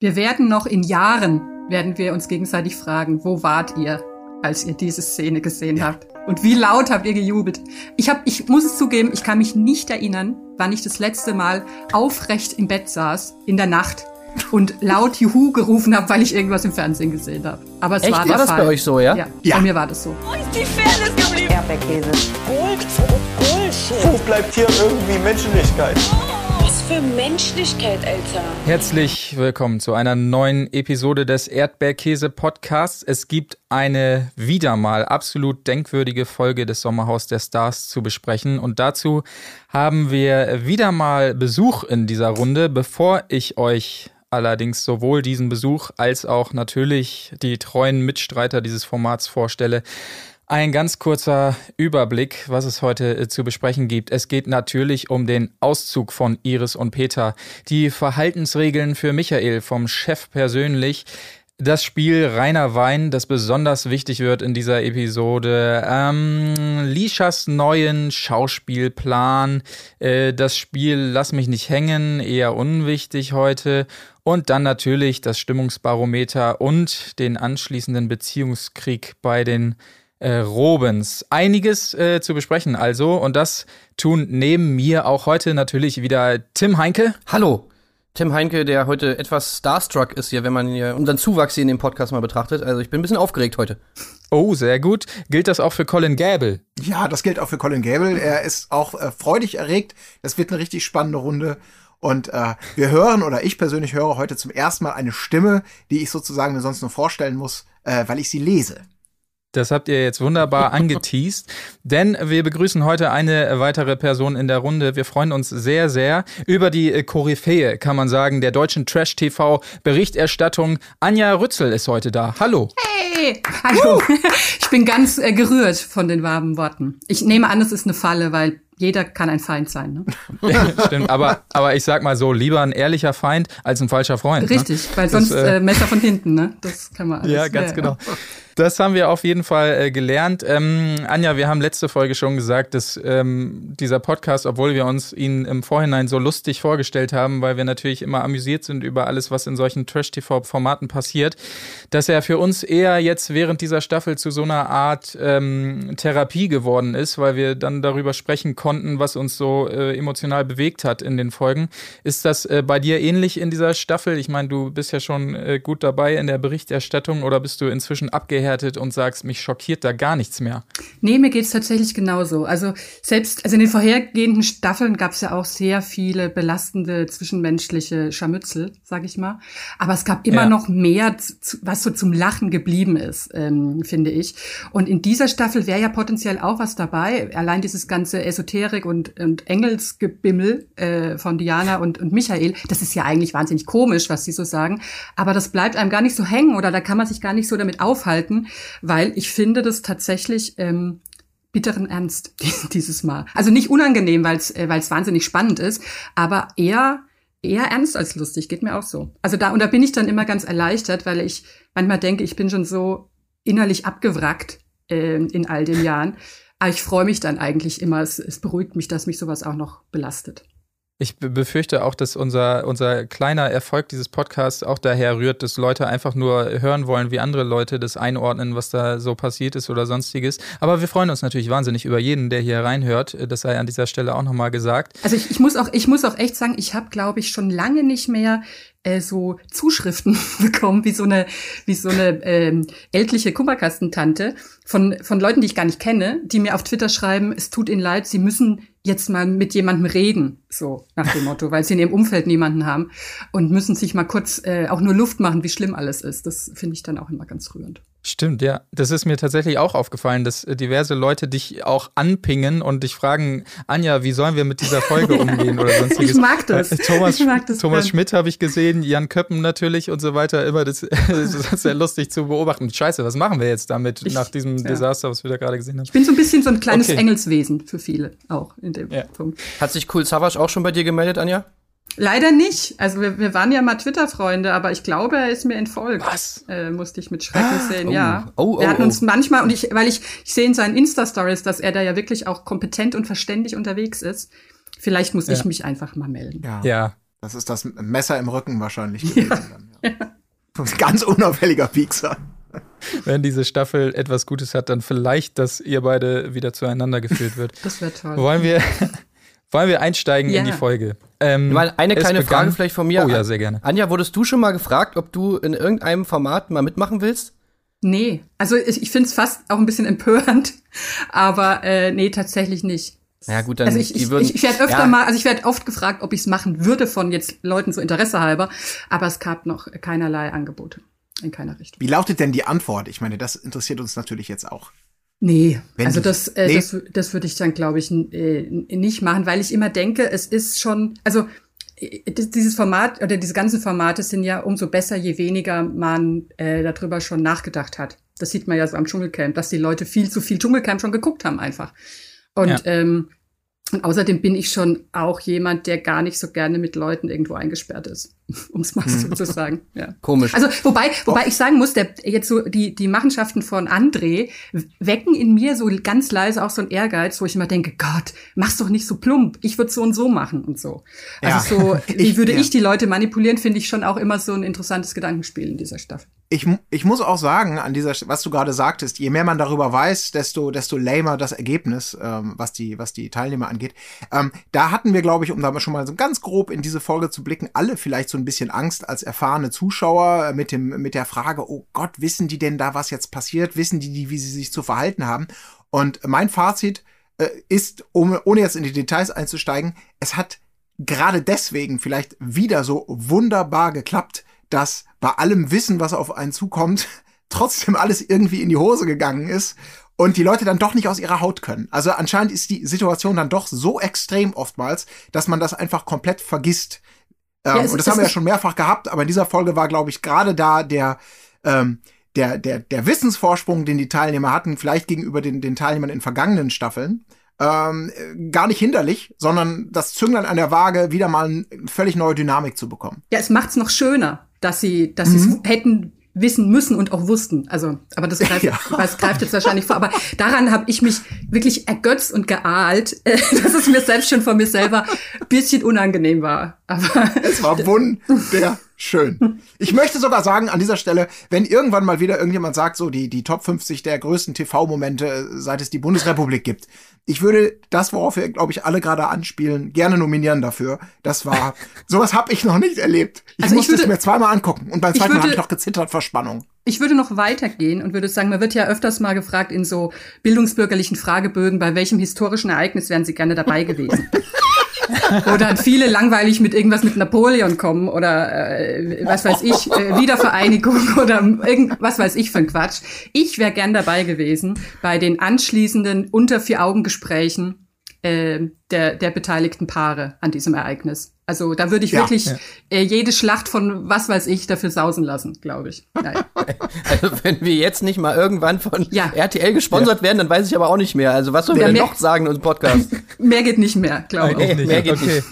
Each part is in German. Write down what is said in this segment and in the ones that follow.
Wir werden noch in Jahren, werden wir uns gegenseitig fragen, wo wart ihr, als ihr diese Szene gesehen ja. habt? Und wie laut habt ihr gejubelt? Ich hab, ich muss es zugeben, ich kann mich nicht erinnern, wann ich das letzte Mal aufrecht im Bett saß, in der Nacht und laut Juhu gerufen habe, weil ich irgendwas im Fernsehen gesehen habe. Aber es Echt? war der war das Fall. bei euch so, ja? Ja, ja. bei mir war das so. Wo ist die Fairness geblieben? Erdbeerkäse. Gold, Bullshit. Wo bleibt hier irgendwie Menschlichkeit? Was für Menschlichkeit, Alter. Herzlich willkommen zu einer neuen Episode des Erdbeerkäse Podcasts. Es gibt eine wieder mal absolut denkwürdige Folge des Sommerhaus der Stars zu besprechen und dazu haben wir wieder mal Besuch in dieser Runde. Bevor ich euch allerdings sowohl diesen Besuch als auch natürlich die treuen Mitstreiter dieses Formats vorstelle, ein ganz kurzer Überblick, was es heute äh, zu besprechen gibt. Es geht natürlich um den Auszug von Iris und Peter, die Verhaltensregeln für Michael vom Chef persönlich, das Spiel Reiner Wein, das besonders wichtig wird in dieser Episode. Ähm, Lishas neuen Schauspielplan. Äh, das Spiel Lass mich nicht hängen, eher unwichtig heute. Und dann natürlich das Stimmungsbarometer und den anschließenden Beziehungskrieg bei den äh, Robens. Einiges äh, zu besprechen also. Und das tun neben mir auch heute natürlich wieder Tim Heinke. Hallo. Tim Heinke, der heute etwas starstruck ist hier, wenn man hier unseren Zuwachs hier in dem Podcast mal betrachtet. Also ich bin ein bisschen aufgeregt heute. Oh, sehr gut. Gilt das auch für Colin Gable? Ja, das gilt auch für Colin Gable. Er ist auch äh, freudig erregt. Das wird eine richtig spannende Runde. Und äh, wir hören, oder ich persönlich höre heute zum ersten Mal eine Stimme, die ich sozusagen mir sonst nur vorstellen muss, äh, weil ich sie lese. Das habt ihr jetzt wunderbar angeteased, denn wir begrüßen heute eine weitere Person in der Runde. Wir freuen uns sehr, sehr über die Koryphäe, kann man sagen, der deutschen Trash-TV-Berichterstattung. Anja Rützel ist heute da. Hallo. Hey, hallo. Ich bin ganz äh, gerührt von den warmen Worten. Ich nehme an, es ist eine Falle, weil jeder kann ein Feind sein. Ne? Ja, stimmt, aber, aber ich sag mal so, lieber ein ehrlicher Feind als ein falscher Freund. Richtig, ne? weil sonst das, äh, Messer von hinten, ne? Das kann man alles. Ja, ganz ja, genau. Das haben wir auf jeden Fall äh, gelernt. Ähm, Anja, wir haben letzte Folge schon gesagt, dass ähm, dieser Podcast, obwohl wir uns ihn im Vorhinein so lustig vorgestellt haben, weil wir natürlich immer amüsiert sind über alles, was in solchen Trash-TV-Formaten passiert, dass er für uns eher jetzt während dieser Staffel zu so einer Art ähm, Therapie geworden ist, weil wir dann darüber sprechen konnten, was uns so äh, emotional bewegt hat in den Folgen. Ist das äh, bei dir ähnlich in dieser Staffel? Ich meine, du bist ja schon äh, gut dabei in der Berichterstattung oder bist du inzwischen abgehärtet? und sagst, mich schockiert da gar nichts mehr. Nee, mir geht's tatsächlich genauso. Also selbst, also in den vorhergehenden Staffeln gab es ja auch sehr viele belastende zwischenmenschliche Scharmützel, sag ich mal. Aber es gab immer ja. noch mehr, was so zum Lachen geblieben ist, ähm, finde ich. Und in dieser Staffel wäre ja potenziell auch was dabei. Allein dieses ganze Esoterik und, und Engelsgebimmel äh, von Diana und, und Michael, das ist ja eigentlich wahnsinnig komisch, was sie so sagen. Aber das bleibt einem gar nicht so hängen oder da kann man sich gar nicht so damit aufhalten weil ich finde das tatsächlich ähm, bitteren Ernst dieses Mal. Also nicht unangenehm, weil es äh, wahnsinnig spannend ist, aber eher eher ernst als lustig, geht mir auch so. Also da und da bin ich dann immer ganz erleichtert, weil ich manchmal denke, ich bin schon so innerlich abgewrackt äh, in all den Jahren. Aber ich freue mich dann eigentlich immer. Es, es beruhigt mich, dass mich sowas auch noch belastet. Ich befürchte auch, dass unser, unser kleiner Erfolg dieses Podcasts auch daher rührt, dass Leute einfach nur hören wollen, wie andere Leute das einordnen, was da so passiert ist oder sonstiges. Aber wir freuen uns natürlich wahnsinnig über jeden, der hier reinhört. Das sei an dieser Stelle auch nochmal gesagt. Also ich, ich, muss auch, ich muss auch echt sagen, ich habe, glaube ich, schon lange nicht mehr äh, so Zuschriften bekommen, wie so eine, wie so eine ähm, ältliche Kummerkastentante von, von Leuten, die ich gar nicht kenne, die mir auf Twitter schreiben, es tut ihnen leid, sie müssen jetzt mal mit jemandem reden, so nach dem Motto, weil sie in ihrem Umfeld niemanden haben und müssen sich mal kurz äh, auch nur Luft machen, wie schlimm alles ist. Das finde ich dann auch immer ganz rührend. Stimmt, ja. Das ist mir tatsächlich auch aufgefallen, dass äh, diverse Leute dich auch anpingen und dich fragen, Anja, wie sollen wir mit dieser Folge umgehen oder sonstiges. ich mag das. Äh, Thomas, ich mag das Thomas Schmidt habe ich gesehen, Jan Köppen natürlich und so weiter. Immer das, das ist sehr lustig zu beobachten. Scheiße, was machen wir jetzt damit ich, nach diesem ja. Desaster, was wir da gerade gesehen haben? Ich bin so ein bisschen so ein kleines okay. Engelswesen für viele auch in dem ja. Punkt. Hat sich Cool Savage auch schon bei dir gemeldet, Anja? Leider nicht. Also wir, wir waren ja mal Twitter-Freunde, aber ich glaube, er ist mir entfolgt. Was? Äh, musste ich mit Schrecken ah, sehen, oh. ja. Oh, oh, wir hatten oh. uns manchmal, und ich, weil ich, ich sehe in seinen Insta-Stories, dass er da ja wirklich auch kompetent und verständig unterwegs ist. Vielleicht muss ja. ich mich einfach mal melden. Ja. ja. Das ist das Messer im Rücken wahrscheinlich gewesen. Ja. Dann, ja. Ganz unauffälliger Piekser. Wenn diese Staffel etwas Gutes hat, dann vielleicht, dass ihr beide wieder zueinander geführt wird. Das wäre toll. Wollen wir, wollen wir einsteigen Ja. in die Folge? Ähm, Mal eine es kleine begann- Frage vielleicht von mir. Oh ja, sehr gerne. Anja, wurdest du schon mal gefragt, ob du in irgendeinem Format mal mitmachen willst? Nee, also ich, ich finde es fast auch ein bisschen empörend, aber äh, nee, tatsächlich nicht. Ja gut, dann Also ich, ich, ich, ich werde öfter ja, mal, also ich werde oft gefragt, ob ich es machen würde von jetzt Leuten so Interesse halber, aber es gab noch keinerlei Angebote in keiner Richtung. Wie lautet denn die Antwort? Ich meine, das interessiert uns natürlich jetzt auch. Nee, Wenn also das, äh, nee. das, das würde ich dann, glaube ich, äh, nicht machen, weil ich immer denke, es ist schon, also äh, dieses Format oder diese ganzen Formate sind ja umso besser, je weniger man äh, darüber schon nachgedacht hat. Das sieht man ja so am Dschungelcamp, dass die Leute viel zu viel Dschungelcamp schon geguckt haben einfach. Und, Ja. ähm, und außerdem bin ich schon auch jemand, der gar nicht so gerne mit Leuten irgendwo eingesperrt ist, um es mal so zu sagen. Ja. Komisch. Also wobei, wobei ich sagen muss, der jetzt so die die Machenschaften von André wecken in mir so ganz leise auch so ein Ehrgeiz, wo ich immer denke, Gott, mach's doch nicht so plump. Ich würde so und so machen und so. Also Ja. so, wie Ich- würde ja. ich die Leute manipulieren, finde ich schon auch immer so ein interessantes Gedankenspiel in dieser Staffel. Ich, ich muss auch sagen, an dieser, was du gerade sagtest, je mehr man darüber weiß, desto, desto lamer das Ergebnis, ähm, was die, was die Teilnehmer angeht. Ähm, da hatten wir, glaube ich, um da schon mal so ganz grob in diese Folge zu blicken, alle vielleicht so ein bisschen Angst als erfahrene Zuschauer mit dem, mit der Frage, oh Gott, wissen die denn da, was jetzt passiert? Wissen die, die, wie sie sich zu verhalten haben? Und mein Fazit äh, ist, um, ohne jetzt in die Details einzusteigen, es hat gerade deswegen vielleicht wieder so wunderbar geklappt, dass bei allem Wissen, was auf einen zukommt, trotzdem alles irgendwie in die Hose gegangen ist und die Leute dann doch nicht aus ihrer Haut können. Also anscheinend ist die Situation dann doch so extrem oftmals, dass man das einfach komplett vergisst. Ähm, Ja, und das haben wir ja schon mehrfach gehabt, aber in dieser Folge war, glaube ich, gerade da der, ähm, der, der, der Wissensvorsprung, den die Teilnehmer hatten, vielleicht gegenüber den, den Teilnehmern in vergangenen Staffeln, ähm, äh, gar nicht hinderlich, sondern das Zünglein an der Waage wieder mal eine völlig neue Dynamik zu bekommen. Ja, es macht's noch schöner, dass sie, dass sie es hätten wissen müssen und auch wussten. Also, aber das greift, Ja. das greift jetzt wahrscheinlich vor. Aber daran habe ich mich wirklich ergötzt und geahlt, dass es mir selbst schon von mir selber ein bisschen unangenehm war. Aber Es war wunderschön. Ich möchte sogar sagen, an dieser Stelle, wenn irgendwann mal wieder irgendjemand sagt, so die, die Top 50 der größten TV-Momente, äh, seit es die Bundesrepublik gibt. Ich würde das, worauf wir, glaube ich, alle gerade anspielen, gerne nominieren dafür. Das war, sowas habe ich noch nicht erlebt. Ich Also ich musste es würde- mir zweimal angucken und beim ich zweiten Mal habe ich noch gezittert vor Spannung. Ich würde noch weitergehen und würde sagen, man wird ja öfters mal gefragt in so bildungsbürgerlichen Fragebögen, bei welchem historischen Ereignis wären Sie gerne dabei gewesen? Wo dann viele langweilig mit irgendwas mit Napoleon kommen oder äh, was weiß ich, äh, Wiedervereinigung oder irgend, was weiß ich für ein Quatsch. Ich wäre gern dabei gewesen bei den anschließenden unter vier Augen Gesprächen äh, der, der beteiligten Paare an diesem Ereignis. Also da würde ich Ja, wirklich ja. Äh, jede Schlacht von was weiß ich dafür sausen lassen, glaube ich. Naja. Also wenn wir jetzt nicht mal irgendwann von Ja. RTL gesponsert werden, dann weiß ich aber auch nicht mehr. Also was sollen wir denn noch sagen in unserem Podcast? Mehr geht nicht mehr, glaube ich. nicht. mehr geht okay.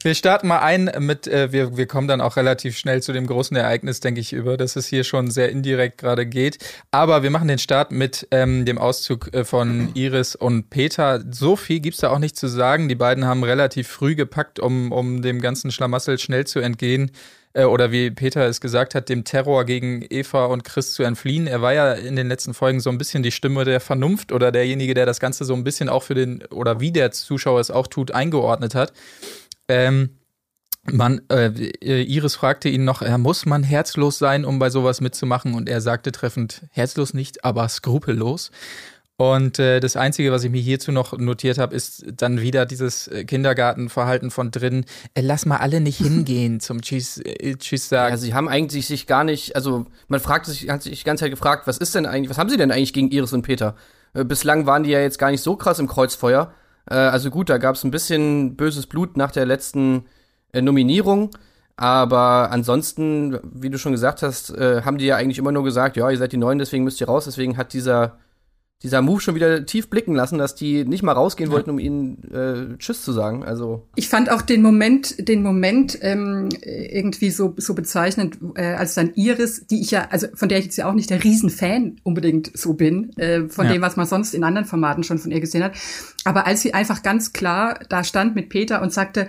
Wir starten mal ein mit, äh, wir, wir kommen dann auch relativ schnell zu dem großen Ereignis, denke ich, über, dass es hier schon sehr indirekt gerade geht. Aber wir machen den Start mit ähm, dem Auszug äh, von Iris und Peter. So viel gibt's da auch nicht zu sagen. Die beiden haben relativ früh gepackt, um, um dem ganzen Schlamassel schnell zu entgehen. Äh, oder wie Peter es gesagt hat, dem Terror gegen Eva und Chris zu entfliehen. Er war ja in den letzten Folgen so ein bisschen die Stimme der Vernunft oder derjenige, der das Ganze so ein bisschen auch für den, oder wie der Zuschauer es auch tut, eingeordnet hat. Ähm, man, äh, Iris fragte ihn noch, äh, muss man herzlos sein, um bei sowas mitzumachen? Und er sagte treffend, herzlos nicht, aber skrupellos. Und äh, das Einzige, was ich mir hierzu noch notiert habe, ist dann wieder dieses äh, Kindergartenverhalten von drin. Äh, lass mal alle nicht hingehen zum Tschüss, äh, Tschüss sagen. Ja, sie haben eigentlich sich gar nicht, also man fragt sich, hat sich die ganze Zeit gefragt, was ist denn eigentlich, was haben sie denn eigentlich gegen Iris und Peter? Äh, bislang waren die ja jetzt gar nicht so krass im Kreuzfeuer. Äh, also gut, da gab es ein bisschen böses Blut nach der letzten äh, Nominierung. Aber ansonsten, wie du schon gesagt hast, äh, haben die ja eigentlich immer nur gesagt, ja, ihr seid die Neuen, deswegen müsst ihr raus. Deswegen hat dieser, dieser Move schon wieder tief blicken lassen, dass die nicht mal rausgehen wollten, um ihnen äh, Tschüss zu sagen. Also Ich fand auch den Moment, den Moment ähm, irgendwie so so bezeichnend, äh, als dann Iris, die ich ja, also von der ich jetzt ja auch nicht der Riesenfan unbedingt so bin, äh, von Ja. dem, was man sonst in anderen Formaten schon von ihr gesehen hat, aber als sie einfach ganz klar da stand mit Peter und sagte,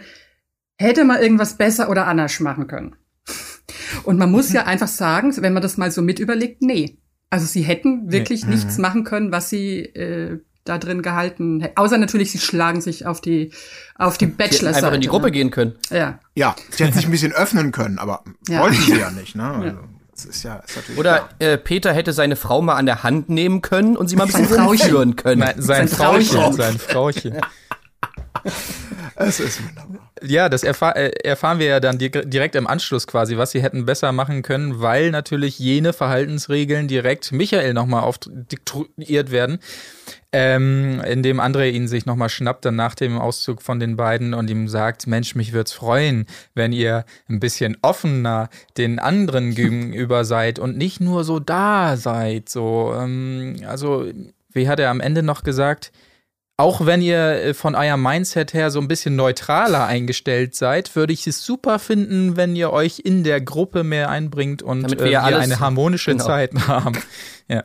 hätte mal irgendwas besser oder anders machen können. Und man muss ja einfach sagen, wenn man das mal so mit überlegt, nee. Also sie hätten wirklich Nee. nichts machen können, was sie äh, da drin gehalten hätten. Außer natürlich, sie schlagen sich auf die, auf die Bachelor-Seite. einfach in die Gruppe ne? gehen können. Ja. Ja, sie hätten sich ein bisschen öffnen können, aber Ja. wollten sie ja nicht, ne? Also, das ist ja, ist natürlich Oder äh, Peter hätte seine Frau mal an der Hand nehmen können und sie mal ein bisschen rumführen können. Nein, sein, Sein Frauchen, Frauchen. sein Frauchen. Es ist wunderbar. Ja, das erfahr äh, erfahren wir ja dann di direkt im Anschluss quasi, was sie hätten besser machen können, weil natürlich jene Verhaltensregeln direkt Michael nochmal aufdiktiert werden, ähm, indem André ihn sich nochmal schnappt dann nach dem Auszug von den beiden und ihm sagt, Mensch, mich würd's freuen, wenn ihr ein bisschen offener den anderen gegenüber seid und nicht nur so da seid. So, ähm, also, wie hat er am Ende noch gesagt? Auch wenn ihr äh, von eurem Mindset her so ein bisschen neutraler eingestellt seid, würde ich es super finden, wenn ihr euch in der Gruppe mehr einbringt und Damit äh, wir wir ja alles- eine harmonische genau. Zeit haben. Ja.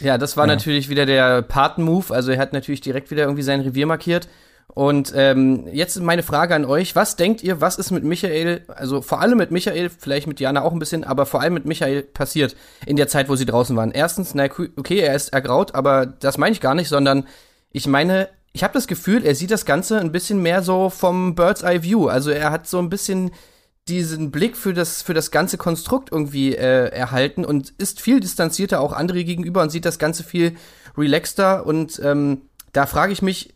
Ja, das war Ja. natürlich wieder der Paten-Move. Also er hat natürlich direkt wieder irgendwie sein Revier markiert. Und ähm, jetzt meine Frage an euch. Was denkt ihr, was ist mit Michael, also vor allem mit Michael, vielleicht mit Jana auch ein bisschen, aber vor allem mit Michael passiert in der Zeit, wo sie draußen waren? Erstens, na okay, er ist ergraut, aber das meine ich gar nicht, sondern ich meine, ich habe das Gefühl, er sieht das Ganze ein bisschen mehr so vom Bird's Eye View. Also er hat so ein bisschen diesen Blick für das, für das ganze Konstrukt irgendwie äh, erhalten und ist viel distanzierter auch andere gegenüber und sieht das Ganze viel relaxter. Und ähm, da frage ich mich,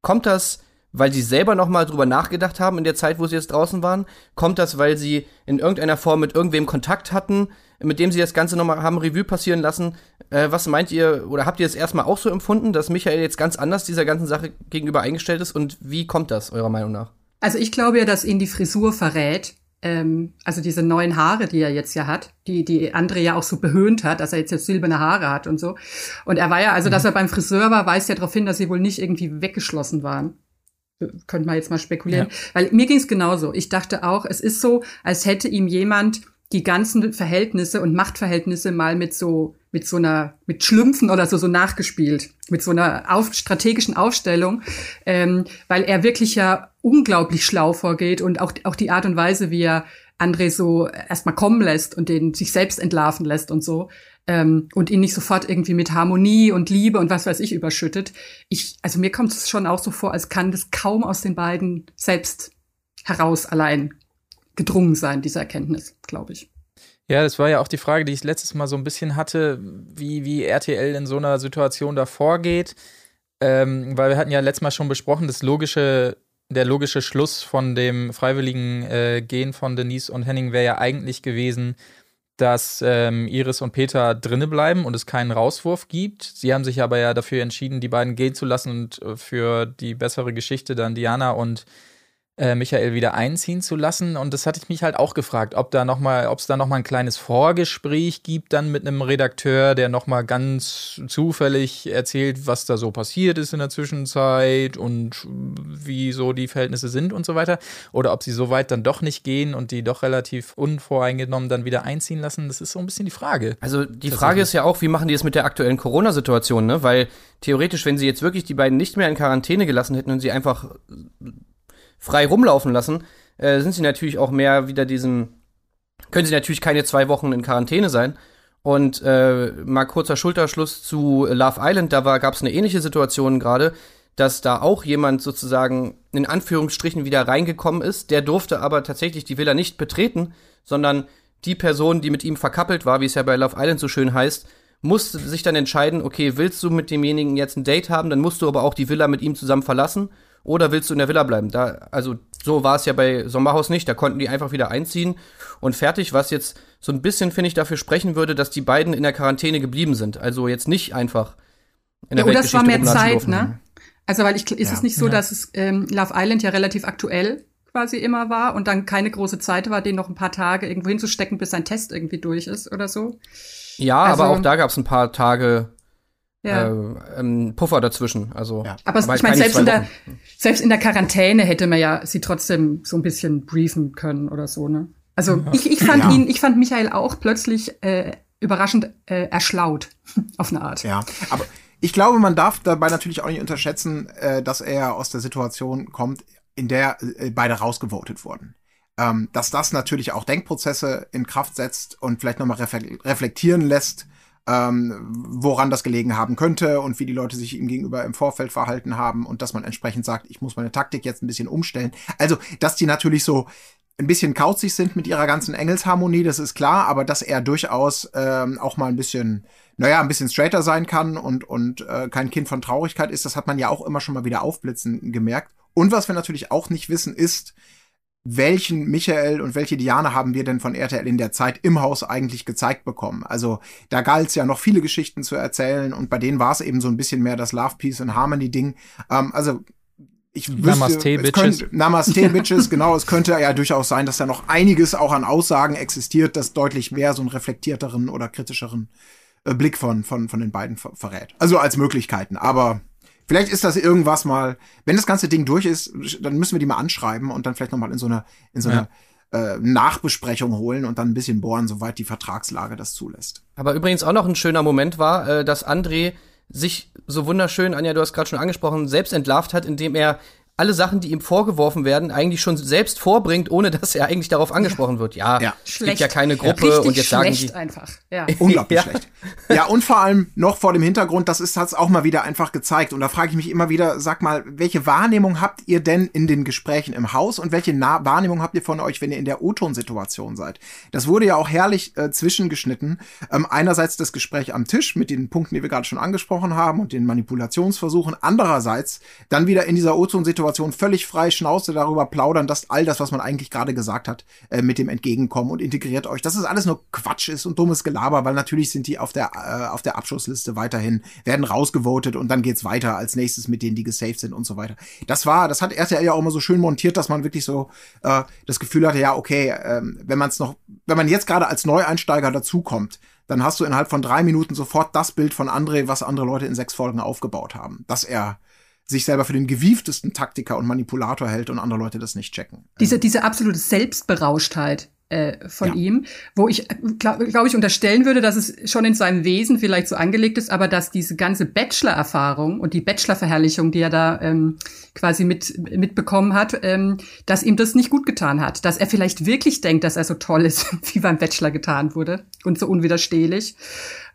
kommt das, weil sie selber noch mal drüber nachgedacht haben in der Zeit, wo sie jetzt draußen waren? Kommt das, weil sie in irgendeiner Form mit irgendwem Kontakt hatten, mit dem sie das Ganze noch mal haben Revue passieren lassen? Äh, was meint ihr, oder habt ihr es erstmal auch so empfunden, dass Michael jetzt ganz anders dieser ganzen Sache gegenüber eingestellt ist? Und wie kommt das, eurer Meinung nach? Also ich glaube ja, dass ihn die Frisur verrät. Ähm, also diese neuen Haare, die er jetzt ja hat, die die André ja auch so behöhnt hat, dass er jetzt, jetzt silberne Haare hat und so. Und er war ja, also dass er beim Friseur war, weist ja darauf hin, dass sie wohl nicht irgendwie weggeschlossen waren. Könnte man jetzt mal spekulieren. Weil mir ging es genauso. Ich dachte auch, es ist so, als hätte ihm jemand die ganzen Verhältnisse und Machtverhältnisse mal mit so mit so einer mit Schlümpfen oder so so nachgespielt mit so einer auf, strategischen Aufstellung, ähm, weil er wirklich ja unglaublich schlau vorgeht und auch auch die Art und Weise, wie er André so erstmal kommen lässt und den sich selbst entlarven lässt und so ähm, und ihn nicht sofort irgendwie mit Harmonie und Liebe und was weiß ich überschüttet. Ich also mir kommt es schon auch so vor, als kann das kaum aus den beiden selbst heraus allein gedrungen sein, diese Erkenntnis, glaube ich. Ja, das war ja auch die Frage, die ich letztes Mal so ein bisschen hatte, wie, wie RTL in so einer Situation da vorgeht. Ähm, weil wir hatten ja letztes Mal schon besprochen, das logische, der logische Schluss von dem freiwilligen äh, Gehen von Denise und Henning wäre ja eigentlich gewesen, dass ähm, Iris und Peter drinne bleiben und es keinen Rauswurf gibt. Sie haben sich aber ja dafür entschieden, die beiden gehen zu lassen und äh, für die bessere Geschichte dann Diana und äh, Michael wieder einziehen zu lassen. Und das hatte ich mich halt auch gefragt, ob da noch mal, ob es da noch mal ein kleines Vorgespräch gibt dann mit einem Redakteur, der noch mal ganz zufällig erzählt, was da so passiert ist in der Zwischenzeit und wie so die Verhältnisse sind und so weiter. Oder ob sie so weit dann doch nicht gehen und die doch relativ unvoreingenommen dann wieder einziehen lassen. Das ist so ein bisschen die Frage. Also die Frage ist ja auch, wie machen die es mit der aktuellen Corona-Situation, ne? Weil theoretisch, wenn sie jetzt wirklich die beiden nicht mehr in Quarantäne gelassen hätten und sie einfach frei rumlaufen lassen, äh, sind sie natürlich auch mehr wieder diesem, können sie natürlich keine zwei Wochen in Quarantäne sein. Und äh, mal kurzer Schulterschluss zu Love Island, da gab es eine ähnliche Situation gerade, dass da auch jemand sozusagen in Anführungsstrichen wieder reingekommen ist, der durfte aber tatsächlich die Villa nicht betreten, sondern die Person, die mit ihm verkappelt war, wie es ja bei Love Island so schön heißt, musste sich dann entscheiden, okay, willst du mit demjenigen jetzt ein Date haben, dann musst du aber auch die Villa mit ihm zusammen verlassen oder willst du in der Villa bleiben? Da, also so war es ja bei Sommerhaus nicht. Da konnten die einfach wieder einziehen und fertig, was jetzt so ein bisschen, finde ich, dafür sprechen würde, dass die beiden in der Quarantäne geblieben sind. Also jetzt nicht einfach in der Ja, oder es war mehr Weltgeschichte Zeit, ne? Also weil ich ist Ja. es nicht so, dass es ähm, Love Island ja relativ aktuell quasi immer war und dann keine große Zeit war, den noch ein paar Tage irgendwo hinzustecken, bis sein Test irgendwie durch ist oder so. Ja, Also- aber auch da gab es ein paar Tage Ja. äh, ähm, Puffer dazwischen. Also, Ja. aber halt ich meine, selbst in, der, selbst in der Quarantäne hätte man ja sie trotzdem so ein bisschen briefen können oder so, ne? Also ich, ich fand Ja. ihn, ich fand Michael auch plötzlich äh, überraschend äh, erschlaut auf eine Art. Ja, aber ich glaube, man darf dabei natürlich auch nicht unterschätzen, äh, dass er aus der Situation kommt, in der äh, beide rausgevotet wurden. ähm, dass das natürlich auch Denkprozesse in Kraft setzt und vielleicht nochmal reflektieren lässt, ähm, woran das gelegen haben könnte und wie die Leute sich ihm gegenüber im Vorfeld verhalten haben und dass man entsprechend sagt, ich muss meine Taktik jetzt ein bisschen umstellen. Also, dass die natürlich so ein bisschen kauzig sind mit ihrer ganzen Engelsharmonie, das ist klar, aber dass er durchaus ähm, auch mal ein bisschen, naja, ein bisschen straighter sein kann und, und äh, kein Kind von Traurigkeit ist, das hat man ja auch immer schon mal wieder aufblitzen gemerkt. Und was wir natürlich auch nicht wissen, ist, welchen Michael und welche Diana haben wir denn von RTL in der Zeit im Haus eigentlich gezeigt bekommen? Also da galt es ja noch viele Geschichten zu erzählen und bei denen war es eben so ein bisschen mehr das Love, Peace and Harmony Ding. Ähm, also ich wüsste, Namaste, Bitches. Könnte, Namaste, Bitches, genau. Es könnte ja durchaus sein, dass da noch einiges auch an Aussagen existiert, das deutlich mehr so einen reflektierteren oder kritischeren äh, Blick von, von, von den beiden ver verrät. Also als Möglichkeiten. Aber Vielleicht ist das irgendwas mal, wenn das ganze Ding durch ist, dann müssen wir die mal anschreiben und dann vielleicht noch mal in so einer in so einer ja. äh, Nachbesprechung holen und dann ein bisschen bohren, soweit die Vertragslage das zulässt. Aber übrigens auch noch ein schöner Moment war, äh, dass André sich so wunderschön, Anja, du hast gerade schon angesprochen, selbst entlarvt hat, indem er alle Sachen, die ihm vorgeworfen werden, eigentlich schon selbst vorbringt, ohne dass er eigentlich darauf angesprochen wird. Ja, ja. es gibt ja keine Gruppe ja. und jetzt sagen die einfach. Ja. Unglaublich ja. schlecht. Ja, und vor allem noch vor dem Hintergrund, das ist hat's auch mal wieder einfach gezeigt und da frage ich mich immer wieder, sag mal, welche Wahrnehmung habt ihr denn in den Gesprächen im Haus und welche Na Wahrnehmung habt ihr von euch, wenn ihr in der O-Ton-Situation seid? Das wurde ja auch herrlich äh, zwischengeschnitten. Ähm, einerseits das Gespräch am Tisch mit den Punkten, die wir gerade schon angesprochen haben und den Manipulationsversuchen, andererseits dann wieder in dieser O-Ton-Situation völlig frei Schnauze darüber plaudern, dass all das, was man eigentlich gerade gesagt hat, äh, mit dem entgegenkommen und integriert euch. Dass es alles nur Quatsch ist und dummes Gelaber, weil natürlich sind die auf der, äh, auf der Abschussliste weiterhin, werden rausgevotet und dann geht's weiter als nächstes mit denen, die gesaved sind und so weiter. Das war, das hat RTL ja auch immer so schön montiert, dass man wirklich so äh, das Gefühl hatte, ja, okay, äh, wenn man es noch, wenn man jetzt gerade als Neueinsteiger dazukommt, dann hast du innerhalb von drei Minuten sofort das Bild von André, was andere Leute in sechs Folgen aufgebaut haben. Dass er sich selber für den gewieftesten Taktiker und Manipulator hält und andere Leute das nicht checken. Diese, diese absolute Selbstberauschtheit äh, von ja. ihm, wo ich, glaube glaub ich, unterstellen würde, dass es schon in seinem Wesen vielleicht so angelegt ist, aber dass diese ganze Bachelor-Erfahrung und die Bachelor-Verherrlichung, die er da ähm, quasi mit, mitbekommen hat, ähm, dass ihm das nicht gut getan hat. Dass er vielleicht wirklich denkt, dass er so toll ist, wie beim Bachelor getan wurde und so unwiderstehlich.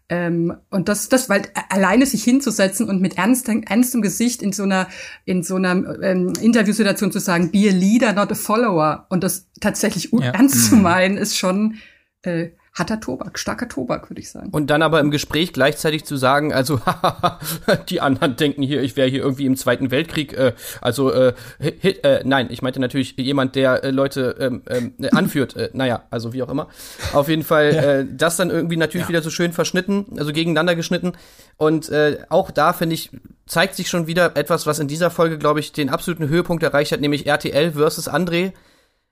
Ähm, und das, das, weil alleine sich hinzusetzen und mit ernstem, ernstem Gesicht in so einer, in so einer ähm, Interviewsituation zu sagen, be a leader, not a follower, und das tatsächlich ja. ernst zu mhm. meinen, ist schon äh, harter Tobak, starker Tobak, würde ich sagen. Und dann aber im Gespräch gleichzeitig zu sagen, also die anderen denken hier, ich wäre hier irgendwie im Zweiten Weltkrieg, äh, also äh, hit, äh, nein, ich meinte natürlich jemand, der äh, Leute ähm, ähm, äh, anführt, äh, naja, also wie auch immer. Auf jeden Fall, ja. äh, das dann irgendwie natürlich ja. wieder so schön verschnitten, also gegeneinander geschnitten. Und äh, auch da, finde ich, zeigt sich schon wieder etwas, was in dieser Folge, glaube ich, den absoluten Höhepunkt erreicht hat, nämlich RTL versus André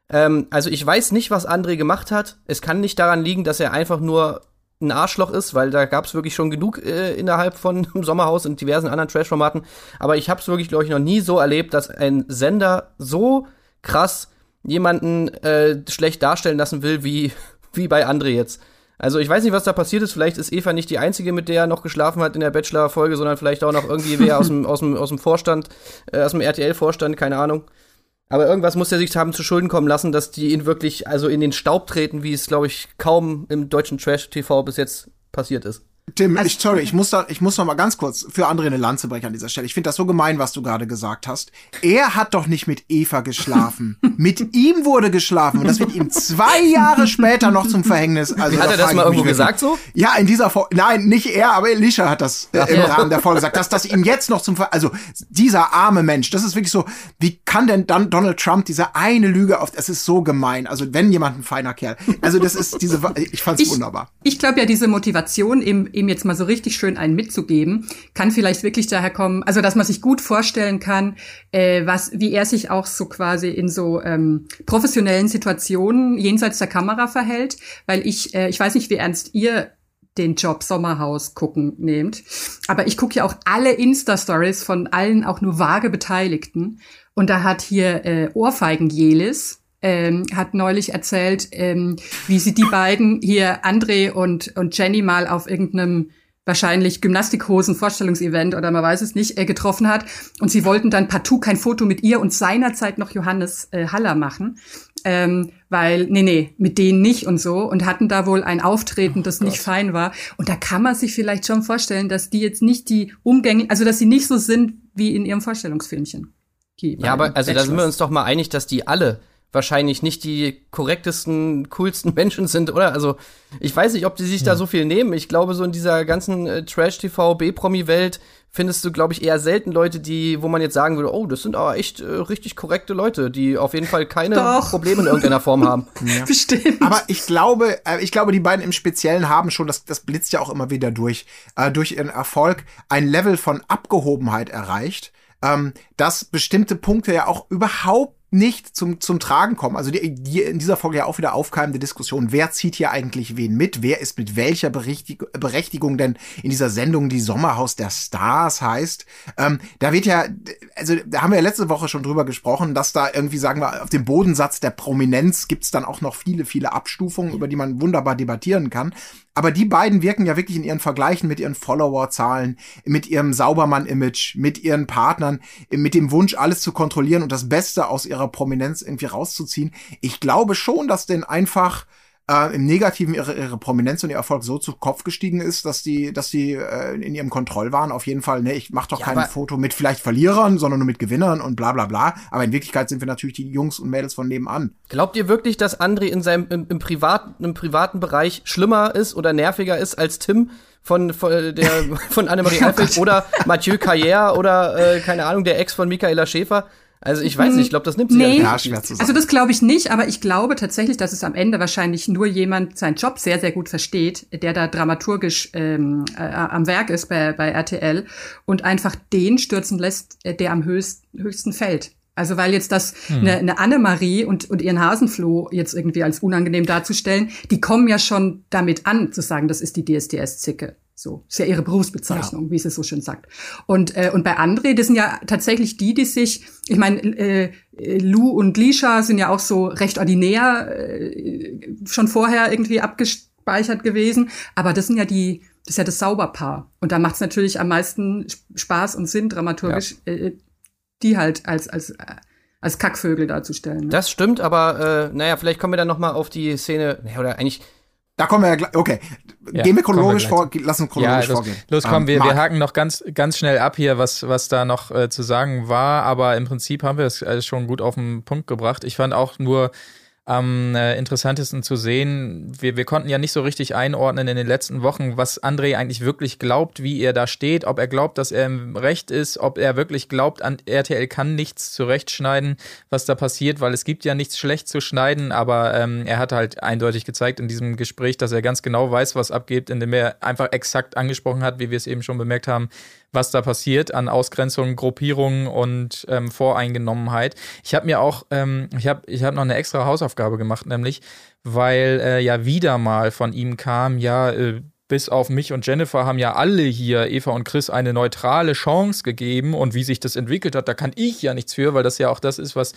ähm, also ich weiß nicht, was André gemacht hat. Es kann nicht daran liegen, dass er einfach nur ein Arschloch ist, weil da gab es wirklich schon genug äh, innerhalb von Sommerhaus und diversen anderen Trash-Formaten. Aber ich habe es wirklich, glaube ich, noch nie so erlebt, dass ein Sender so krass jemanden äh, schlecht darstellen lassen will, wie, wie bei André jetzt. Also ich weiß nicht, was da passiert ist. Vielleicht ist Eva nicht die einzige, mit der er noch geschlafen hat in der Bachelor-Folge, sondern vielleicht auch noch irgendwie wer aus dem, aus dem, aus dem Vorstand, äh, aus dem RTL-Vorstand, keine Ahnung. Aber irgendwas muss er sich haben zu Schulden kommen lassen, dass die ihn wirklich also in den Staub treten, wie es, glaube ich, kaum im deutschen Trash-TV bis jetzt passiert ist. Tim, also, ich, sorry, ich muss da, ich muss noch mal ganz kurz für andere eine Lanze brechen an dieser Stelle. Ich finde das so gemein, was du gerade gesagt hast. Er hat doch nicht mit Eva geschlafen. mit ihm wurde geschlafen und das wird ihm zwei Jahre später noch zum Verhängnis. Also, hat er das mal irgendwo gesagt so? Ja, in dieser Folge. Nein, nicht er, aber Elisha hat das äh, im Rahmen der Folge gesagt, dass das ihm jetzt noch zum Ver also dieser arme Mensch, das ist wirklich so, wie kann denn dann Donald Trump diese eine Lüge auf, es ist so gemein. Also wenn jemand ein feiner Kerl. Also das ist diese, ich fand's ich, wunderbar. Ich glaube ja, diese Motivation im ihm jetzt mal so richtig schön einen mitzugeben, kann vielleicht wirklich daher kommen, also dass man sich gut vorstellen kann, äh, was, wie er sich auch so quasi in so ähm, professionellen Situationen jenseits der Kamera verhält, weil ich, äh, ich weiß nicht, wie ernst ihr den Job Sommerhaus gucken nehmt. Aber ich gucke ja auch alle Insta-Stories von allen auch nur vage Beteiligten. Und da hat hier äh, Ohrfeigen Jelis, ähm, hat neulich erzählt, ähm, wie sie die beiden hier, André und, und Jenny, mal auf irgendeinem wahrscheinlich Gymnastikhosen-Vorstellungsevent oder man weiß es nicht, äh, getroffen hat. Und sie wollten dann partout kein Foto mit ihr und seinerzeit noch Johannes äh, Haller machen. ähm, weil, nee, nee, mit denen nicht und so und hatten da wohl ein Auftreten, das nicht fein war. Und da kann man sich vielleicht schon vorstellen, dass die jetzt nicht die Umgänge, also dass sie nicht so sind wie in ihrem Vorstellungsfilmchen. Ja, aber also da sind wir Bachelors. uns doch mal einig, dass die alle wahrscheinlich nicht die korrektesten, coolsten Menschen sind, oder? Also ich weiß nicht, ob die sich da Hm. so viel nehmen. Ich glaube, so in dieser ganzen äh, Trash-TV, B-Promi-Welt findest du, glaube ich, eher selten Leute, die, wo man jetzt sagen würde, oh, das sind aber echt äh, richtig korrekte Leute, die auf jeden Fall keine Doch. Probleme in irgendeiner Form haben. Bestimmt. Aber ich glaube, äh, ich glaube, die beiden im Speziellen haben schon, das, das blitzt ja auch immer wieder durch, äh, durch ihren Erfolg ein Level von Abgehobenheit erreicht, ähm, dass bestimmte Punkte ja auch überhaupt nicht zum, zum Tragen kommen. Also die, die in dieser Folge ja auch wieder aufkeimende Diskussion, wer zieht hier eigentlich wen mit? Wer ist mit welcher Berichtig Berechtigung denn in dieser Sendung, die Sommerhaus der Stars heißt? Ähm, da wird ja, also da haben wir ja letzte Woche schon drüber gesprochen, dass da irgendwie, sagen wir, auf dem Bodensatz der Prominenz gibt's dann auch noch viele, viele Abstufungen, über die man wunderbar debattieren kann. Aber die beiden wirken ja wirklich in ihren Vergleichen mit ihren Followerzahlen, mit ihrem Saubermann-Image, mit ihren Partnern, mit dem Wunsch, alles zu kontrollieren und das Beste aus ihrer Prominenz irgendwie rauszuziehen. Ich glaube schon, dass denn einfach äh, im Negativen ihre, ihre Prominenz und ihr Erfolg so zu Kopf gestiegen ist, dass die, dass die äh, in ihrem Kontrollwahn auf jeden Fall, ne, ich mach doch Ja, kein Foto mit vielleicht Verlierern, sondern nur mit Gewinnern und bla bla bla. Aber in Wirklichkeit sind wir natürlich die Jungs und Mädels von nebenan. Glaubt ihr wirklich, dass André in seinem im, im privaten im privaten Bereich schlimmer ist oder nerviger ist als Tim von von der von Annemarie Alfred oder Mathieu Carrière oder äh, keine Ahnung der Ex von Michaela Schäfer? Also ich weiß nicht, ich glaube, das nimmt sie Nee. ja. Schwer zu sagen. Also das glaube ich nicht, aber ich glaube tatsächlich, dass es am Ende wahrscheinlich nur jemand seinen Job sehr, sehr gut versteht, der da dramaturgisch ähm, äh, am Werk ist bei, bei RTL und einfach den stürzen lässt, äh, der am höchst, höchsten fällt. Also weil jetzt das eine, eine Annemarie und, und ihren Hasenfloh jetzt irgendwie als unangenehm darzustellen, die kommen ja schon damit an, zu sagen, das ist die DSDS-Zicke. So, ist ja ihre Berufsbezeichnung, wie sie es so schön sagt. Und, äh, und bei André, das sind ja tatsächlich die, die sich, ich meine, äh, Lou und Lisha sind ja auch so recht ordinär äh, schon vorher irgendwie abgespeichert gewesen, aber das sind ja die, das ist ja das Sauberpaar. Und da macht es natürlich am meisten Sp- Spaß und Sinn, dramaturgisch, äh, die halt als, als, äh, als Kackvögel darzustellen. Ne? Das stimmt, aber äh, naja, vielleicht kommen wir dann noch mal auf die Szene, naja, oder eigentlich Da kommen wir ja gleich. Okay. Ja, Gehen wir wir chronologisch gleich vor, lass uns Ja, chronologisch los, vorgehen. los komm, Ähm, wir, wir haken noch ganz, ganz schnell ab hier, was, was da noch äh, zu sagen war, aber im Prinzip haben wir es äh, schon gut auf den Punkt gebracht. Ich fand auch nur am äh, interessantesten zu sehen, wir, wir konnten ja nicht so richtig einordnen in den letzten Wochen, was André eigentlich wirklich glaubt, wie er da steht, ob er glaubt, dass er im Recht ist, ob er wirklich glaubt, an RTL kann nichts zurechtschneiden, was da passiert, weil es gibt ja nichts schlecht zu schneiden, aber ähm, er hat halt eindeutig gezeigt in diesem Gespräch, dass er ganz genau weiß, was abgeht, indem er einfach exakt angesprochen hat, wie wir es eben schon bemerkt haben, was da passiert an Ausgrenzung, Gruppierungen und ähm, Voreingenommenheit. Ich habe mir auch, ähm, ich habe ich hab noch eine extra Hausaufgabe gemacht, nämlich, weil äh, ja wieder mal von ihm kam, ja, äh, bis auf mich und Jennifer haben ja alle hier, Eva und Chris, eine neutrale Chance gegeben und wie sich das entwickelt hat, da kann ich ja nichts für, weil das ja auch das ist, was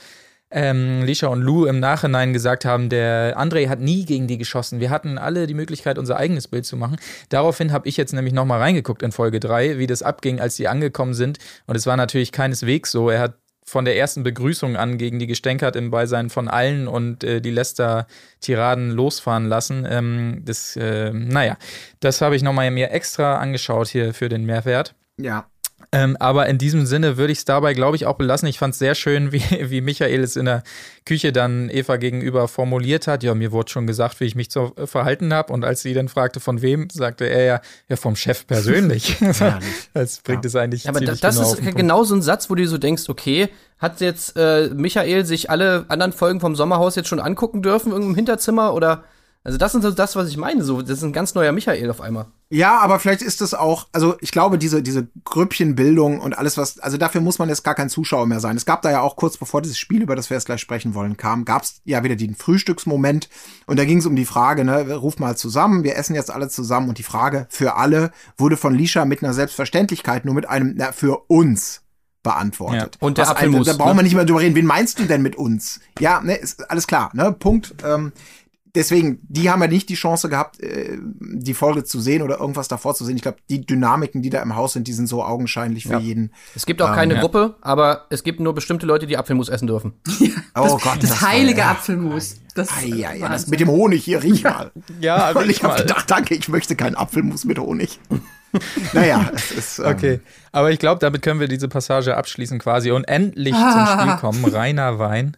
ähm, Lisha und Lou im Nachhinein gesagt haben, der André hat nie gegen die geschossen. Wir hatten alle die Möglichkeit, unser eigenes Bild zu machen. Daraufhin habe ich jetzt nämlich nochmal reingeguckt in Folge 3, wie das abging, als die angekommen sind. Und es war natürlich keineswegs so. Er hat von der ersten Begrüßung an gegen die gestänkert im Beisein von allen und äh, die Lester-Tiraden losfahren lassen. Ähm, das, äh, naja, das habe ich nochmal mir extra angeschaut hier für den Mehrwert. Ja. Ähm, aber in diesem Sinne würde ich es dabei, glaube ich, auch belassen. Ich fand es sehr schön, wie, wie Michael es in der Küche dann Eva gegenüber formuliert hat. Ja, mir wurde schon gesagt, wie ich mich zu äh, verhalten habe. Und als sie dann fragte, von wem, sagte er ja, ja vom Chef persönlich. das bringt es eigentlich Ja, aber das genau ist genau so ein Satz, wo du so denkst, okay, hat jetzt äh, Michael sich alle anderen Folgen vom Sommerhaus jetzt schon angucken dürfen, irgendeinem Hinterzimmer oder also das ist so das, was ich meine, so das ist ein ganz neuer Michael auf einmal. Ja, aber vielleicht ist es auch, also ich glaube, diese, diese Grüppchenbildung und alles, was, also dafür muss man jetzt gar kein Zuschauer mehr sein. Es gab da ja auch kurz bevor dieses Spiel, über das wir jetzt gleich sprechen wollen, kam, gab es ja wieder den Frühstücksmoment und da ging es um die Frage, ne, ruf mal zusammen, wir essen jetzt alle zusammen und die Frage für alle wurde von Lisha mit einer Selbstverständlichkeit nur mit einem, na, für uns beantwortet. Ja, und der Was Apfelmus, ein- Da brauchen ne? wir nicht mehr drüber reden. Wen meinst du denn mit uns? Ja, ne, ist alles klar, ne? Punkt. Ähm, deswegen, die haben ja nicht die Chance gehabt, äh, die Folge zu sehen oder irgendwas davor zu sehen. Ich glaube, die Dynamiken, die da im Haus sind, die sind so augenscheinlich für Ja. jeden. Es gibt auch Ähm, keine ja. Gruppe, aber es gibt nur bestimmte Leute, die Apfelmus essen dürfen. Oh Gott, das, das war- heilige ja. Apfelmus. Das Ah, ja, ja, das mit dem Honig hier, riech mal. Ja, Und ich habe gedacht, danke, ich möchte keinen Apfelmus mit Honig. naja, es ist. Ähm, Okay, aber ich glaube, damit können wir diese Passage abschließen quasi und endlich zum Ah. Spiel kommen. Reiner Wein.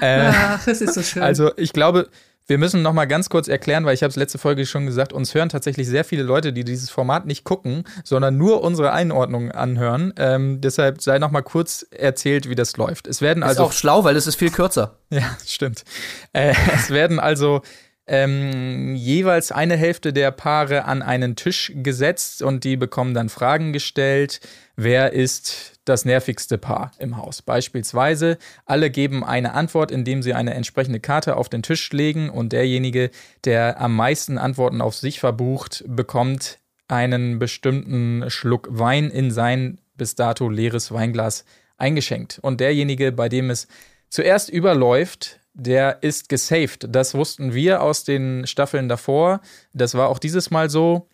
Äh, Ach, das ist so schön. also ich glaube, wir müssen noch mal ganz kurz erklären, weil ich habe es letzte Folge schon gesagt, uns hören tatsächlich sehr viele Leute, die dieses Format nicht gucken, sondern nur unsere Einordnung anhören. Ähm, deshalb sei noch mal kurz erzählt, wie das läuft. Es werden Ist also auch schlau, weil es ist viel kürzer. Ja, stimmt. Äh, es werden also ähm, jeweils eine Hälfte der Paare an einen Tisch gesetzt und die bekommen dann Fragen gestellt. Wer ist das nervigste Paar im Haus? Beispielsweise, alle geben eine Antwort, indem sie eine entsprechende Karte auf den Tisch legen und derjenige, der am meisten Antworten auf sich verbucht, bekommt einen bestimmten Schluck Wein in sein bis dato leeres Weinglas eingeschenkt. Und derjenige, bei dem es zuerst überläuft, der ist gesaved. Das wussten wir aus den Staffeln davor. Das war auch dieses Mal so,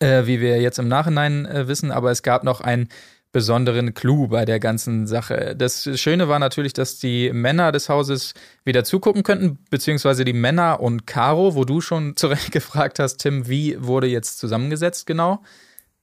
äh, wie wir jetzt im Nachhinein äh, wissen, aber es gab noch einen besonderen Clou bei der ganzen Sache. Das Schöne war natürlich, dass die Männer des Hauses wieder zugucken könnten, beziehungsweise die Männer und Caro, wo du schon zurecht gefragt hast, Tim, wie wurde jetzt zusammengesetzt genau?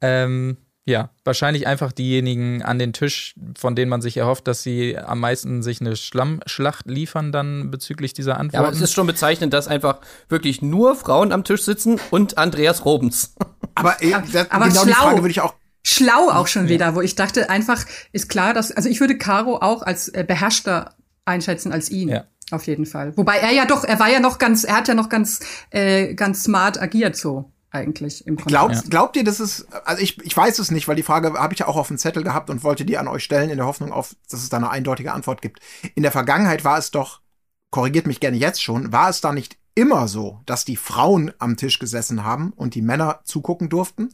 Ähm, ja, wahrscheinlich einfach diejenigen an den Tisch, von denen man sich erhofft, dass sie am meisten sich eine Schlammschlacht liefern dann bezüglich dieser Ja, aber Antworten. es ist schon bezeichnend, dass einfach wirklich nur Frauen am Tisch sitzen und Andreas Robens. Aber, äh, das, aber genau die schlau. Frage würde ich auch. Schlau auch schon wieder, wo ich dachte, einfach ist klar, dass, also ich würde Caro auch als äh, beherrschter einschätzen als ihn. Ja. Auf jeden Fall. Wobei er ja doch, er war ja noch ganz, er hat ja noch ganz, äh, ganz smart agiert so eigentlich im Prinzip. Glaubt, glaubt ihr, dass es, also ich, ich weiß es nicht, weil die Frage habe ich ja auch auf dem Zettel gehabt und wollte die an euch stellen, in der Hoffnung auf, dass es da eine eindeutige Antwort gibt. In der Vergangenheit war es doch, korrigiert mich gerne jetzt schon, war es da nicht immer so, dass die Frauen am Tisch gesessen haben und die Männer zugucken durften?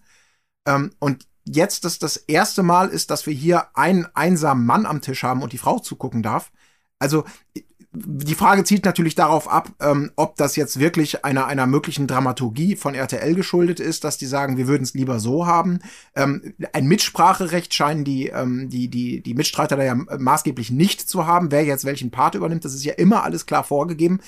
Ähm, und jetzt das das erste Mal ist, dass wir hier einen einsamen Mann am Tisch haben und die Frau zugucken darf. Also die Frage zielt natürlich darauf ab, ähm, ob das jetzt wirklich einer, einer möglichen Dramaturgie von RTL geschuldet ist, dass die sagen, wir würden es lieber so haben. Ähm, ein Mitspracherecht scheinen die, ähm, die, die, die Mitstreiter da ja maßgeblich nicht zu haben, wer jetzt welchen Part übernimmt. Das ist ja immer alles klar vorgegeben.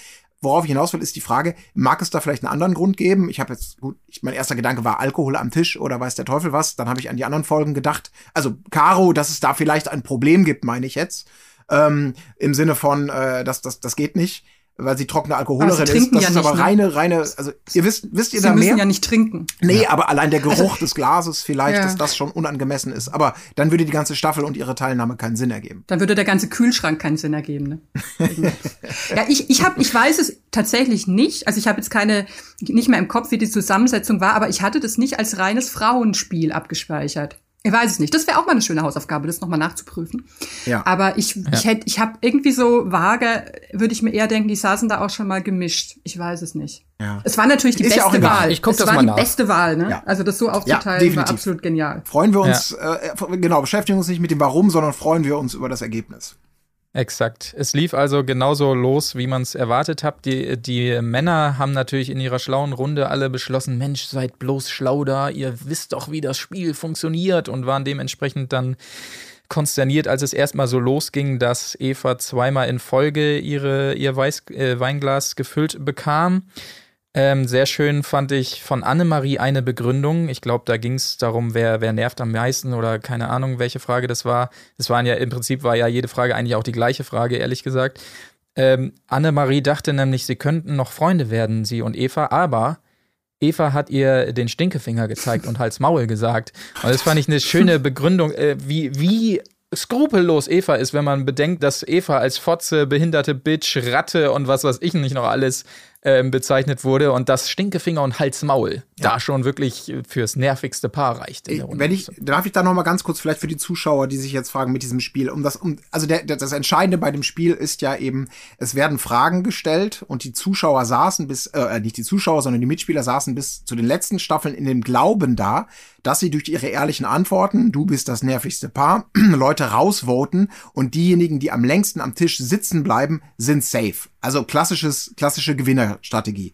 Worauf ich hinaus will, ist die Frage, mag es da vielleicht einen anderen Grund geben? Ich habe jetzt, gut, ich, mein erster Gedanke war Alkohol am Tisch oder weiß der Teufel was. Dann habe ich an die anderen Folgen gedacht. Also Caro, dass es da vielleicht ein Problem gibt, meine ich jetzt. Ähm, Im Sinne von, äh, das, das, das geht nicht, weil sie trockene Alkoholerin sie ist. trinken Das ja ist nicht, aber ne? reine, reine, also ihr wisst, wisst ihr Sie da müssen mehr? ja nicht trinken. Nee, aber allein der Geruch des Glases vielleicht, Ja. dass das schon unangemessen ist. Aber dann würde die ganze Staffel und ihre Teilnahme keinen Sinn ergeben. Dann würde der ganze Kühlschrank keinen Sinn ergeben. Ne? ja, ich, ich, hab, ich weiß es tatsächlich nicht. Also ich habe jetzt keine, nicht mehr im Kopf, wie die Zusammensetzung war, aber ich hatte das nicht als reines Frauenspiel abgespeichert. Ich weiß es nicht. Das wäre auch mal eine schöne Hausaufgabe, das nochmal nachzuprüfen. Ja. Aber ich, ich hätte, ich habe irgendwie so vage, würde ich mir eher denken, die saßen da auch schon mal gemischt. Ich weiß es nicht. Ja. Es war natürlich die Ist ja auch beste egal. Wahl. Ich guck es das war mal die nach. beste Wahl, ne? Ja. Also das so aufzuteilen war absolut genial. Freuen wir uns, äh, genau, beschäftigen uns nicht mit dem Warum, sondern freuen wir uns über das Ergebnis. Exakt. Es lief also genauso los, wie man es erwartet hat. Die, die Männer haben natürlich in ihrer schlauen Runde alle beschlossen, Mensch, seid bloß schlau da, ihr wisst doch, wie das Spiel funktioniert und waren dementsprechend dann konsterniert, als es erstmal so losging, dass Eva zweimal in Folge ihre, ihr Weiß, äh, Weinglas gefüllt bekam. Ähm, sehr schön fand ich von Annemarie eine Begründung. Ich glaube, da ging es darum, wer, wer nervt am meisten oder keine Ahnung, welche Frage das war. Es waren ja im Prinzip war ja jede Frage eigentlich auch die gleiche Frage, ehrlich gesagt. Ähm, Annemarie dachte nämlich, sie könnten noch Freunde werden, sie und Eva, aber Eva hat ihr den Stinkefinger gezeigt und Hals Maul gesagt. Und das fand ich eine schöne Begründung, äh, wie, wie skrupellos Eva ist, wenn man bedenkt, dass Eva als Fotze, behinderte Bitch, Ratte und was weiß ich nicht noch alles ähm, bezeichnet wurde und das Stinkefinger und Hals-Maul da schon wirklich fürs nervigste Paar reicht in der Runde. Wenn ich, darf ich da noch mal ganz kurz vielleicht für die Zuschauer, die sich jetzt fragen mit diesem Spiel, um das, um, also der, der, das Entscheidende bei dem Spiel ist ja eben, es werden Fragen gestellt und die Zuschauer saßen bis, äh, nicht die Zuschauer, sondern die Mitspieler saßen bis zu den letzten Staffeln in dem Glauben da, dass sie durch ihre ehrlichen Antworten, du bist das nervigste Paar, Leute rausvoten und diejenigen, die am längsten am Tisch sitzen bleiben, sind safe. Also klassisches, klassische Gewinnerstrategie.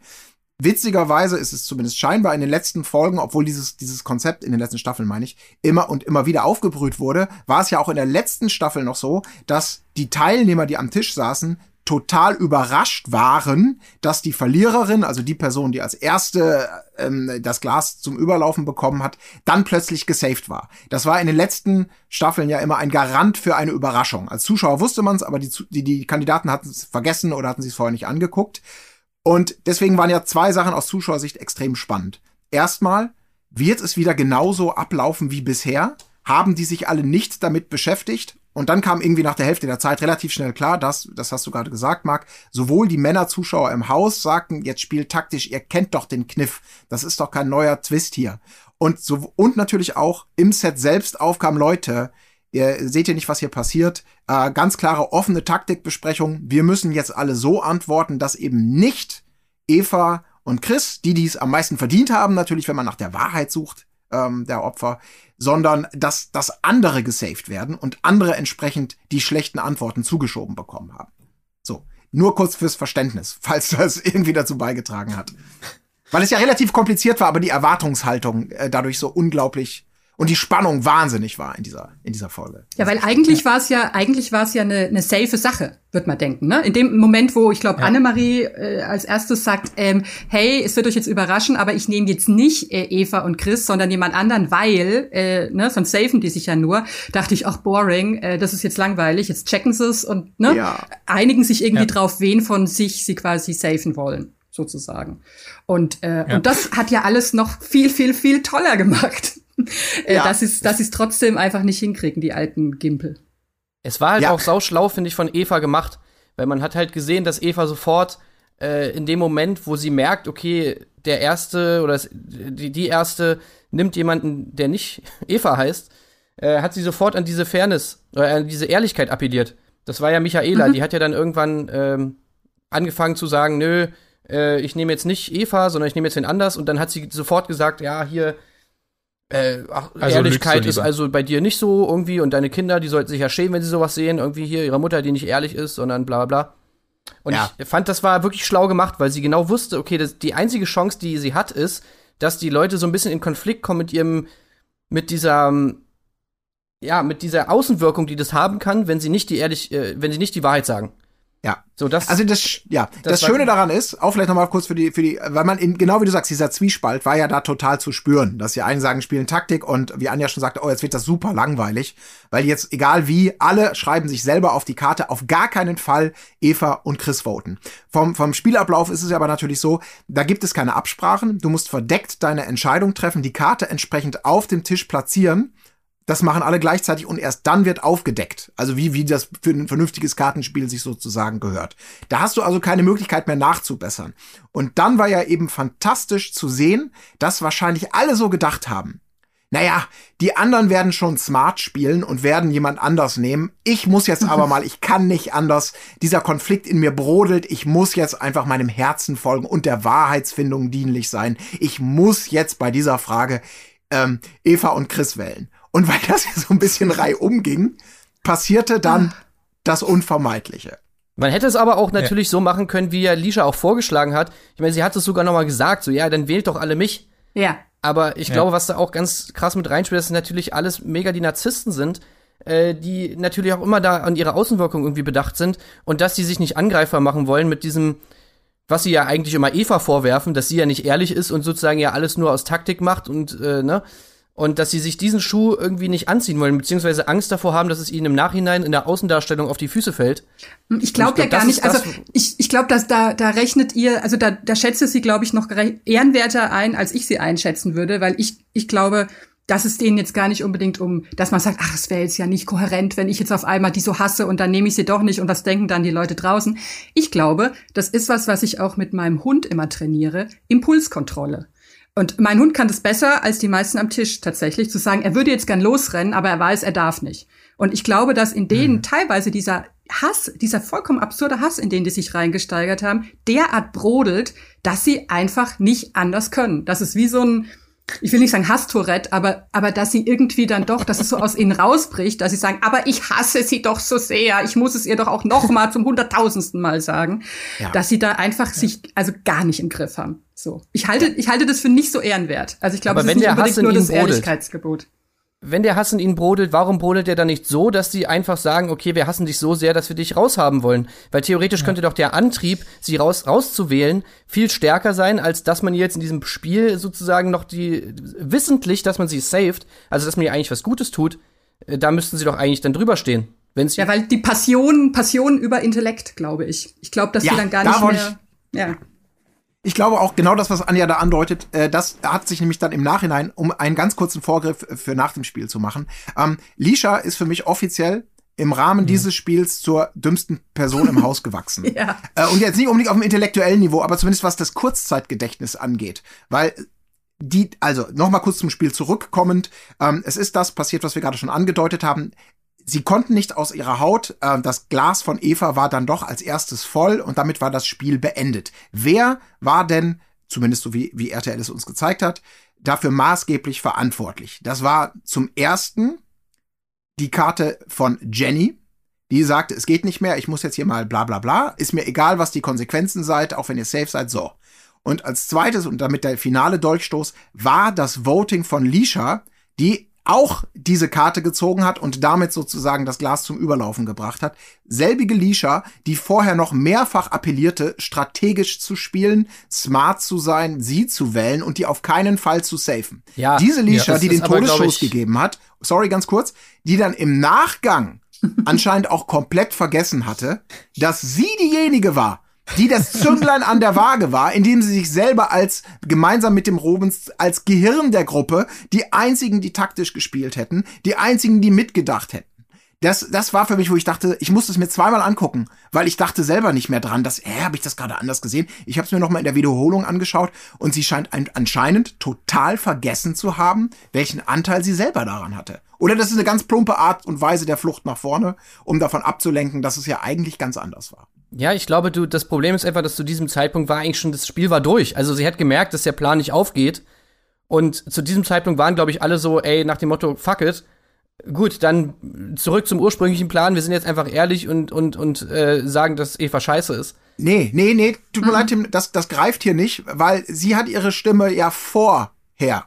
Witzigerweise ist es zumindest scheinbar in den letzten Folgen, obwohl dieses, dieses Konzept in den letzten Staffeln, meine ich, immer und immer wieder aufgebrüht wurde, war es ja auch in der letzten Staffel noch so, dass die Teilnehmer, die am Tisch saßen, total überrascht waren, dass die Verliererin, also die Person, die als erste ähm, das Glas zum Überlaufen bekommen hat, dann plötzlich gesaved war. Das war in den letzten Staffeln ja immer ein Garant für eine Überraschung. Als Zuschauer wusste man es, aber die, die, die Kandidaten hatten es vergessen oder hatten sich es vorher nicht angeguckt. Und deswegen waren ja zwei Sachen aus Zuschauersicht extrem spannend. Erstmal, wird es wieder genauso ablaufen wie bisher? Haben die sich alle nicht damit beschäftigt? Und dann kam irgendwie nach der Hälfte der Zeit relativ schnell klar, dass, das hast du gerade gesagt, Marc, sowohl die Männer-Zuschauer im Haus sagten, jetzt spielt taktisch, ihr kennt doch den Kniff. Das ist doch kein neuer Twist hier. Und so, und natürlich auch im Set selbst aufkam Leute, ihr seht ihr nicht, was hier passiert. Äh, ganz klare offene Taktikbesprechung. Wir müssen jetzt alle so antworten, dass eben nicht Eva und Chris, die dies am meisten verdient haben, natürlich, wenn man nach der Wahrheit sucht, ähm, der Opfer, sondern dass, dass andere gesaved werden und andere entsprechend die schlechten Antworten zugeschoben bekommen haben. So. Nur kurz fürs Verständnis, falls das irgendwie dazu beigetragen hat. Weil es ja relativ kompliziert war, aber die Erwartungshaltung äh, dadurch so unglaublich und die Spannung wahnsinnig war in dieser in dieser Folge. Ja, weil eigentlich war es ja eigentlich war es ja eine, eine safe Sache, wird man denken. Ne? In dem Moment, wo ich glaube ja. Annemarie äh, als erstes sagt, ähm, hey, es wird euch jetzt überraschen, aber ich nehme jetzt nicht äh, Eva und Chris, sondern jemand anderen, weil äh, ne, sonst safen die sich ja nur. Dachte ich, auch boring, äh, das ist jetzt langweilig. Jetzt checken sie es und ne, ja. einigen sich irgendwie ja. drauf, wen von sich sie quasi safen wollen sozusagen. Und, äh, ja. und das hat ja alles noch viel, viel, viel toller gemacht. Äh, ja. dass sie dass es trotzdem einfach nicht hinkriegen, die alten Gimpel. Es war halt ja. auch sauschlau, finde ich, von Eva gemacht, weil man hat halt gesehen, dass Eva sofort äh, in dem Moment, wo sie merkt, okay, der erste oder die, die erste nimmt jemanden, der nicht Eva heißt, äh, hat sie sofort an diese Fairness oder an diese Ehrlichkeit appelliert. Das war ja Michaela, mhm. die hat ja dann irgendwann ähm, angefangen zu sagen, nö, äh, ich nehme jetzt nicht Eva, sondern ich nehme jetzt den anders und dann hat sie sofort gesagt, ja, hier äh, ach, also Ehrlichkeit ist also bei dir nicht so irgendwie und deine Kinder, die sollten sich ja schämen, wenn sie sowas sehen, irgendwie hier ihre Mutter, die nicht ehrlich ist, sondern bla bla. Und ja. ich fand, das war wirklich schlau gemacht, weil sie genau wusste, okay, das, die einzige Chance, die sie hat, ist, dass die Leute so ein bisschen in Konflikt kommen mit ihrem, mit dieser, ja, mit dieser Außenwirkung, die das haben kann, wenn sie nicht die ehrlich, äh, wenn sie nicht die Wahrheit sagen. Ja. So, das, also das, ja, das, das Schöne daran ist, auch vielleicht nochmal kurz für die, für die, weil man in, genau wie du sagst, dieser Zwiespalt war ja da total zu spüren, dass die einen sagen, spielen Taktik und wie Anja schon sagte, oh, jetzt wird das super langweilig, weil jetzt, egal wie, alle schreiben sich selber auf die Karte, auf gar keinen Fall Eva und Chris voten. Vom, vom Spielablauf ist es aber natürlich so, da gibt es keine Absprachen, du musst verdeckt deine Entscheidung treffen, die Karte entsprechend auf dem Tisch platzieren das machen alle gleichzeitig und erst dann wird aufgedeckt. Also wie, wie das für ein vernünftiges Kartenspiel sich sozusagen gehört. Da hast du also keine Möglichkeit mehr nachzubessern. Und dann war ja eben fantastisch zu sehen, dass wahrscheinlich alle so gedacht haben. Naja, die anderen werden schon smart spielen und werden jemand anders nehmen. Ich muss jetzt aber mal, ich kann nicht anders. Dieser Konflikt in mir brodelt. Ich muss jetzt einfach meinem Herzen folgen und der Wahrheitsfindung dienlich sein. Ich muss jetzt bei dieser Frage ähm, Eva und Chris wählen. Und weil das ja so ein bisschen reihum ging, passierte dann ah. das Unvermeidliche. Man hätte es aber auch natürlich ja. so machen können, wie ja Lisha auch vorgeschlagen hat. Ich meine, sie hat es sogar noch mal gesagt, so ja, dann wählt doch alle mich. Ja. Aber ich ja. glaube, was da auch ganz krass mit reinspielt, dass natürlich alles mega die Narzissten sind, äh, die natürlich auch immer da an ihre Außenwirkung irgendwie bedacht sind und dass sie sich nicht angreifbar machen wollen mit diesem, was sie ja eigentlich immer Eva vorwerfen, dass sie ja nicht ehrlich ist und sozusagen ja alles nur aus Taktik macht und äh, ne und dass sie sich diesen Schuh irgendwie nicht anziehen wollen, beziehungsweise Angst davor haben, dass es ihnen im Nachhinein in der Außendarstellung auf die Füße fällt. Ich glaube glaub, ja gar nicht, also ich, ich glaube, dass da, da rechnet ihr, also da, da schätze sie, glaube ich, noch ehrenwerter ein, als ich sie einschätzen würde, weil ich, ich glaube, dass es denen jetzt gar nicht unbedingt um, dass man sagt, ach, es wäre jetzt ja nicht kohärent, wenn ich jetzt auf einmal die so hasse und dann nehme ich sie doch nicht und was denken dann die Leute draußen. Ich glaube, das ist was, was ich auch mit meinem Hund immer trainiere, Impulskontrolle. Und mein Hund kann das besser als die meisten am Tisch tatsächlich, zu sagen, er würde jetzt gern losrennen, aber er weiß, er darf nicht. Und ich glaube, dass in denen mhm. teilweise dieser Hass, dieser vollkommen absurde Hass, in den die sich reingesteigert haben, derart brodelt, dass sie einfach nicht anders können. Das ist wie so ein, ich will nicht sagen Hasstourette, aber, aber dass sie irgendwie dann doch, dass es so aus ihnen rausbricht, dass sie sagen, aber ich hasse sie doch so sehr, ich muss es ihr doch auch noch mal zum hunderttausendsten Mal sagen, Ja. dass sie da einfach sich also gar nicht im Griff haben. So. Ich halte, ich halte das für nicht so ehrenwert. Also ich glaube, Aber es ist nicht unbedingt nur das brodelt. Ehrlichkeitsgebot. Wenn der Hass in ihnen brodelt, warum brodelt der dann nicht so, dass sie einfach sagen, okay, wir hassen dich so sehr, dass wir dich raushaben wollen? Weil theoretisch könnte doch der Antrieb, sie raus, rauszuwählen, viel stärker sein, als dass man jetzt in diesem Spiel sozusagen noch die, wissentlich, dass man sie saved, also dass man ihr eigentlich was Gutes tut, äh, da müssten sie doch eigentlich dann drüber stehen. Wenn sie Ja, weil die Passion, Passion über Intellekt, glaube ich. Ich glaube, dass Ja, sie dann gar da nicht mehr. Ja. Ich glaube auch genau das, was Anja da andeutet, äh, das hat sich nämlich dann im Nachhinein, um einen ganz kurzen Vorgriff äh, für nach dem Spiel zu machen. Ähm, Lisha ist für mich offiziell im Rahmen dieses Spiels zur dümmsten Person im Haus gewachsen. Ja. Äh, und jetzt nicht unbedingt auf dem intellektuellen Niveau, aber zumindest was das Kurzzeitgedächtnis angeht. Weil die, also nochmal kurz zum Spiel zurückkommend, ähm, es ist das passiert, was wir gerade schon angedeutet haben. Sie konnten nicht aus ihrer Haut, äh, das Glas von Eva war dann doch als erstes voll und damit war das Spiel beendet. Wer war denn, zumindest so wie, wie RTL es uns gezeigt hat, dafür maßgeblich verantwortlich? Das war zum ersten die Karte von Jenny, die sagte, es geht nicht mehr, ich muss jetzt hier mal bla bla bla, ist mir egal, was die Konsequenzen seid, auch wenn ihr safe seid, so. Und als zweites und damit der finale Dolchstoß war das Voting von Lisha, die auch diese Karte gezogen hat und damit sozusagen das Glas zum Überlaufen gebracht hat. Selbige Lisha, die vorher noch mehrfach appellierte, strategisch zu spielen, smart zu sein, sie zu wählen und die auf keinen Fall zu safen. Ja, Diese ja, Lisha, das die den aber, ich- gegeben hat, sorry, ganz kurz, die dann im Nachgang anscheinend auch komplett vergessen hatte, dass sie diejenige war, die das Zünglein an der Waage war, indem sie sich selber als gemeinsam mit dem Robens als Gehirn der Gruppe die einzigen, die taktisch gespielt hätten, die einzigen, die mitgedacht hätten. Das, das war für mich, wo ich dachte, ich musste es mir zweimal angucken, weil ich dachte selber nicht mehr dran, dass, hä, habe ich das gerade anders gesehen? Ich habe es mir noch mal in der Wiederholung angeschaut und sie scheint ein, anscheinend total vergessen zu haben, welchen Anteil sie selber daran hatte. Oder das ist eine ganz plumpe Art und Weise der Flucht nach vorne, um davon abzulenken, dass es ja eigentlich ganz anders war. Ja, ich glaube, du, das Problem ist einfach, dass zu diesem Zeitpunkt war eigentlich schon, das Spiel war durch. Also sie hat gemerkt, dass der Plan nicht aufgeht. Und zu diesem Zeitpunkt waren, glaube ich, alle so, ey, nach dem Motto, fuck it. Gut, dann zurück zum ursprünglichen Plan. Wir sind jetzt einfach ehrlich und, und, und äh, sagen, dass Eva scheiße ist. Nee, nee, nee, tut mir leid, Tim, das, das greift hier nicht, weil sie hat ihre Stimme ja vorher.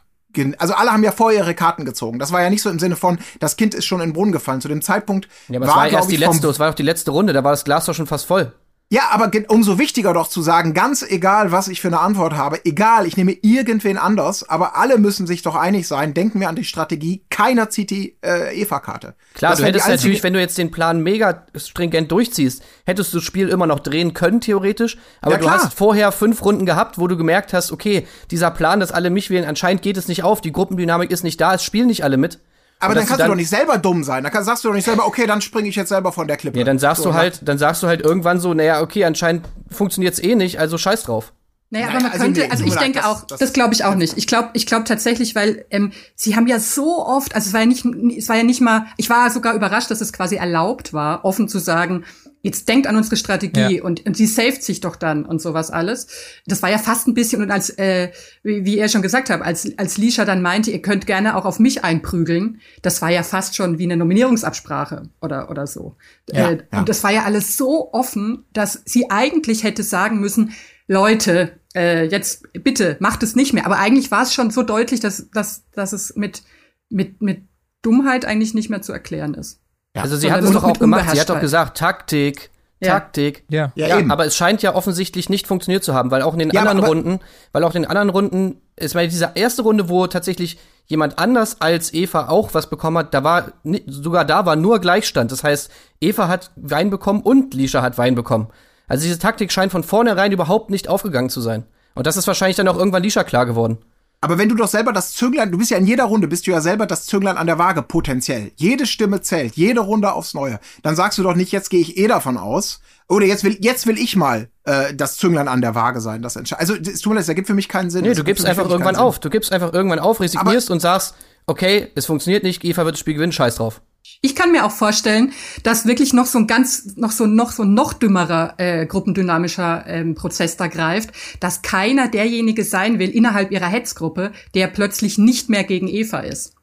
Also alle haben ja vorher ihre Karten gezogen. Das war ja nicht so im Sinne von, das Kind ist schon in den Brunnen gefallen. Zu dem Zeitpunkt Ja, aber war, es war erst die letzte, es war doch die letzte Runde, da war das Glas doch schon fast voll. Ja, aber umso wichtiger doch zu sagen, ganz egal, was ich für eine Antwort habe, egal, ich nehme irgendwen anders, aber alle müssen sich doch einig sein, denken wir an die Strategie, keiner zieht die äh, Eva-Karte. Klar, Das du hättest natürlich, wenn du jetzt den Plan mega stringent durchziehst, hättest du das Spiel immer noch drehen können, theoretisch. Aber Ja, du hast vorher fünf Runden gehabt, wo du gemerkt hast, okay, dieser Plan, dass alle mich wählen, anscheinend geht es nicht auf, die Gruppendynamik ist nicht da, es spielen nicht alle mit. Aber dann kannst du doch nicht selber dumm sein. Dann sagst du doch nicht selber, okay, dann springe ich jetzt selber von der Klippe. Ja, dann sagst So, du halt, dann sagst du halt irgendwann so, naja, okay, anscheinend funktioniert's eh nicht, also scheiß drauf. Naja, Naja, aber man also könnte, nee, also ich denke das- auch, das- das, glaube ich auch nicht. Ich glaube, ich glaube tatsächlich, weil ähm, sie haben ja so oft, also es war ja nicht, es war ja nicht mal, ich war sogar überrascht, dass es quasi erlaubt war, offen zu sagen, jetzt denkt an unsere Strategie Ja. und, und sie saved sich doch dann und sowas alles. Das war ja fast ein bisschen und als, äh, wie, wie ihr schon gesagt habt, als als Lisha dann meinte, ihr könnt gerne auch auf mich einprügeln, das war ja fast schon wie eine Nominierungsabsprache oder oder so. Ja, äh, ja. Und das war ja alles so offen, dass sie eigentlich hätte sagen müssen, Leute, äh, jetzt bitte macht es nicht mehr. Aber eigentlich war es schon so deutlich, dass, dass, dass es mit, mit, mit Dummheit eigentlich nicht mehr zu erklären ist. also sie hat es doch auch gemacht, sie hat doch gesagt, Taktik, Ja. Taktik. Ja. Ja, Ja, eben. aber es scheint ja offensichtlich nicht funktioniert zu haben, weil auch in den Ja, anderen aber- Runden, weil auch in den anderen Runden, es war diese erste Runde, wo tatsächlich jemand anders als Eva auch was bekommen hat, da war sogar da war nur Gleichstand. Das heißt, Eva hat Wein bekommen und Lisha hat Wein bekommen. Also diese Taktik scheint von vornherein überhaupt nicht aufgegangen zu sein. Und das ist wahrscheinlich dann auch irgendwann Lisha klar geworden. Aber wenn du doch selber das Zünglein, du bist ja in jeder Runde, bist du ja selber das Zünglein an der Waage potenziell. Jede Stimme zählt, jede Runde aufs Neue. Dann sagst du doch nicht, jetzt gehe ich eh davon aus. Oder jetzt will, jetzt will ich mal äh, das Zünglein an der Waage sein. Das entscheidet. Also es tut mir leid, das ergibt für mich keinen Sinn. Nee, Das du gibst einfach irgendwann auf. Du gibst einfach irgendwann auf, resignierst und sagst, okay, es funktioniert nicht, Eva wird das Spiel gewinnen, scheiß drauf. Ich kann mir auch vorstellen, dass wirklich noch so ein ganz, noch so noch so ein noch dümmerer äh, gruppendynamischer ähm, Prozess da greift, dass keiner derjenige sein will innerhalb ihrer Hetzgruppe, der plötzlich nicht mehr gegen Eva ist.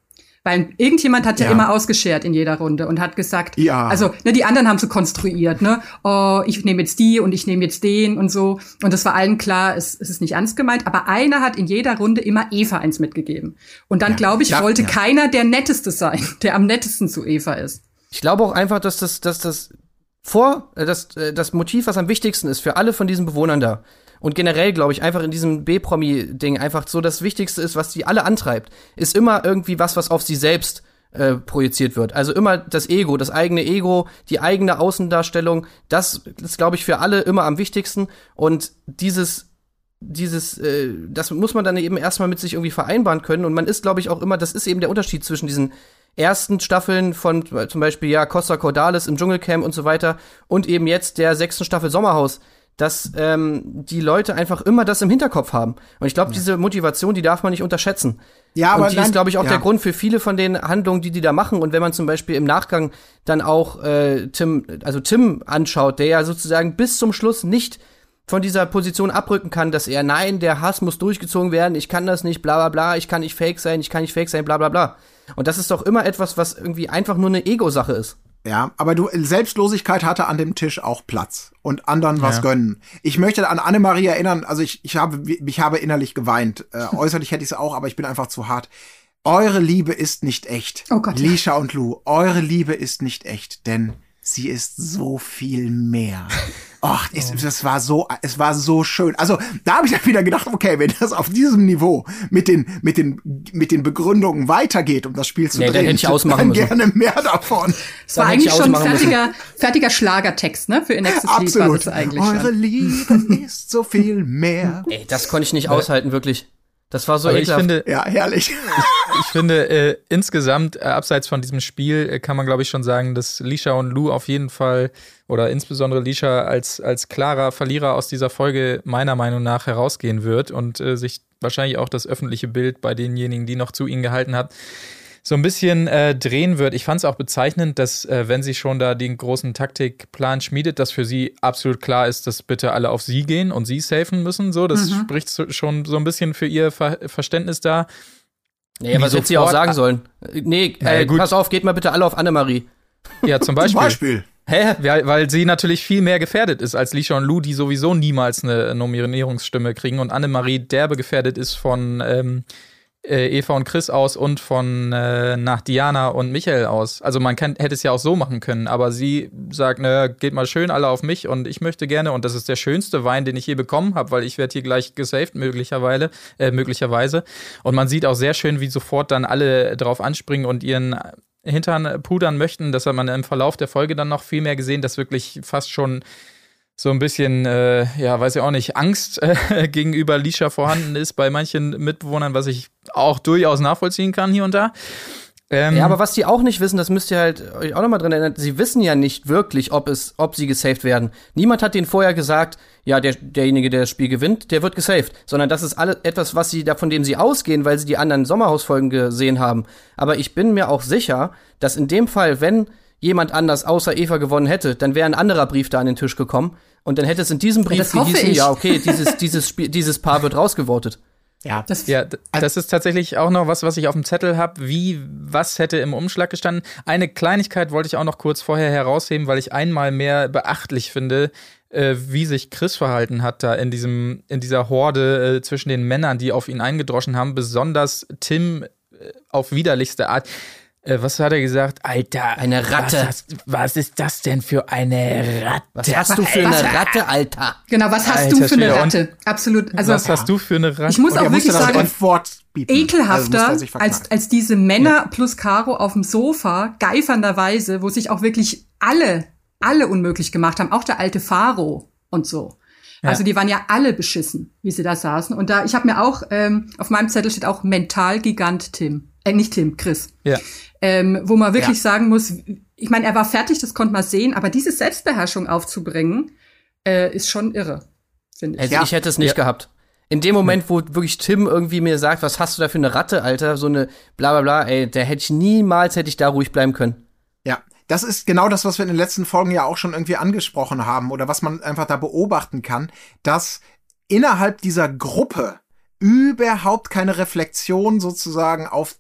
Weil irgendjemand hat ja, Ja. immer ausgeschert in jeder Runde und hat gesagt, Ja. also ne, die anderen haben so konstruiert, ne, oh, ich nehme jetzt die und ich nehme jetzt den und so. Und das war allen klar, es, es ist nicht ernst gemeint. Aber einer hat in jeder Runde immer Eva eins mitgegeben. Und dann, glaube ich, Ja, wollte ja. keiner der Netteste sein, der am nettesten zu Eva ist. Ich glaube auch einfach, dass das, dass das vor, äh, das, äh, das Motiv, was am wichtigsten ist für alle von diesen Bewohnern da. Und generell, glaube ich, einfach in diesem B-Promi-Ding einfach so das Wichtigste ist, was die alle antreibt, ist immer irgendwie was, was auf sie selbst äh, projiziert wird. Also immer das Ego, das eigene Ego, die eigene Außendarstellung, das ist, glaube ich, für alle immer am wichtigsten. Und dieses dieses, äh, das muss man dann eben erstmal mit sich irgendwie vereinbaren können. Und man ist, glaube ich, auch immer, das ist eben der Unterschied zwischen diesen ersten Staffeln von äh, zum Beispiel ja Costa Cordalis im Dschungelcamp und so weiter und eben jetzt der sechsten Staffel Sommerhaus, dass ähm, die Leute einfach immer das im Hinterkopf haben. Und ich glaube, diese Motivation, die darf man nicht unterschätzen. Ja, aber und die nein, ist, glaube ich, auch ja. der Grund für viele von den Handlungen, die die da machen. Und wenn man zum Beispiel im Nachgang dann auch äh, Tim, also Tim anschaut, der ja sozusagen bis zum Schluss nicht von dieser Position abrücken kann, dass er, nein, der Hass muss durchgezogen werden, ich kann das nicht, bla bla bla, ich kann nicht fake sein, ich kann nicht fake sein, bla bla bla. Und das ist doch immer etwas, was irgendwie einfach nur eine Ego-Sache ist. Ja, aber du, Selbstlosigkeit hatte an dem Tisch auch Platz und anderen was gönnen. Ich möchte an Annemarie erinnern, also ich, ich habe, ich habe innerlich geweint. Äh, äußerlich hätte ich es auch, aber ich bin einfach zu hart. Eure Liebe ist nicht echt. Oh Gott, ja. Lisha und Lou, eure Liebe ist nicht echt, denn sie ist so viel mehr. Och, es, das war so, es war so schön. Also da habe ich dann wieder gedacht, okay, wenn das auf diesem Niveau mit den mit den mit den Begründungen weitergeht, um das Spiel zu Nee, dann drehen, hätte ich ausmachen dann müssen. gerne mehr davon. Es war eigentlich ich schon ein fertiger, fertiger Schlagertext, ne? Für ihr nächstes Lied war Absolut. das eigentlich Eure schon. Liebe ist so viel mehr. Ey, das konnte ich nicht aushalten, wirklich. Das war so Aber ich finde, Ja, herrlich. ich finde äh, insgesamt, äh, abseits von diesem Spiel, äh, kann man glaube ich schon sagen, dass Lisha und Lou auf jeden Fall oder insbesondere Lisha als, als klarer Verlierer aus dieser Folge meiner Meinung nach herausgehen wird und äh, sich wahrscheinlich auch das öffentliche Bild bei denjenigen, die noch zu ihnen gehalten hat, so ein bisschen äh, drehen wird. Ich fand es auch bezeichnend, dass äh, wenn sie schon da den großen Taktikplan schmiedet, dass für sie absolut klar ist, dass bitte alle auf sie gehen und sie safen müssen. So, das spricht so, schon so ein bisschen für ihr Ver Verständnis da. nee, was hätte sie auch sagen sollen? Äh, Nee, ja, äh, gut. pass auf, geht mal bitte alle auf Annemarie. Ja, zum Zum Beispiel. Beispiel. Hä? Weil, weil sie natürlich viel mehr gefährdet ist als Lisha und Lou, die sowieso niemals eine Nominierungsstimme kriegen und Annemarie derbe gefährdet ist von ähm, äh, Eva und Chris aus und von äh, nach Diana und Michael aus. Also man kann, hätte es ja auch so machen können, aber sie sagt, naja, geht mal schön alle auf mich und ich möchte gerne und das ist der schönste Wein, den ich je bekommen habe, weil ich werde hier gleich gesaved möglicherweise, äh, möglicherweise. Und man sieht auch sehr schön, wie sofort dann alle drauf anspringen und ihren Hintern pudern möchten. Das hat man im Verlauf der Folge dann noch viel mehr gesehen, dass wirklich fast schon so ein bisschen, äh, ja, weiß ich auch nicht, Angst äh, gegenüber Lisha vorhanden ist bei manchen Mitbewohnern, was ich auch durchaus nachvollziehen kann hier und da. Ähm, Ja, aber was die auch nicht wissen, das müsst ihr halt euch auch nochmal dran erinnern, sie wissen ja nicht wirklich, ob es, ob sie gesaved werden. Niemand hat denen vorher gesagt, ja, der, derjenige, der das Spiel gewinnt, der wird gesaved. Sondern das ist alles etwas, was sie, von dem sie ausgehen, weil sie die anderen Sommerhausfolgen gesehen haben. Aber ich bin mir auch sicher, dass in dem Fall, wenn jemand anders außer Eva gewonnen hätte, dann wäre ein anderer Brief da an den Tisch gekommen. Und dann hätte es in diesem Brief das hoffe gehießen, ich. ja, okay, dieses, dieses Spiel, dieses Paar wird rausgevotet. Ja. Das, Ja, das ist tatsächlich auch noch was, was ich auf dem Zettel habe. Wie, was hätte im Umschlag gestanden? Eine Kleinigkeit wollte ich auch noch kurz vorher herausheben, weil ich einmal mehr beachtlich finde, äh, wie sich Chris verhalten hat da in diesem, in dieser Horde äh, zwischen den Männern, die auf ihn eingedroschen haben. Besonders Tim äh, auf widerlichste Art. Äh, was hat er gesagt? Alter, Eine Ratte. Was, hast- was ist das denn für eine Ratte? Was hast du für eine Ratte, Alter? genau, was hast Alter du für eine Ratte? Absolut. Also, was hast du für eine Ratte? ich muss auch wirklich sagen. Also ekelhafter er verknallen. als, als diese Männer plus Caro auf dem Sofa, geifernderweise, wo sich auch wirklich alle, alle unmöglich gemacht haben, auch der alte Faro und so. Also die waren ja alle beschissen, wie sie da saßen. Und da, ich habe mir auch, ähm, auf meinem Zettel steht auch Mentalgigant Tim. Äh, nicht Tim, Chris. Ja. Ähm, wo man wirklich Ja. sagen muss, ich meine, er war fertig, das konnte man sehen, aber diese Selbstbeherrschung aufzubringen, äh, ist schon irre, finde ich. Also Ja. ich hätte es nicht Ja. gehabt. In dem Moment, wo wirklich Tim irgendwie mir sagt, was hast du da für eine Ratte, Alter, so eine bla bla bla, ey, der hätte ich niemals, hätte ich da ruhig bleiben können. Das ist genau das, was wir in den letzten Folgen ja auch schon irgendwie angesprochen haben oder was man einfach da beobachten kann, dass innerhalb dieser Gruppe überhaupt keine Reflexion sozusagen auf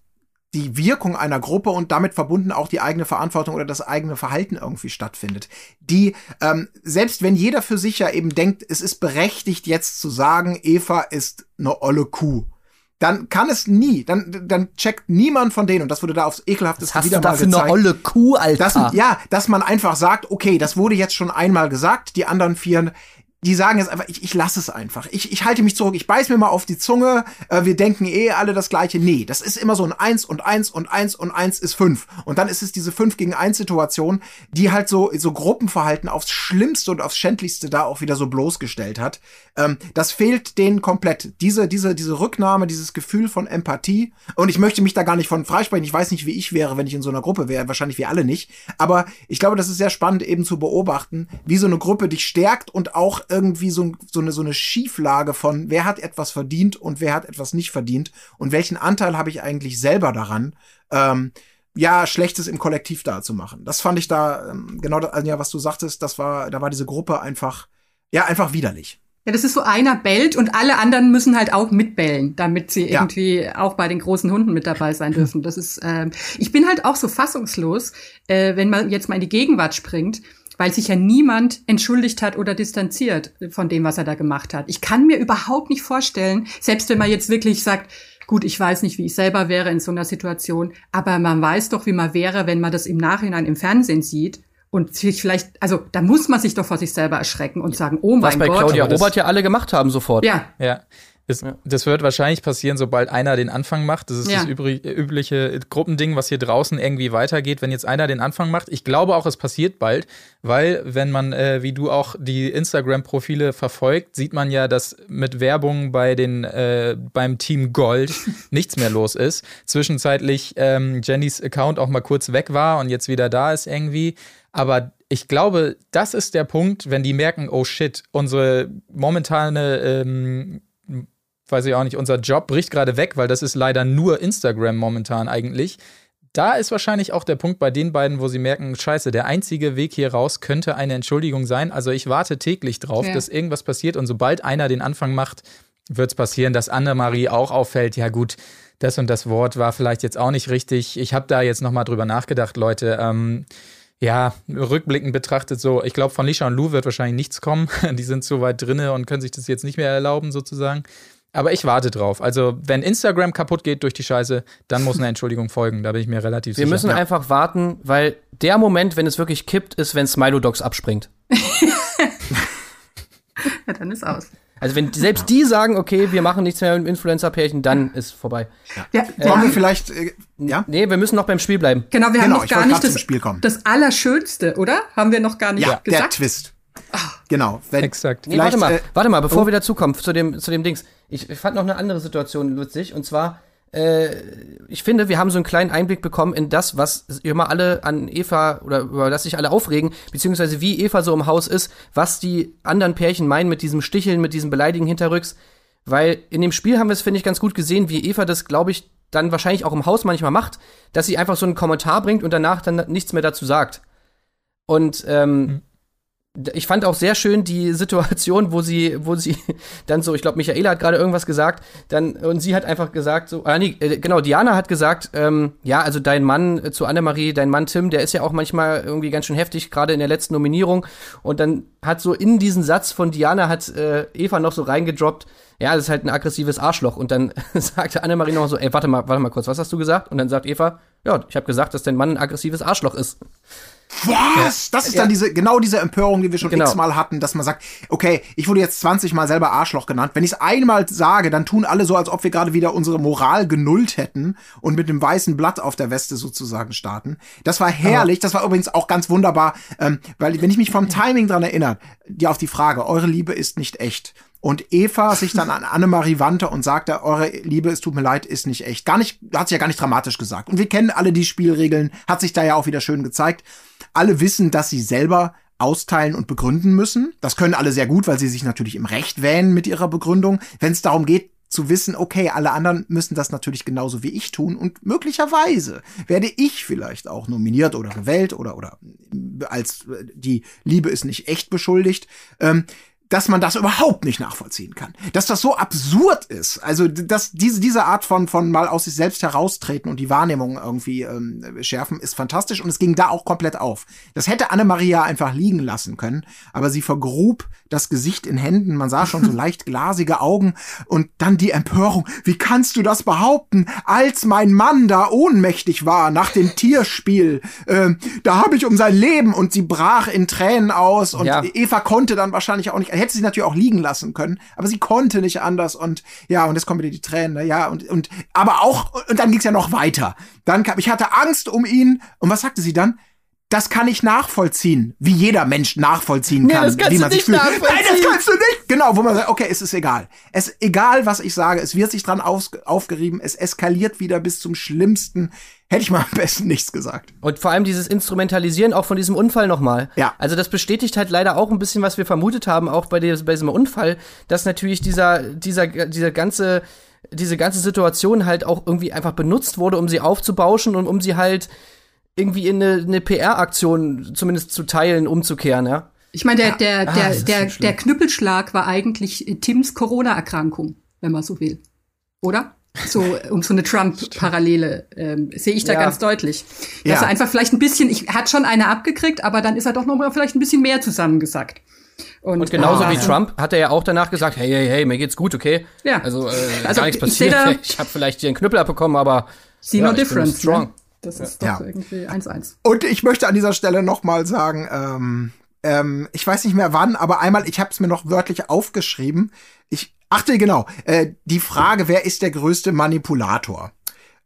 die Wirkung einer Gruppe und damit verbunden auch die eigene Verantwortung oder das eigene Verhalten irgendwie stattfindet. Die, ähm, selbst wenn jeder für sich ja eben denkt, es ist berechtigt jetzt zu sagen, Eva ist eine olle Kuh, dann kann es nie, dann, dann checkt niemand von denen, und das wurde da aufs ekelhafteste Hast wieder du da mal für gezeigt. eine olle Kuh, Alter? Dass, ja, dass man einfach sagt, okay, das wurde jetzt schon einmal gesagt, die anderen vier, die sagen jetzt einfach, ich, ich lasse es einfach. Ich, ich halte mich zurück, ich beiß mir mal auf die Zunge, äh, wir denken eh alle das Gleiche. Nee, das ist immer so ein Eins und Eins und Eins und Eins ist fünf. Und dann ist es diese Fünf gegen Eins Situation, die halt so, so Gruppenverhalten aufs Schlimmste und aufs Schändlichste da auch wieder so bloßgestellt hat. Ähm, das fehlt denen komplett. Diese, diese, diese Rücknahme, dieses Gefühl von Empathie. Und ich möchte mich da gar nicht von freisprechen. Ich weiß nicht, wie ich wäre, wenn ich in so einer Gruppe wäre. Wahrscheinlich wir alle nicht. Aber ich glaube, das ist sehr spannend eben zu beobachten, wie so eine Gruppe dich stärkt und auch irgendwie so, so, eine, so eine Schieflage von, wer hat etwas verdient und wer hat etwas nicht verdient und welchen Anteil habe ich eigentlich selber daran, ähm, ja, Schlechtes im Kollektiv da zu machen. Das fand ich da, ähm, genau das, also ja, was du sagtest, das war, da war diese Gruppe einfach, ja, einfach widerlich. Ja, das ist so einer bellt und alle anderen müssen halt auch mitbellen, damit sie Ja. irgendwie auch bei den großen Hunden mit dabei sein dürfen. Das ist, ähm, ich bin halt auch so fassungslos, äh, wenn man jetzt mal in die Gegenwart springt, weil sich ja niemand entschuldigt hat oder distanziert von dem, was er da gemacht hat. Ich kann mir überhaupt nicht vorstellen, selbst wenn man jetzt wirklich sagt, gut, ich weiß nicht, wie ich selber wäre in so einer Situation, aber man weiß doch, wie man wäre, wenn man das im Nachhinein im Fernsehen sieht. Und sich vielleicht, also da muss man sich doch vor sich selber erschrecken und sagen, oh Was mein bei Gott. Claudia aber das- Robert ja alle gemacht haben sofort. Ja, Ja. Das, das wird wahrscheinlich passieren, sobald einer den Anfang macht. Das ist Ja. das übrig, übliche Gruppending, was hier draußen irgendwie weitergeht, wenn jetzt einer den Anfang macht. Ich glaube auch, es passiert bald, weil wenn man, äh, wie du auch die Instagram-Profile verfolgt, sieht man ja, dass mit Werbung bei den äh, beim Team Gold nichts mehr los ist. Zwischenzeitlich ähm, Jennys Account auch mal kurz weg war und jetzt wieder da ist irgendwie. Aber ich glaube, das ist der Punkt, wenn die merken, oh shit, unsere momentane ähm, weiß ich auch nicht, unser Job bricht gerade weg, weil das ist leider nur Instagram momentan eigentlich. Da ist wahrscheinlich auch der Punkt bei den beiden, wo sie merken, scheiße, der einzige Weg hier raus könnte eine Entschuldigung sein. Also ich warte täglich drauf, Ja. dass irgendwas passiert und sobald einer den Anfang macht, wird es passieren, dass Annemarie auch auffällt, ja gut, das und das Wort war vielleicht jetzt auch nicht richtig. Ich habe da jetzt nochmal drüber nachgedacht, Leute. Ähm, ja, rückblickend betrachtet so, ich glaube, von Lisha und Lou wird wahrscheinlich nichts kommen. Die sind so weit drinne und können sich das jetzt nicht mehr erlauben, sozusagen. Aber ich warte drauf. Also, wenn Instagram kaputt geht durch die Scheiße, dann muss eine Entschuldigung folgen. Da bin ich mir relativ Wir sicher. müssen einfach warten, weil der Moment, wenn es wirklich kippt, ist, wenn Smilodogs abspringt. ja, dann ist aus. Also wenn selbst die sagen, okay, wir machen nichts mehr mit Influencer-Pärchen, dann ist vorbei. Ja, wir Wollen wir vielleicht, äh, ja? Nee, wir müssen noch beim Spiel bleiben. genau, wir haben Genau, noch gar nicht das, zum Spiel kommen. das Allerschönste, oder? Haben wir noch gar nicht Ja, der gesagt. Twist. Genau. Wenn, Exakt. Nee, warte mal, äh, warte mal, bevor wir dazukommen, zu dem, zu dem Dings. Ich, ich fand noch eine andere Situation lustig, und zwar, äh, ich finde, wir haben so einen kleinen Einblick bekommen in das, was immer alle an Eva, oder über das sich alle aufregen, beziehungsweise wie Eva so im Haus ist, was die anderen Pärchen meinen mit diesem Sticheln, mit diesem Beleidigen hinterrücks. Weil in dem Spiel haben wir es, finde ich, ganz gut gesehen, wie Eva das, glaube ich, dann wahrscheinlich auch im Haus manchmal macht, dass sie einfach so einen Kommentar bringt und danach dann nichts mehr dazu sagt. Und ähm, d- ich fand auch sehr schön die Situation, wo sie, wo sie dann so, ich glaube, Michaela hat gerade irgendwas gesagt, dann und sie hat einfach gesagt, so, ah, nee, äh, genau, Diana hat gesagt, ähm, ja, also dein Mann äh, zu Annemarie, dein Mann Tim, der ist ja auch manchmal irgendwie ganz schön heftig, gerade in der letzten Nominierung. Und dann hat so in diesen Satz von Diana hat äh, Eva noch so reingedroppt, ja, das ist halt ein aggressives Arschloch. Und dann sagte Annemarie noch so, ey, warte mal, warte mal kurz, was hast du gesagt? Und dann sagt Eva, ja, ich habe gesagt, dass dein Mann ein aggressives Arschloch ist. Was? Das ist dann diese, genau diese Empörung, die wir schon Genau. x-mal hatten, dass man sagt, okay, ich wurde jetzt 20 Mal selber Arschloch genannt. Wenn ich es einmal sage, dann tun alle so, als ob wir gerade wieder unsere Moral genullt hätten und mit dem weißen Blatt auf der Weste sozusagen starten. Das war herrlich. Das war übrigens auch ganz wunderbar, ähm, weil wenn ich mich vom Timing dran erinnere, die auf die Frage, eure Liebe ist nicht echt. Und Eva sich dann an Annemarie wandte und sagte, eure Liebe, es tut mir leid, ist nicht echt. Gar nicht, hat sie ja gar nicht dramatisch gesagt. Und wir kennen alle die Spielregeln, hat sich da ja auch wieder schön gezeigt. Alle wissen, dass sie selber austeilen und begründen müssen. Das können alle sehr gut, weil sie sich natürlich im Recht wähnen mit ihrer Begründung. Wenn es darum geht, zu wissen, okay, alle anderen müssen das natürlich genauso wie ich tun und möglicherweise werde ich vielleicht auch nominiert oder gewählt oder oder als äh, die Liebe ist nicht echt beschuldigt. Ähm, dass man das überhaupt nicht nachvollziehen kann. Dass das so absurd ist. Also, dass diese, diese Art von, von mal aus sich selbst heraustreten und die Wahrnehmung irgendwie ähm, schärfen, ist fantastisch und es ging da auch komplett auf. Das hätte Anne-Maria einfach liegen lassen können, aber sie vergrub das Gesicht in Händen, man sah schon so leicht glasige Augen und dann die Empörung. Wie kannst du das behaupten, als mein Mann da ohnmächtig war nach dem Tierspiel? Äh, da habe ich um sein Leben und sie brach in Tränen aus und Ja. Eva konnte dann wahrscheinlich auch nicht, hätte sie natürlich auch liegen lassen können, aber sie konnte nicht anders und ja, und jetzt kommen wieder die Tränen, na ja, und, und, aber auch, und dann ging's ja noch weiter. Dann kam, ich hatte Angst um ihn und was sagte sie dann? Das kann ich nachvollziehen, wie jeder Mensch nachvollziehen Nee, kann, wie man sich nicht fühlt. Nein, das kannst du nicht. Genau, wo man sagt, okay, es ist egal. Es ist egal, was ich sage, es wird sich dran aus, aufgerieben, es eskaliert wieder bis zum Schlimmsten. Hätte ich mal am besten nichts gesagt. Und vor allem dieses Instrumentalisieren auch von diesem Unfall nochmal. Ja. Also das bestätigt halt leider auch ein bisschen, was wir vermutet haben, auch bei, des, bei diesem Unfall, dass natürlich dieser, dieser, dieser ganze, diese ganze Situation halt auch irgendwie einfach benutzt wurde, um sie aufzubauschen und um sie halt irgendwie in eine, eine PR-Aktion zumindest zu teilen, umzukehren, ja. Ich meine, der, der, Ah, der, ist der, so der Knüppelschlag war eigentlich äh, Tims Corona-Erkrankung, wenn man so will. Oder? So, um so eine Trump-Parallele ähm, sehe ich da Ja. ganz deutlich. Dass Ja. er einfach vielleicht ein bisschen, ich hat schon eine abgekriegt, aber dann ist er doch noch mal vielleicht ein bisschen mehr zusammengesackt. Und genauso Ah. wie Trump hat er ja auch danach gesagt, hey, hey, hey, mir geht's gut, okay? Ja. Also, äh, Also, gar nichts ich passiert. da- Ich habe vielleicht hier einen Knüppel abbekommen, aber See ja, no ich bin difference. strong. Ne? Das ist doch Ja. irgendwie 1-1. Und ich möchte an dieser Stelle noch mal sagen, ähm, ähm, ich weiß nicht mehr wann, aber einmal, ich habe es mir noch wörtlich aufgeschrieben. Ich achte genau, äh, die Frage, wer ist der größte Manipulator?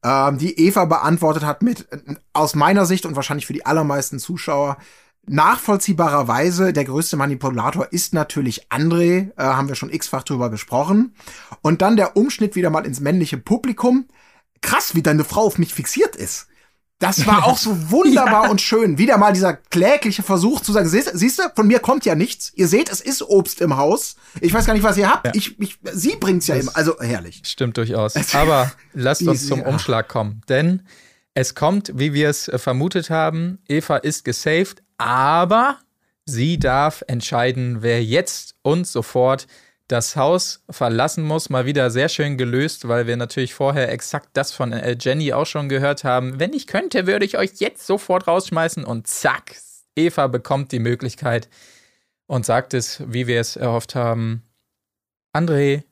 Ähm, die Eva beantwortet hat mit, äh, aus meiner Sicht und wahrscheinlich für die allermeisten Zuschauer, nachvollziehbarerweise der größte Manipulator ist natürlich André, äh, haben wir schon x-fach drüber gesprochen. Und dann der Umschnitt wieder mal ins männliche Publikum. Krass, wie deine Frau auf mich fixiert ist. Das war auch so wunderbar und schön. Wieder mal dieser klägliche Versuch zu sagen, siehst, siehst du, von mir kommt ja nichts. Ihr seht, es ist Obst im Haus. Ich weiß gar nicht, was ihr habt. Ich, ich, sie bringt's ja immer. Also herrlich. Stimmt durchaus. Aber lasst uns zum Umschlag kommen. Denn es kommt, wie wir es äh, vermutet haben, Eva ist gesaved, aber sie darf entscheiden, wer jetzt und sofort das Haus verlassen muss. Mal wieder sehr schön gelöst, weil wir natürlich vorher exakt das von äh, Jenny auch schon gehört haben. Wenn ich könnte, würde ich euch jetzt sofort rausschmeißen und zack, Eva bekommt die Möglichkeit und sagt es, wie wir es erhofft haben. André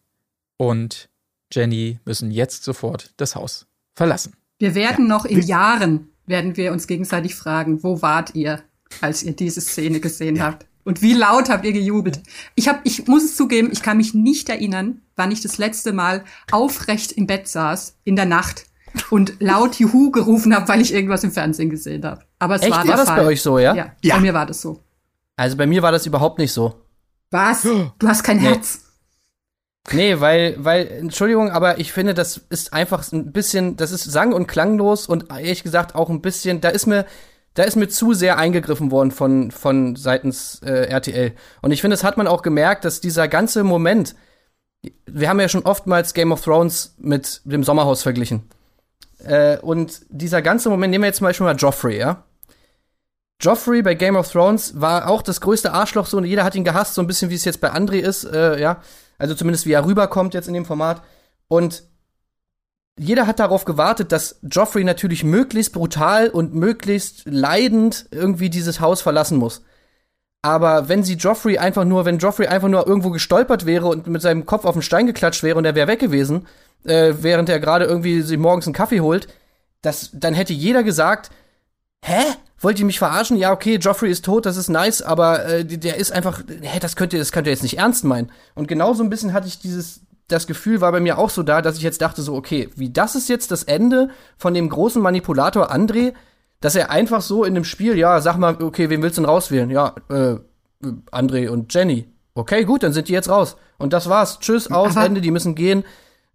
und Jenny müssen jetzt sofort das Haus verlassen. Wir werden noch in Jahren, werden wir uns gegenseitig fragen, wo wart ihr, als ihr diese Szene gesehen habt? Und wie laut habt ihr gejubelt? Ich hab, ich muss es zugeben, ich kann mich nicht erinnern, wann ich das letzte Mal aufrecht im Bett saß, in der Nacht, und laut Juhu gerufen habe, weil ich irgendwas im Fernsehen gesehen habe. Aber es Echt? war War der das Fall. bei euch so, ja? Ja, Ja. bei mir war das so. Also bei mir war das überhaupt nicht so. Was? Du hast kein Herz. Nee, weil, weil, Entschuldigung, aber ich finde, das ist einfach ein bisschen, das ist sang- und klanglos und ehrlich gesagt auch ein bisschen, da ist mir, da ist mir zu sehr eingegriffen worden von, von seitens äh, RTL. Und ich finde, das hat man auch gemerkt, dass dieser ganze Moment, wir haben ja schon oftmals Game of Thrones mit dem Sommerhaus verglichen. Äh, und dieser ganze Moment, nehmen wir jetzt zum Beispiel mal Joffrey, ja? Joffrey bei Game of Thrones war auch das größte Arschloch so und jeder hat ihn gehasst, so ein bisschen wie es jetzt bei André ist, äh, ja. Also zumindest wie er rüberkommt jetzt in dem Format. Und jeder hat darauf gewartet, dass Joffrey natürlich möglichst brutal und möglichst leidend irgendwie dieses Haus verlassen muss. Aber wenn sie Joffrey einfach nur, wenn Joffrey einfach nur irgendwo gestolpert wäre und mit seinem Kopf auf den Stein geklatscht wäre und er wäre weg gewesen, äh, während er gerade irgendwie sich morgens einen Kaffee holt, das, dann hätte jeder gesagt, hä? Wollt ihr mich verarschen? Ja, okay, Joffrey ist tot, das ist nice, aber äh, der ist einfach, hä, das könnt ihr, das könnt ihr jetzt nicht ernst meinen. Und genau so ein bisschen hatte ich dieses, das Gefühl war bei mir auch so da, dass ich jetzt dachte so, okay, wie das ist jetzt das Ende von dem großen Manipulator André, dass er einfach so in dem Spiel, ja, sag mal, okay, wen willst du denn rauswählen? Ja, äh, André und Jenny. Okay, gut, dann sind die jetzt raus. Und das war's. Tschüss, aus, Aber- Ende, die müssen gehen.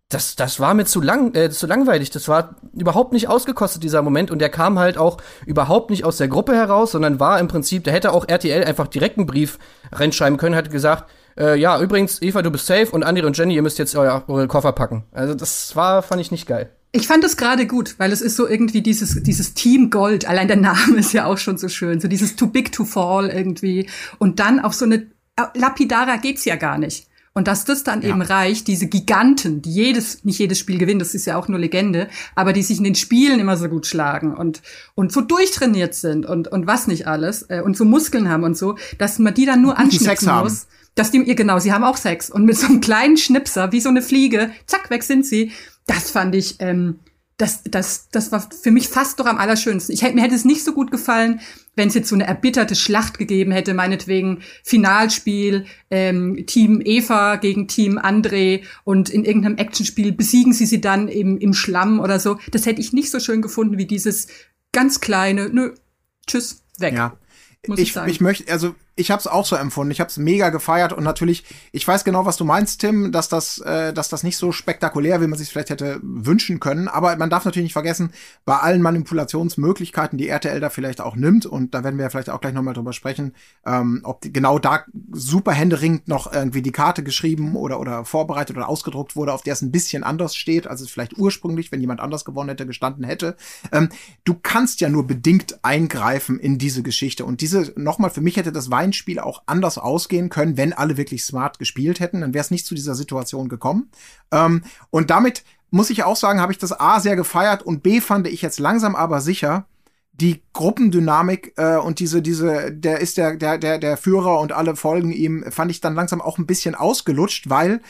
Das, das war mir zu lang, äh, zu langweilig. Das war überhaupt nicht ausgekostet, dieser Moment. Und der kam halt auch überhaupt nicht aus der Gruppe heraus, sondern war im Prinzip, da hätte auch RTL einfach direkt einen Brief reinschreiben können, hat gesagt, äh, ja, übrigens, Eva, du bist safe und Andi und Jenny, ihr müsst jetzt euer, eure Koffer packen. Also das war, fand ich nicht geil. Ich fand es gerade gut, weil es ist so irgendwie dieses, dieses Team Gold. Allein der Name ist ja auch schon so schön. So dieses Too Big to Fall irgendwie. Und dann auf so eine, äh, lapidarer geht's ja gar nicht. Und dass das dann ja. eben reicht, diese Giganten, die jedes, nicht jedes Spiel gewinnen, das ist ja auch nur Legende, aber die sich in den Spielen immer so gut schlagen und, und so durchtrainiert sind und, und was nicht alles, äh, und so Muskeln haben und so, dass man die dann nur anschnitzen muss. Dass die, ihr genau, sie haben auch Sex. Und mit so einem kleinen Schnipser, wie so eine Fliege, zack, weg sind sie. Das fand ich, ähm, das, das, das war für mich fast doch am allerschönsten. Ich hätte, mir hätte es nicht so gut gefallen, wenn es jetzt so eine erbitterte Schlacht gegeben hätte, meinetwegen Finalspiel, ähm, Team Eva gegen Team André und in irgendeinem Actionspiel besiegen sie sie dann im, im Schlamm oder so. Das hätte ich nicht so schön gefunden wie dieses ganz kleine, nö, tschüss, weg. Ja. Muss ich, ich, ich möchte, also ich habe es auch so empfunden. Ich habe es mega gefeiert und natürlich, ich weiß genau, was du meinst, Tim, dass das, äh, dass das nicht so spektakulär, wie man sich vielleicht hätte wünschen können. Aber man darf natürlich nicht vergessen, bei allen Manipulationsmöglichkeiten, die RTL da vielleicht auch nimmt, und da werden wir ja vielleicht auch gleich nochmal drüber sprechen, ähm, ob die, genau da super händeringend noch irgendwie die Karte geschrieben oder oder vorbereitet oder ausgedruckt wurde, auf der es ein bisschen anders steht, als es vielleicht ursprünglich, wenn jemand anders gewonnen hätte, gestanden hätte. Ähm, du kannst ja nur bedingt eingreifen in diese Geschichte und diese nochmal für mich hätte das Wein Spiel auch anders ausgehen können, wenn alle wirklich smart gespielt hätten. Dann wäre es nicht zu dieser Situation gekommen. Ähm, und damit muss ich auch sagen, habe ich das A sehr gefeiert und B fand ich jetzt langsam aber sicher die Gruppendynamik äh, und diese diese der ist der der der der Führer und alle folgen ihm fand ich dann langsam auch ein bisschen ausgelutscht, weil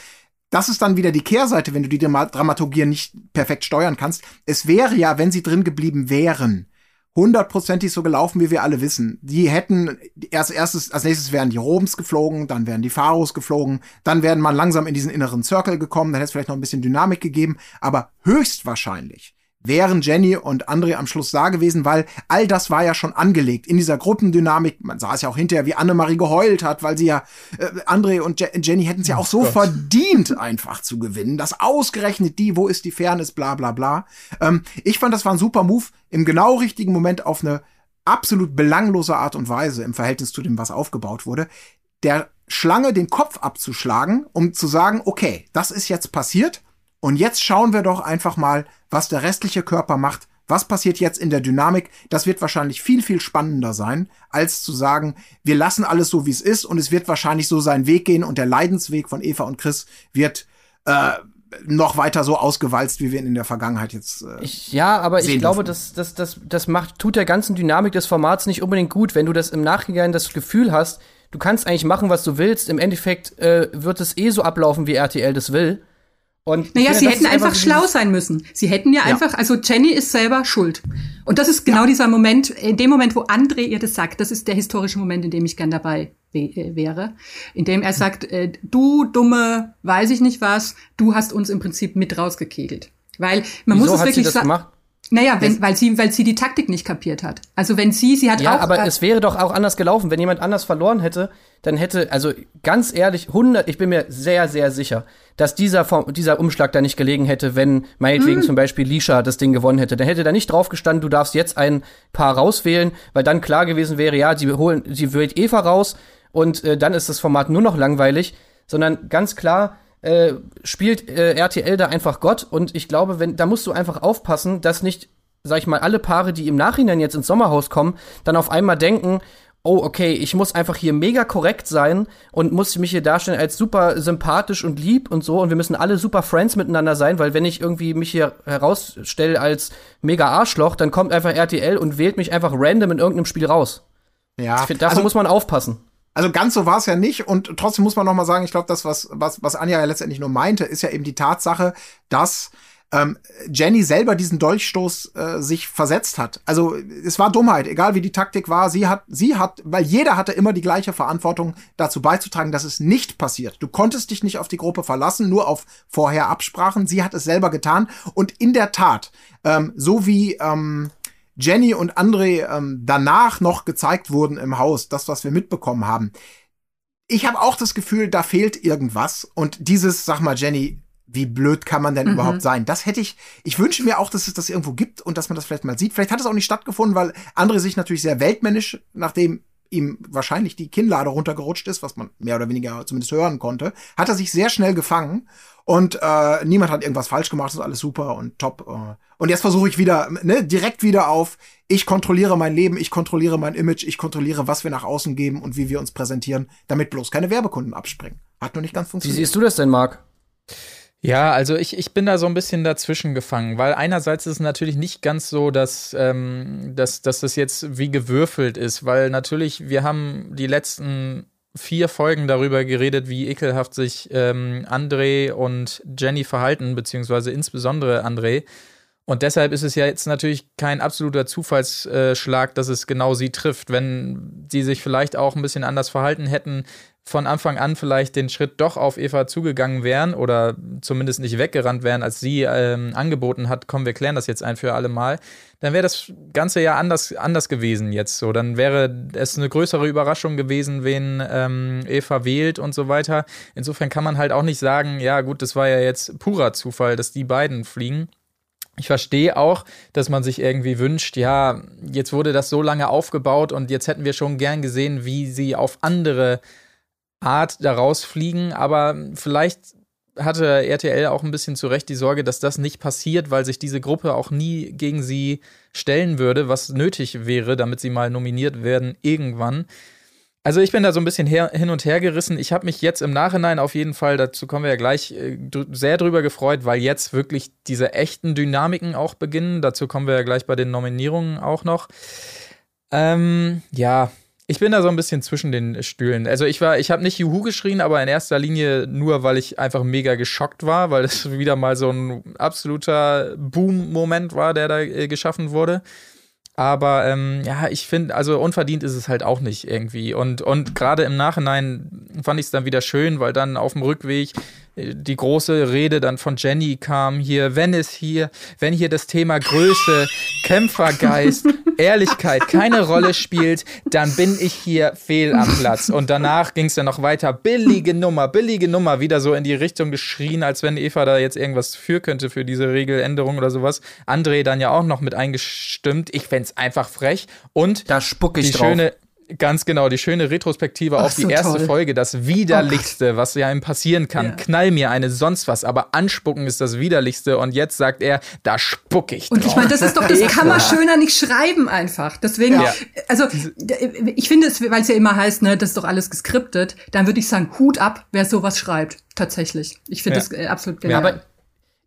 das ist dann wieder die Kehrseite, wenn du die Dramaturgie nicht perfekt steuern kannst. Es wäre ja, wenn sie drin geblieben wären, hundertprozentig so gelaufen, wie wir alle wissen. Die hätten erst erstes, als nächstes wären die Robens geflogen, dann wären die Pharos geflogen, dann wären man langsam in diesen inneren Circle gekommen, dann hätte es vielleicht noch ein bisschen Dynamik gegeben, aber höchstwahrscheinlich wären Jenny und André am Schluss da gewesen, weil all das war ja schon angelegt in dieser Gruppendynamik. Man sah es ja auch hinterher, wie Annemarie geheult hat, weil sie ja, äh, André und Je Jenny hätten es ja auch so Gott. verdient, einfach zu gewinnen. Das ausgerechnet die, wo ist die Fairness, bla bla bla. Ähm, ich fand, das war ein super Move, im genau richtigen Moment auf eine absolut belanglose Art und Weise im Verhältnis zu dem, was aufgebaut wurde. Der Schlange den Kopf abzuschlagen, um zu sagen, okay, das ist jetzt passiert und jetzt schauen wir doch einfach mal, was der restliche Körper macht. Was passiert jetzt in der Dynamik? Das wird wahrscheinlich viel, viel spannender sein, als zu sagen, wir lassen alles so, wie es ist und es wird wahrscheinlich so seinen Weg gehen und der Leidensweg von Eva und Chris wird äh, noch weiter so ausgewalzt, wie wir ihn in der Vergangenheit jetzt. Äh, ich, ja, aber ich glaube, das, das, das, das macht, tut der ganzen Dynamik des Formats nicht unbedingt gut, wenn du das im Nachhinein das Gefühl hast, du kannst eigentlich machen, was du willst. Im Endeffekt äh, wird es eh so ablaufen, wie RTL das will. Und naja, sie hätten einfach schlau sein müssen. Sie hätten ja, ja, einfach, also Jenny ist selber schuld. Und das ist genau ja. dieser Moment, in dem Moment, wo André ihr das sagt, das ist der historische Moment, in dem ich gern dabei äh, wäre, in dem er sagt, äh, du dumme, weiß ich nicht was, du hast uns im Prinzip mit rausgekegelt. Weil man Wieso muss es wirklich sagen. Naja, wenn, weil sie, weil sie die Taktik nicht kapiert hat. Also wenn sie, sie hat ja, auch. Ja, aber es wäre doch auch anders gelaufen. Wenn jemand anders verloren hätte, dann hätte, also ganz ehrlich, 100, ich bin mir sehr, sehr sicher, dass dieser, dieser Umschlag da nicht gelegen hätte, wenn meinetwegen hm. zum Beispiel Lisha das Ding gewonnen hätte. Dann hätte da nicht drauf gestanden, du darfst jetzt ein Paar rauswählen, weil dann klar gewesen wäre, ja, sie holen, sie wählt Eva raus und äh, dann ist das Format nur noch langweilig, sondern ganz klar, äh, spielt äh, RTL da einfach Gott und ich glaube, wenn da musst du einfach aufpassen, dass nicht, sag ich mal, alle Paare, die im Nachhinein jetzt ins Sommerhaus kommen, dann auf einmal denken, oh, okay, ich muss einfach hier mega korrekt sein und muss mich hier darstellen als super sympathisch und lieb und so und wir müssen alle super Friends miteinander sein, weil wenn ich irgendwie mich hier herausstelle als mega Arschloch, dann kommt einfach RTL und wählt mich einfach random in irgendeinem Spiel raus. Ja. Find, davon also, muss man aufpassen. Also ganz so war es ja nicht und trotzdem muss man noch mal sagen, ich glaube, das was was was Anja ja letztendlich nur meinte, ist ja eben die Tatsache, dass ähm, Jenny selber diesen Dolchstoß äh, sich versetzt hat. Also es war Dummheit, egal wie die Taktik war. Sie hat, sie hat, weil jeder hatte immer die gleiche Verantwortung, dazu beizutragen, dass es nicht passiert. Du konntest dich nicht auf die Gruppe verlassen, nur auf vorher Absprachen. Sie hat es selber getan und in der Tat, ähm, so wie ähm, Jenny und André ähm, danach noch gezeigt wurden im Haus, das, was wir mitbekommen haben. Ich habe auch das Gefühl, da fehlt irgendwas. Und dieses, sag mal, Jenny, wie blöd kann man denn mhm. überhaupt sein? Das hätte ich, ich wünsche mir auch, dass es das irgendwo gibt und dass man das vielleicht mal sieht. Vielleicht hat es auch nicht stattgefunden, weil André sich natürlich sehr weltmännisch, nachdem ihm wahrscheinlich die Kinnlade runtergerutscht ist, was man mehr oder weniger zumindest hören konnte, hat er sich sehr schnell gefangen und äh, niemand hat irgendwas falsch gemacht, ist alles super und top. Äh. Und jetzt versuche ich wieder, ne, direkt wieder auf, ich kontrolliere mein Leben, ich kontrolliere mein Image, ich kontrolliere, was wir nach außen geben und wie wir uns präsentieren, damit bloß keine Werbekunden abspringen. Hat nur nicht ganz Wie funktioniert. siehst du das denn, Marc? Ja, also ich, ich bin da so ein bisschen dazwischen gefangen, weil einerseits ist es natürlich nicht ganz so, dass, ähm, dass, dass das jetzt wie gewürfelt ist, weil natürlich, wir haben die letzten vier Folgen darüber geredet, wie ekelhaft sich ähm, André und Jenny verhalten, beziehungsweise insbesondere André. Und deshalb ist es ja jetzt natürlich kein absoluter Zufallsschlag, dass es genau sie trifft. Wenn sie sich vielleicht auch ein bisschen anders verhalten hätten, von Anfang an vielleicht den Schritt doch auf Eva zugegangen wären oder zumindest nicht weggerannt wären, als sie ähm, angeboten hat, komm, wir klären das jetzt ein für alle Mal, dann wäre das Ganze ja anders, anders gewesen jetzt so. Dann wäre es eine größere Überraschung gewesen, wen ähm, Eva wählt und so weiter. Insofern kann man halt auch nicht sagen, ja gut, das war ja jetzt purer Zufall, dass die beiden fliegen. Ich verstehe auch, dass man sich irgendwie wünscht, ja, jetzt wurde das so lange aufgebaut und jetzt hätten wir schon gern gesehen, wie sie auf andere Art da rausfliegen, aber vielleicht hatte RTL auch ein bisschen zu Recht die Sorge, dass das nicht passiert, weil sich diese Gruppe auch nie gegen sie stellen würde, was nötig wäre, damit sie mal nominiert werden irgendwann. Also ich bin da so ein bisschen her, hin und her gerissen. Ich habe mich jetzt im Nachhinein auf jeden Fall, dazu kommen wir ja gleich, äh, sehr drüber gefreut, weil jetzt wirklich diese echten Dynamiken auch beginnen. Dazu kommen wir ja gleich bei den Nominierungen auch noch. Ähm, ja, ich bin da so ein bisschen zwischen den Stühlen. Also ich war, ich habe nicht Juhu geschrien, aber in erster Linie nur, weil ich einfach mega geschockt war, weil es wieder mal so ein absoluter Boom-Moment war, der da äh, geschaffen wurde. Aber ähm, ja, ich finde, also unverdient ist es halt auch nicht irgendwie. Und, und gerade im Nachhinein fand ich es dann wieder schön, weil dann auf dem Rückweg die große Rede dann von Jenny kam hier, wenn es hier, wenn hier das Thema Größe, Kämpfergeist, Ehrlichkeit keine Rolle spielt, dann bin ich hier fehl am Platz. Und danach ging es dann noch weiter, billige Nummer, billige Nummer, wieder so in die Richtung geschrien, als wenn Eva da jetzt irgendwas für könnte für diese Regeländerung oder sowas. André dann ja auch noch mit eingestimmt. Ich fänd's einfach frech. Und Da spuck ich die drauf. schöne, ganz genau, die schöne Retrospektive Ach, auf die so erste toll. Folge, das widerlichste, was ja ihm passieren kann. Ja. Knall mir eine sonst was, aber anspucken ist das widerlichste und jetzt sagt er, da spuck ich Und drauf. ich meine, das ist doch, das kann man schöner nicht schreiben einfach. Deswegen, Ja. also ich finde es, weil es ja immer heißt, ne, das ist doch alles geskriptet, dann würde ich sagen, Hut ab, wer sowas schreibt. Tatsächlich. Ich finde Ja. das äh, absolut Ja, genial. aber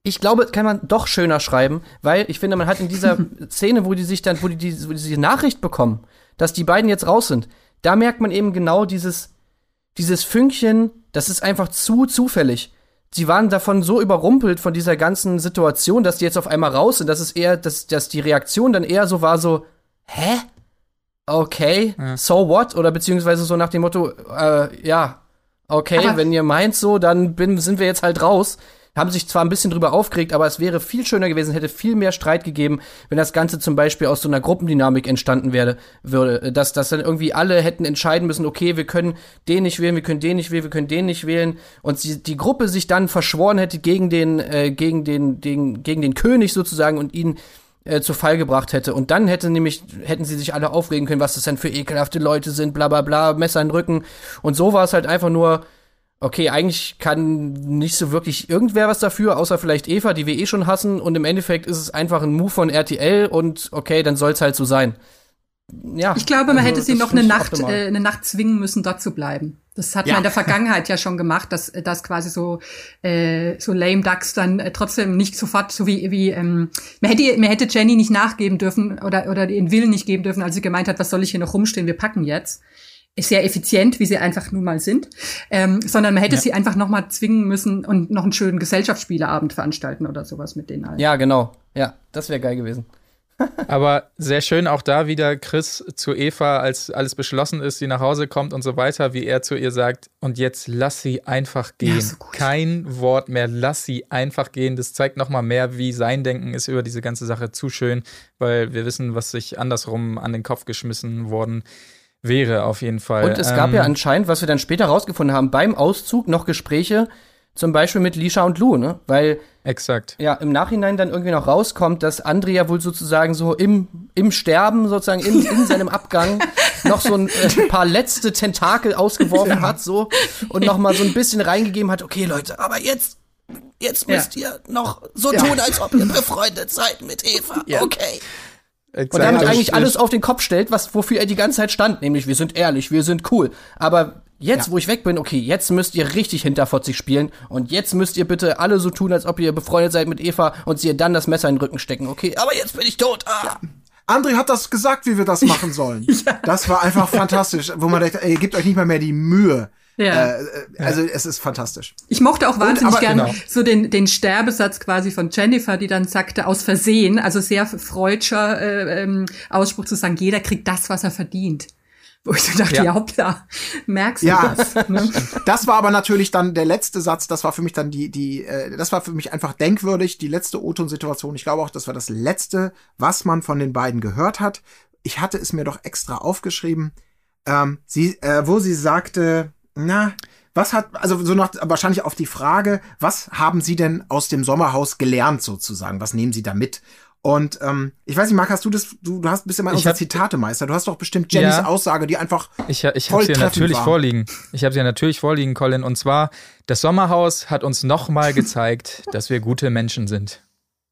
ich glaube, kann man doch schöner schreiben, weil ich finde, man hat in dieser Szene, wo die sich dann, wo die, die wo die diese Nachricht bekommen, dass die beiden jetzt raus sind, da merkt man eben genau dieses, dieses Fünkchen, das ist einfach zu zufällig. Sie waren davon so überrumpelt von dieser ganzen Situation, dass die jetzt auf einmal raus sind, dass es eher, dass, dass die Reaktion dann eher so war, so, hä? Okay, so what? Oder beziehungsweise so nach dem Motto, äh, ja, okay, Aber- wenn ihr meint so, dann bin, sind wir jetzt halt raus. Haben sich zwar ein bisschen drüber aufgeregt, aber es wäre viel schöner gewesen, hätte viel mehr Streit gegeben, wenn das Ganze zum Beispiel aus so einer Gruppendynamik entstanden wäre, würde, dass, dass dann irgendwie alle hätten entscheiden müssen, okay, wir können den nicht wählen, wir können den nicht wählen, wir können den nicht wählen, und sie, die Gruppe sich dann verschworen hätte gegen den, äh, gegen den, den, gegen den König sozusagen und ihn äh, zu Fall gebracht hätte. Und dann hätte nämlich, hätten sie sich alle aufregen können, was das denn für ekelhafte Leute sind, bla bla bla, Messer in den Rücken. Und so war es halt einfach nur, okay, eigentlich kann nicht so wirklich irgendwer was dafür, außer vielleicht Eva, die wir eh schon hassen. Und im Endeffekt ist es einfach ein Move von RTL und okay, dann soll's halt so sein. Ja. Ich glaube, man also hätte sie noch eine Nacht, äh, eine Nacht zwingen müssen, dort zu bleiben. Das hat Ja. man in der Vergangenheit ja schon gemacht, dass, dass quasi so, äh, so lame Ducks dann äh, trotzdem nicht sofort, so wie, wie ähm, man hätte, man hätte Jenny nicht nachgeben dürfen oder, oder den Willen nicht geben dürfen, als sie gemeint hat, was soll ich hier noch rumstehen, wir packen jetzt. Ist sehr effizient, wie sie einfach nun mal sind, ähm, sondern man hätte sie einfach noch mal zwingen müssen und noch einen schönen Gesellschaftsspieleabend veranstalten oder sowas mit denen allen. ja, genau. Ja, das wäre geil gewesen. Aber sehr schön auch da wieder Chris zu Eva, als alles beschlossen ist, sie nach Hause kommt und so weiter, wie er zu ihr sagt, und jetzt lass sie einfach gehen. Ja, so. Kein Wort mehr, lass sie einfach gehen. Das zeigt nochmal mehr, wie sein Denken ist über diese ganze Sache zu schön, weil wir wissen, was sich andersrum an den Kopf geschmissen worden wäre, auf jeden Fall. Und es gab Ähm, ja anscheinend, was wir dann später rausgefunden haben, beim Auszug noch Gespräche, zum Beispiel mit Lisha und Lou, ne? Weil Exakt. ja im Nachhinein dann irgendwie noch rauskommt, dass Andrea wohl sozusagen so im, im Sterben, sozusagen in, in seinem Abgang, noch so ein äh, paar letzte Tentakel ausgeworfen hat, so, und noch mal so ein bisschen reingegeben hat, okay, Leute, aber jetzt, jetzt müsst ihr noch so tun, als ob ihr befreundet seid mit Eva. Okay. Exakt. Und damit eigentlich ich- alles auf den Kopf stellt, was, wofür er die ganze Zeit stand, nämlich wir sind ehrlich, wir sind cool. Aber jetzt, wo ich weg bin, okay, jetzt müsst ihr richtig hinterfotzig spielen und jetzt müsst ihr bitte alle so tun, als ob ihr befreundet seid mit Eva und sie ihr dann das Messer in den Rücken stecken. Okay, aber jetzt bin ich tot. Ah. André hat das gesagt, wie wir das machen sollen. Das war einfach fantastisch, wo man denkt, ey, ihr gebt euch nicht mal mehr die Mühe. Ja. Äh, äh, also es ist fantastisch. Ich mochte auch wahnsinnig aber- gern genau. so den, den Sterbesatz quasi von Jennifer, die dann sagte, aus Versehen, also sehr freudscher äh, ähm, Ausspruch zu sagen, jeder kriegt das, was er verdient. Wo ich so dachte, Ja. ja, hoppla, merkst du Ja. das? Ne? Das war aber natürlich dann der letzte Satz, das war für mich dann die, die, äh, das war für mich einfach denkwürdig, die letzte O-Ton-Situation. Ich glaube auch, das war das letzte, was man von den beiden gehört hat. Ich hatte es mir doch extra aufgeschrieben, ähm, sie, äh, wo sie sagte, na, was hat, also so nach, wahrscheinlich auf die Frage, was haben Sie denn aus dem Sommerhaus gelernt sozusagen? Was nehmen Sie da mit? Und ähm, ich weiß nicht, Marc, hast du das, du, du hast bist ja mal unser Zitatemeister. Du hast doch bestimmt Jennys Ja. Aussage, die einfach Ich, ich habe sie ja natürlich war. vorliegen. Ich habe sie ja natürlich vorliegen, Colin. Und zwar, das Sommerhaus hat uns nochmal gezeigt, dass wir gute Menschen sind.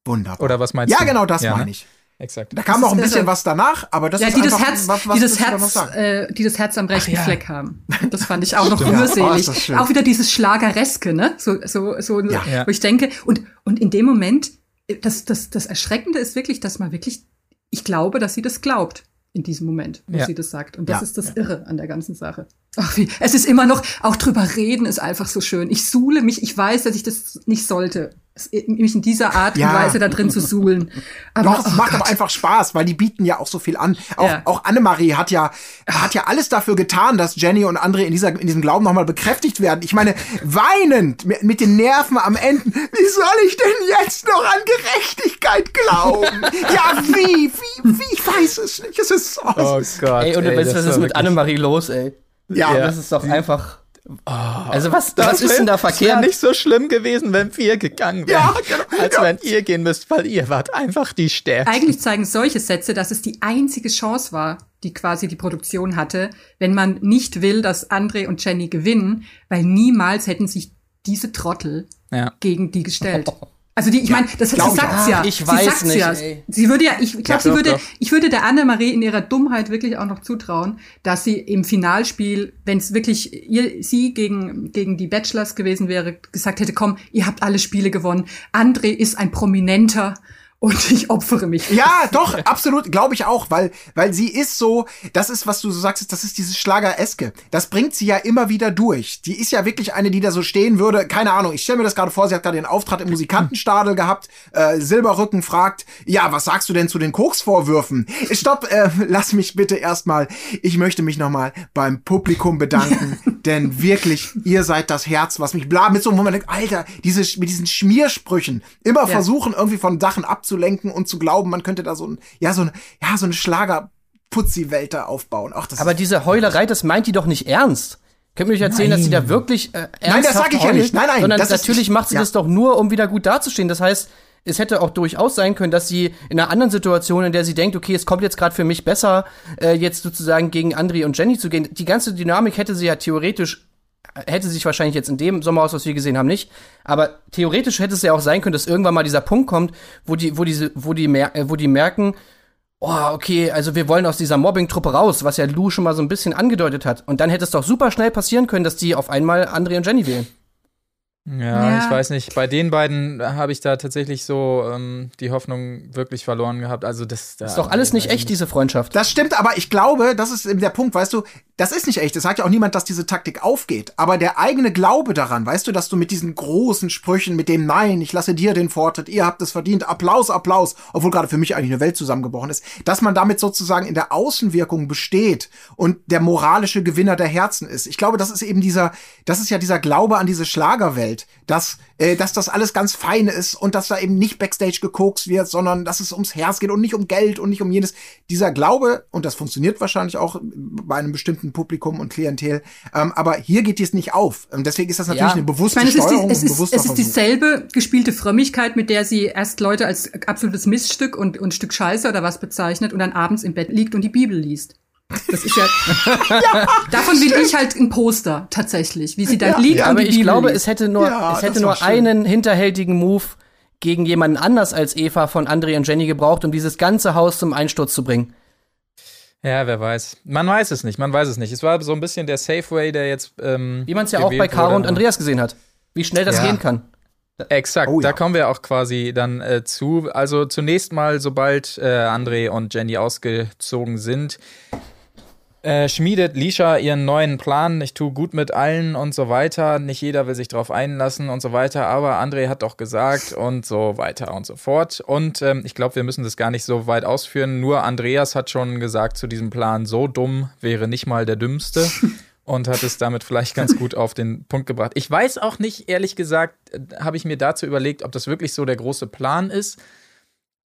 wunderbar. Oder was meinst ja, du? genau, das Ja, meine ne? ich. Exakt. Da kam noch ein bisschen irre. was danach, aber das ja, ist die das einfach, Herz, was, was die das Herz, sagen? äh, die das Herz am rechten Ach ja. Fleck haben. Das fand ich auch noch Stimmt. Ja. Oh, rührselig. das auch wieder dieses Schlagereske, ne? So, so, so, Ja. Ja. wo ich denke, und, und in dem Moment, äh, das, das, das Erschreckende ist wirklich, dass man wirklich, ich glaube, dass sie das glaubt. In diesem Moment, wo Ja. sie das sagt. Und das Ja. ist das Irre an der ganzen Sache. Ach, wie, es ist immer noch, auch drüber reden ist einfach so schön. Ich suhle mich, ich weiß, dass ich das nicht sollte. Mich in dieser Art und Ja. Weise da drin zu suhlen. Aber, Doch, es oh macht Gott. aber einfach Spaß, weil die bieten ja auch so viel an. Auch, Ja. auch Annemarie hat ja, hat ja alles dafür getan, dass Jenny und André in, dieser, in diesem Glauben nochmal bekräftigt werden. Ich meine, weinend, mit, mit den Nerven am Ende. Wie soll ich denn jetzt noch an Gerechtigkeit glauben? ja, wie, wie, wie, ich weiß es nicht. Es ist so. Oh Gott. Ey, und ey, was, das was ist mit Annemarie los, ey? ja, Das ist doch einfach. Also was, was wär- ist denn da Es wäre verkehrt? nicht so schlimm gewesen, wenn wir gegangen wären. Ja, genau. Als Ja. wenn ihr gehen müsst, weil ihr wart einfach die Stärksten. Eigentlich zeigen solche Sätze, dass es die einzige Chance war, die quasi die Produktion hatte, wenn man nicht will, dass André und Jenny gewinnen, weil niemals hätten sich diese Trottel Ja. gegen die gestellt. Also die, ich meine, das sie ich auch. ja. Ich sie weiß sagt's nicht, ja. ey. Sie würde ja, ich glaube, Ja, sie doch, würde, doch. ich würde der Annemarie in ihrer Dummheit wirklich auch noch zutrauen, dass sie im Finalspiel, wenn es wirklich ihr, sie gegen, gegen die Bachelors gewesen wäre, gesagt hätte, komm, ihr habt alle Spiele gewonnen. André ist ein Prominenter und ich opfere mich. Ja, doch, absolut, glaube ich auch, weil, weil sie ist so, das ist, was du so sagst, das ist dieses Schlager-Eske. Das bringt sie ja immer wieder durch. Die ist ja wirklich eine, die da so stehen würde, keine Ahnung, ich stelle mir das gerade vor, sie hat gerade den Auftritt im Musikantenstadel gehabt, äh, Silberrücken fragt, ja, was sagst du denn zu den Koksvorwürfen? Stopp, äh, lass mich bitte erstmal, ich möchte mich nochmal beim Publikum bedanken, denn wirklich, ihr seid das Herz, was mich bla, mit so einem Moment, Alter, diese, mit diesen Schmiersprüchen, immer Ja. versuchen, irgendwie von Sachen abzulenken und zu glauben, man könnte da so ein, ja, so ein, ja, so eine Schlager-Putzi-Welt da aufbauen. Ach, das Aber diese Heulerei, das meint die doch nicht ernst. Könnt ihr euch erzählen, dass sie da wirklich äh, ernsthaft das sag ich ja heult? nicht. Nein, nein, Sondern das natürlich macht sie ja. das doch nur, um wieder gut dazustehen. Das heißt, es hätte auch durchaus sein können, dass sie in einer anderen Situation, in der sie denkt, okay, es kommt jetzt gerade für mich besser, äh, jetzt sozusagen gegen Andri und Jenny zu gehen. Die ganze Dynamik hätte sie ja theoretisch hätte sich wahrscheinlich jetzt in dem Sommerhaus, was wir gesehen haben, nicht. Aber theoretisch hätte es ja auch sein können, dass irgendwann mal dieser Punkt kommt, wo die, wo diese, wo die, mer äh, wo die merken, oh, okay, also wir wollen aus dieser Mobbing-Truppe raus, was ja Lou schon mal so ein bisschen angedeutet hat. Und dann hätte es doch super schnell passieren können, dass die auf einmal André und Jenny wählen. Ja, Ja. ich weiß nicht. Bei den beiden habe ich da tatsächlich so ähm, die Hoffnung wirklich verloren gehabt. Also das da, Ist doch alles nicht echt, diese Freundschaft. das stimmt, aber ich glaube, das ist eben der Punkt, weißt du, das ist nicht echt. Das sagt ja auch niemand, dass diese Taktik aufgeht. Aber der eigene Glaube daran, weißt du, dass du mit diesen großen Sprüchen, mit dem Nein, ich lasse dir den Vortritt, ihr habt es verdient, Applaus, Applaus, obwohl gerade für mich eigentlich eine Welt zusammengebrochen ist, dass man damit sozusagen in der Außenwirkung besteht und der moralische Gewinner der Herzen ist. Ich glaube, das ist eben dieser, das ist ja dieser Glaube an diese Schlagerwelt, dass, äh, dass das alles ganz fein ist und dass da eben nicht Backstage gekokst wird, sondern dass es ums Herz geht und nicht um Geld und nicht um jenes. Dieser Glaube, und das funktioniert wahrscheinlich auch bei einem bestimmten Publikum und Klientel, ähm, aber hier geht dies nicht auf. Und deswegen ist das natürlich Ja. eine Ich bewusste meine, es ist, die, Steuerung es, ist, es ist dieselbe gespielte Frömmigkeit, mit der sie erst Leute als absolutes Miststück und, und Stück Scheiße oder was bezeichnet und dann abends im Bett liegt und die Bibel liest. Das ist ja, davon will ich halt ein Poster tatsächlich, wie sie da liegt Ja, und aber die ich Bibel glaube, liest. es hätte nur, Ja, es hätte nur einen hinterhältigen Move gegen jemanden anders als Eva von André und Jenny gebraucht, um dieses ganze Haus zum Einsturz zu bringen. Ja, wer weiß. Man weiß es nicht, man weiß es nicht. Es war so ein bisschen der Safe Way, der jetzt. Ähm, Wie man es ja auch bei Caro wurde. und Andreas gesehen hat. Wie schnell das Ja. gehen kann. Exakt, Oh ja. da kommen wir auch quasi dann äh, zu. Also zunächst mal, sobald äh, André und Jenny ausgezogen sind, äh, schmiedet Lisha ihren neuen Plan. Ich tue gut mit allen und so weiter. Nicht jeder will sich drauf einlassen und so weiter. Aber André hat doch gesagt und so weiter und so fort. Und ähm, ich glaube, wir müssen das gar nicht so weit ausführen. Nur Andreas hat schon gesagt zu diesem Plan, so dumm wäre nicht mal der Dümmste. und hat es damit vielleicht ganz gut auf den Punkt gebracht. Ich weiß auch nicht, ehrlich gesagt, äh, habe ich mir dazu überlegt, ob das wirklich so der große Plan ist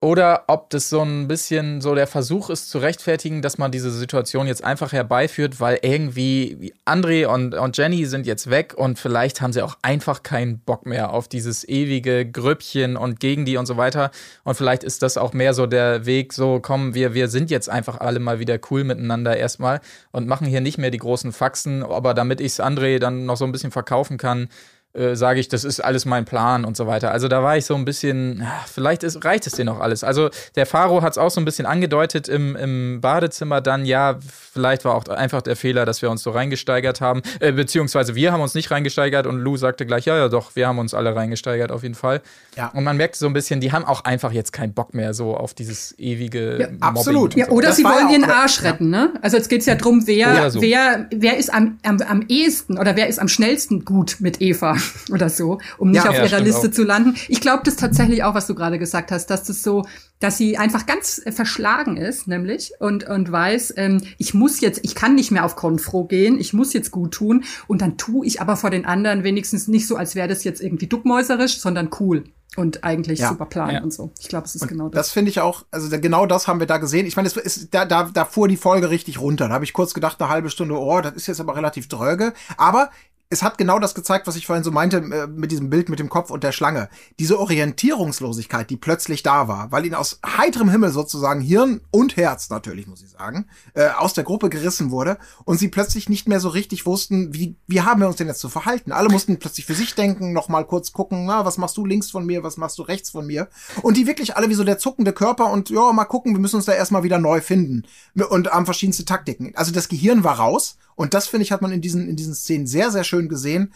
oder ob das so ein bisschen so der Versuch ist zu rechtfertigen, dass man diese Situation jetzt einfach herbeiführt, weil irgendwie wie André und, und Jenny sind jetzt weg und vielleicht haben sie auch einfach keinen Bock mehr auf dieses ewige Grüppchen und gegen die und so weiter. Und vielleicht ist das auch mehr so der Weg, so komm, wir, wir sind jetzt einfach alle mal wieder cool miteinander erstmal und machen hier nicht mehr die großen Faxen, aber damit ich es André dann noch so ein bisschen verkaufen kann, äh, sage ich, das ist alles mein Plan und so weiter. Also da war ich so ein bisschen, vielleicht ist, reicht es dir noch alles. Also der Faro hat es auch so ein bisschen angedeutet im, im Badezimmer dann, ja, vielleicht war auch einfach der Fehler, dass wir uns so reingesteigert haben, äh, beziehungsweise wir haben uns nicht reingesteigert und Lou sagte gleich, ja, ja, doch, wir haben uns alle reingesteigert auf jeden Fall. Ja. Und man merkt so ein bisschen, die haben auch einfach jetzt keinen Bock mehr so auf dieses ewige Ja, Mobbing absolut. Ja, oder Das sie wollen ihren Arsch retten, ne? Also jetzt geht's ja drum, wer, so. wer, wer ist am, am, am ehesten oder wer ist am schnellsten gut mit Eva oder so, um nicht Ja, auf ja, ihrer Liste auch. zu landen. Ich glaube das tatsächlich auch, was du gerade gesagt hast, dass das so, dass sie einfach ganz äh, verschlagen ist, nämlich und und weiß, ähm, ich muss jetzt, ich kann nicht mehr auf Konfro gehen, ich muss jetzt gut tun und dann tue ich aber vor den anderen wenigstens nicht so, als wäre das jetzt irgendwie duckmäuserisch, sondern cool und eigentlich Ja. super Plan Ja. und so. Ich glaube, es ist genau Das finde ich auch, also da, genau das haben wir da gesehen. Ich meine, es ist, da, da, da fuhr die Folge richtig runter. Da habe ich kurz gedacht, eine halbe Stunde, oh, das ist jetzt aber relativ dröge. Aber es hat genau das gezeigt, was ich vorhin so meinte, äh, mit diesem Bild mit dem Kopf und der Schlange. Diese Orientierungslosigkeit, die plötzlich da war, weil ihn aus heiterem Himmel sozusagen Hirn und Herz natürlich, muss ich sagen, äh, aus der Gruppe gerissen wurde und sie plötzlich nicht mehr so richtig wussten, wie, wie haben wir uns denn jetzt zu verhalten. Alle mussten plötzlich für sich denken, noch mal kurz gucken, na, was machst du links von mir, was machst du rechts von mir. Und die wirklich alle wie so der zuckende Körper und ja, mal gucken, wir müssen uns da erstmal wieder neu finden. Und haben verschiedenste Taktiken. Also das Gehirn war raus und das, finde ich, hat man in diesen, in diesen Szenen sehr, sehr schön gesehen.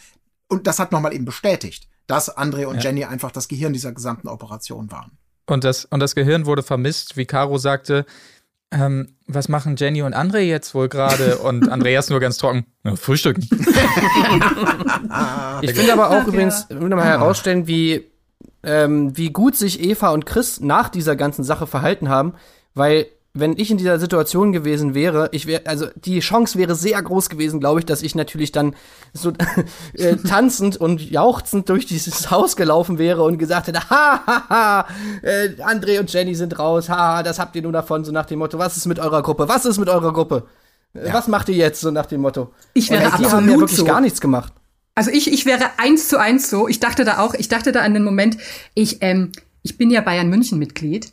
Und das hat nochmal eben bestätigt, dass André und Ja. Jenny einfach das Gehirn dieser gesamten Operation waren. Und das, und das Gehirn wurde vermisst, wie Caro sagte. Ähm, was machen Jenny und André jetzt wohl gerade? Und Andreas nur ganz trocken. Ja, frühstücken. Ich finde aber auch Ach, übrigens, ich will mal herausstellen, wie, ähm, wie gut sich Eva und Chris nach dieser ganzen Sache verhalten haben, weil wenn ich in dieser Situation gewesen wäre, ich wäre, also die Chance wäre sehr groß gewesen, glaube ich, dass ich natürlich dann so äh, tanzend und jauchzend durch dieses Haus gelaufen wäre und gesagt hätte, ha, ha, ha, äh, André und Jenny sind raus, ha, das habt ihr nur davon, so nach dem Motto, was ist mit eurer Gruppe, was ist mit eurer Gruppe? Äh, Was macht ihr jetzt, so nach dem Motto? Ich wäre Und die haben ja absolut wirklich so. gar nichts gemacht. Also ich, ich wäre eins zu eins so. Ich dachte da auch, ich dachte da an den Moment, ich, ähm, ich bin ja Bayern München Mitglied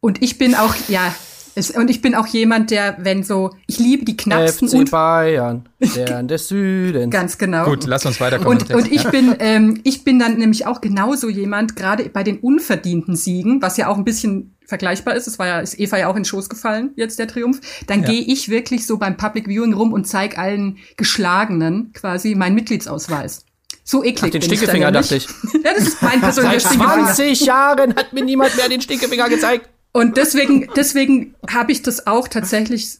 und ich bin auch, ja, es, und ich bin auch jemand, der, wenn so, ich liebe die knappsten FC und Bayern, Stern des Südens. ganz genau. Gut, lass uns weiterkommen. Und, und ich bin, ähm, ich bin dann nämlich auch genauso jemand, gerade bei den unverdienten Siegen, was ja auch ein bisschen vergleichbar ist, es war ja, ist Eva ja auch in den Schoß gefallen, jetzt der Triumph, dann Ja. gehe ich wirklich so beim Public Viewing rum und zeig allen Geschlagenen quasi meinen Mitgliedsausweis. So eklig. Ach, den bin ich dann Stinkefinger, nämlich. dachte ich. ja, das ist mein persönlicher Seit Stinkefinger. 20 Jahren hat mir niemand mehr den Stinkefinger gezeigt. Und deswegen, deswegen habe ich das auch tatsächlich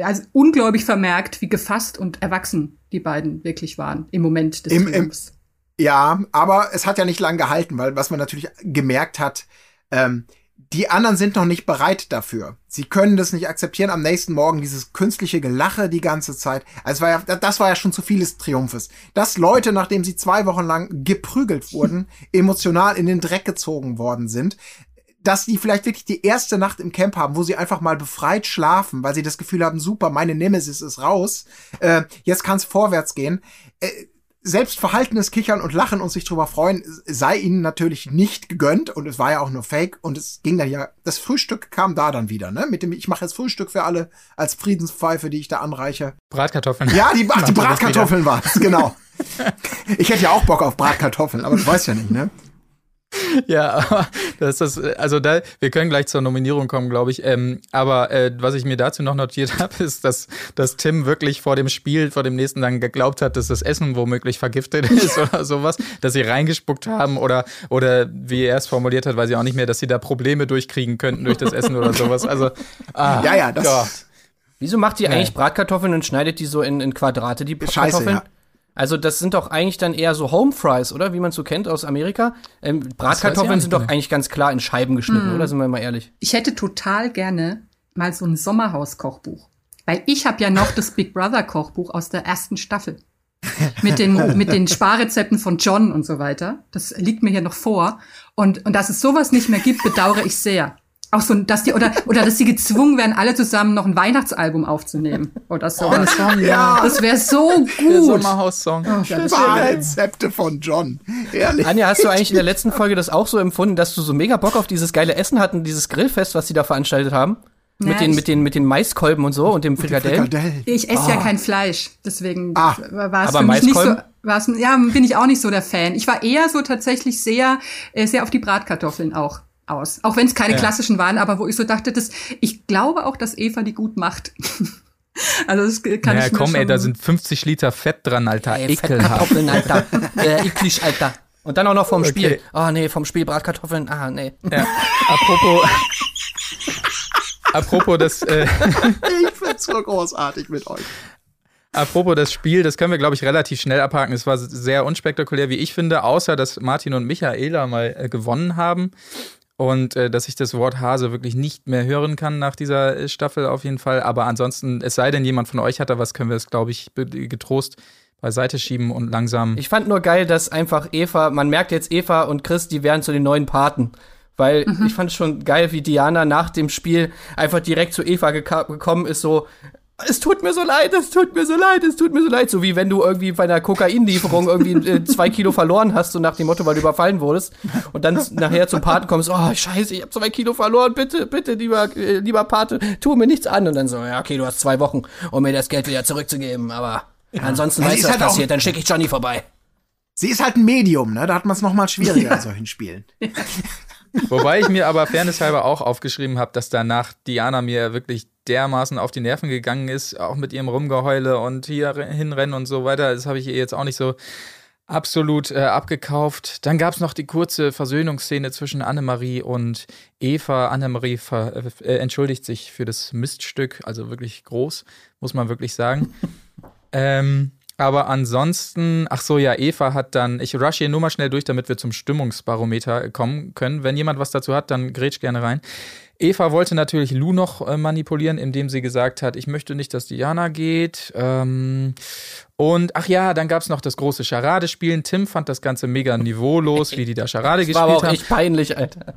also unglaublich vermerkt, wie gefasst und erwachsen die beiden wirklich waren im Moment des Im- im-. Ja, aber es hat ja nicht lang gehalten, weil was man natürlich gemerkt hat, ähm, die anderen sind noch nicht bereit dafür. Sie können das nicht akzeptieren. Am nächsten Morgen dieses künstliche Gelache die ganze Zeit. Also war ja, das war ja schon zu viel des Triumphes. Dass Leute, nachdem sie zwei Wochen lang geprügelt wurden, emotional in den Dreck gezogen worden sind, dass die vielleicht wirklich die erste Nacht im Camp haben, wo sie einfach mal befreit schlafen, weil sie das Gefühl haben, super, meine Nemesis ist raus, äh, jetzt kann es vorwärts gehen. Äh, selbst verhaltenes Kichern und Lachen und sich drüber freuen sei ihnen natürlich nicht gegönnt und es war ja auch nur Fake und es ging dann ja, das Frühstück kam da dann wieder, ne? Mit dem, ich mache jetzt Frühstück für alle als Friedenspfeife, die ich da anreiche. Bratkartoffeln. Ja, die, ach, die Bratkartoffeln waren es, genau. Ich hätte ja auch Bock auf Bratkartoffeln, aber ich weiß ja nicht, ne? Ja, aber das ist das, also da, wir können gleich zur Nominierung kommen, glaube ich. Ähm, aber äh, was ich mir dazu noch notiert habe, ist, dass, dass Tim wirklich vor dem Spiel, vor dem nächsten dann geglaubt hat, dass das Essen womöglich vergiftet ist oder sowas, dass sie reingespuckt haben oder, oder wie er es formuliert hat, weiß ich auch nicht mehr, dass sie da Probleme durchkriegen könnten durch das Essen oder sowas. Also, ah, Ja, ja, das Gott. Wieso macht die eigentlich Bratkartoffeln und schneidet die so in, in Quadrate, die Scheiße, Bratkartoffeln? ja. Also das sind doch eigentlich dann eher so Home Fries, oder? Wie man so kennt aus Amerika. Ähm, Bratkartoffeln sind doch eigentlich ganz klar in Scheiben geschnitten, oder? Sind wir mal ehrlich. Ich hätte total gerne mal so ein Sommerhaus-Kochbuch. Weil ich habe ja noch das Big Brother Kochbuch aus der ersten Staffel. Mit den, mit den Sparrezepten von John und so weiter. Das liegt mir hier noch vor. Und, und dass es sowas nicht mehr gibt, bedauere ich sehr. Auch so, dass die, oder, oder dass sie gezwungen werden, alle zusammen noch ein Weihnachtsalbum aufzunehmen. Oder so. das Ja. das wäre so Der gut. Sommerhaus-Song. Oh, Wahrheitszepte von John. Ehrlich. Anja, hast du eigentlich in der letzten Folge das auch so empfunden, dass du so mega Bock auf dieses geile Essen hatten, dieses Grillfest, was sie da veranstaltet haben? Ja, mit, den, mit, den, mit den Maiskolben und so und dem Frikadellen? Frikadellen. Ich esse ja kein Fleisch, deswegen Ah, war es für mich nicht so. War's, ja, bin ich auch nicht so der Fan. Ich war eher so tatsächlich sehr, äh, sehr auf die Bratkartoffeln auch aus. Auch wenn es keine klassischen waren, aber wo ich so dachte, das, ich glaube auch, dass Eva die gut macht. also das kann Ja, ich mir komm, ey, da sind 50 Liter Fett dran, Alter. Ey, Ekelhaft. Fettkartoffeln, Alter. äh, eklig, Alter. Und dann auch noch vom Okay. Spiel. Ah, nee, vom Spiel Bratkartoffeln. Ah, nee. Ja. Apropos. Apropos das, äh, Ich find's so großartig mit euch. apropos das Spiel, das können wir, glaube ich, relativ schnell abhaken. Es war sehr unspektakulär, wie ich finde, außer dass Martin und Michaela mal äh, gewonnen haben. Und äh, dass ich das Wort Hase wirklich nicht mehr hören kann nach dieser äh, Staffel auf jeden Fall. Aber ansonsten, es sei denn, jemand von euch hat da was, können wir es, glaube ich, getrost beiseite schieben und langsam. Ich fand nur geil, dass einfach Eva, man merkt jetzt Eva und Chris, die werden zu den neuen Paten. Weil ich fand schon geil, wie Diana nach dem Spiel einfach direkt zu Eva gekommen ist, so, es tut mir so leid, es tut mir so leid, es tut mir so leid. So wie wenn du irgendwie bei einer Kokainlieferung irgendwie äh, zwei Kilo verloren hast, so nach dem Motto, weil du überfallen wurdest. Und dann nachher zum Paten kommst, oh scheiße, ich habe zwei Kilo verloren, bitte, bitte, lieber, äh, lieber Pate, tu mir nichts an. Und dann so, ja, okay, du hast zwei Wochen, um mir das Geld wieder zurückzugeben. Aber ansonsten Ja, weißt ist du, was halt passiert, dann schicke ich Johnny vorbei. Sie ist halt ein Medium, ne? Da hat man es noch mal schwieriger in solchen Spielen. Wobei ich mir aber fairnesshalber auch aufgeschrieben habe, dass danach Diana mir wirklich dermaßen auf die Nerven gegangen ist, auch mit ihrem Rumgeheule und hier hinrennen und so weiter. Das habe ich ihr jetzt auch nicht so absolut äh, abgekauft. Dann gab es noch die kurze Versöhnungsszene zwischen Annemarie und Eva. Annemarie ver äh, entschuldigt sich für das Miststück, also wirklich groß, muss man wirklich sagen. ähm, aber ansonsten, ach so, ja, Eva hat dann, ich rush hier nur mal schnell durch, damit wir zum Stimmungsbarometer kommen können. Wenn jemand was dazu hat, dann grätsch gerne rein. Eva wollte natürlich Lou noch äh, manipulieren, indem sie gesagt hat, ich möchte nicht, dass Diana geht. Ähm, und ach ja, dann gab's noch das große Charade-Spielen. Tim fand das Ganze mega niveaulos, wie die da Charade Das war aber gespielt auch haben. echt peinlich, Alter.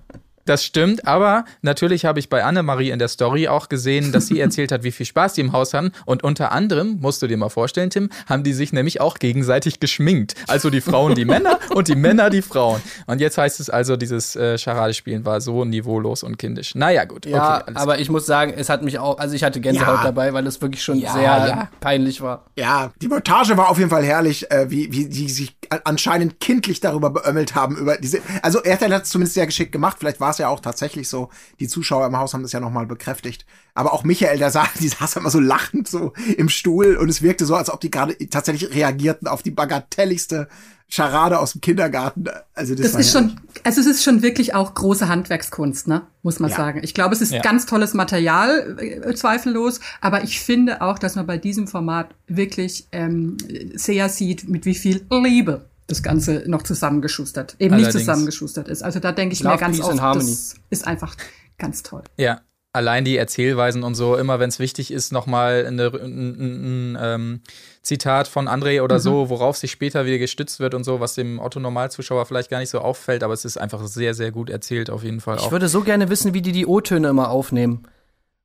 Das stimmt, aber natürlich habe ich bei Annemarie in der Story auch gesehen, dass sie erzählt hat, wie viel Spaß die im Haus haben. Und unter anderem, musst du dir mal vorstellen, Tim, haben die sich nämlich auch gegenseitig geschminkt. Also die Frauen die Männer und die Männer die Frauen. Und jetzt heißt es also, dieses äh, Charadespielen war so niveaulos und kindisch. Naja, gut. Ja, okay, alles aber ich muss sagen, es hat mich auch, also ich hatte Gänsehaut Ja. dabei, weil es wirklich schon Ja, sehr ja. peinlich war. Ja, die Montage war auf jeden Fall herrlich, äh, wie, wie die sich anscheinend kindlich darüber beömmelt haben, über diese, also RTL hat es zumindest sehr geschickt gemacht, vielleicht war es ja auch tatsächlich so, die Zuschauer im Haus haben das ja nochmal bekräftigt, aber auch Michael, der saß, die saß immer so lachend so im Stuhl und es wirkte so, als ob die gerade tatsächlich reagierten auf die bagatelligste Charade aus dem Kindergarten, also das, Das ist herrlich. schon, also es ist schon wirklich auch große Handwerkskunst, ne? Muss man Ja. sagen. Ich glaube, es ist Ja. ganz tolles Material, äh, zweifellos. Aber ich finde auch, dass man bei diesem Format wirklich ähm, sehr sieht, mit wie viel Liebe das Ganze noch zusammengeschustert, eben nicht Allerdings. zusammengeschustert ist. Also da denke ich Love, mir ganz Peace oft, das ist einfach ganz toll. Ja, allein die Erzählweisen und so, immer wenn es wichtig ist, nochmal eine- ein, ein, ein ähm, Zitat von André oder so, worauf sich später wieder gestützt wird und so, was dem Otto-Normalzuschauer vielleicht gar nicht so auffällt, aber es ist einfach sehr, sehr gut erzählt auf jeden Fall Ich auch. würde so gerne wissen, wie die die O-Töne immer aufnehmen.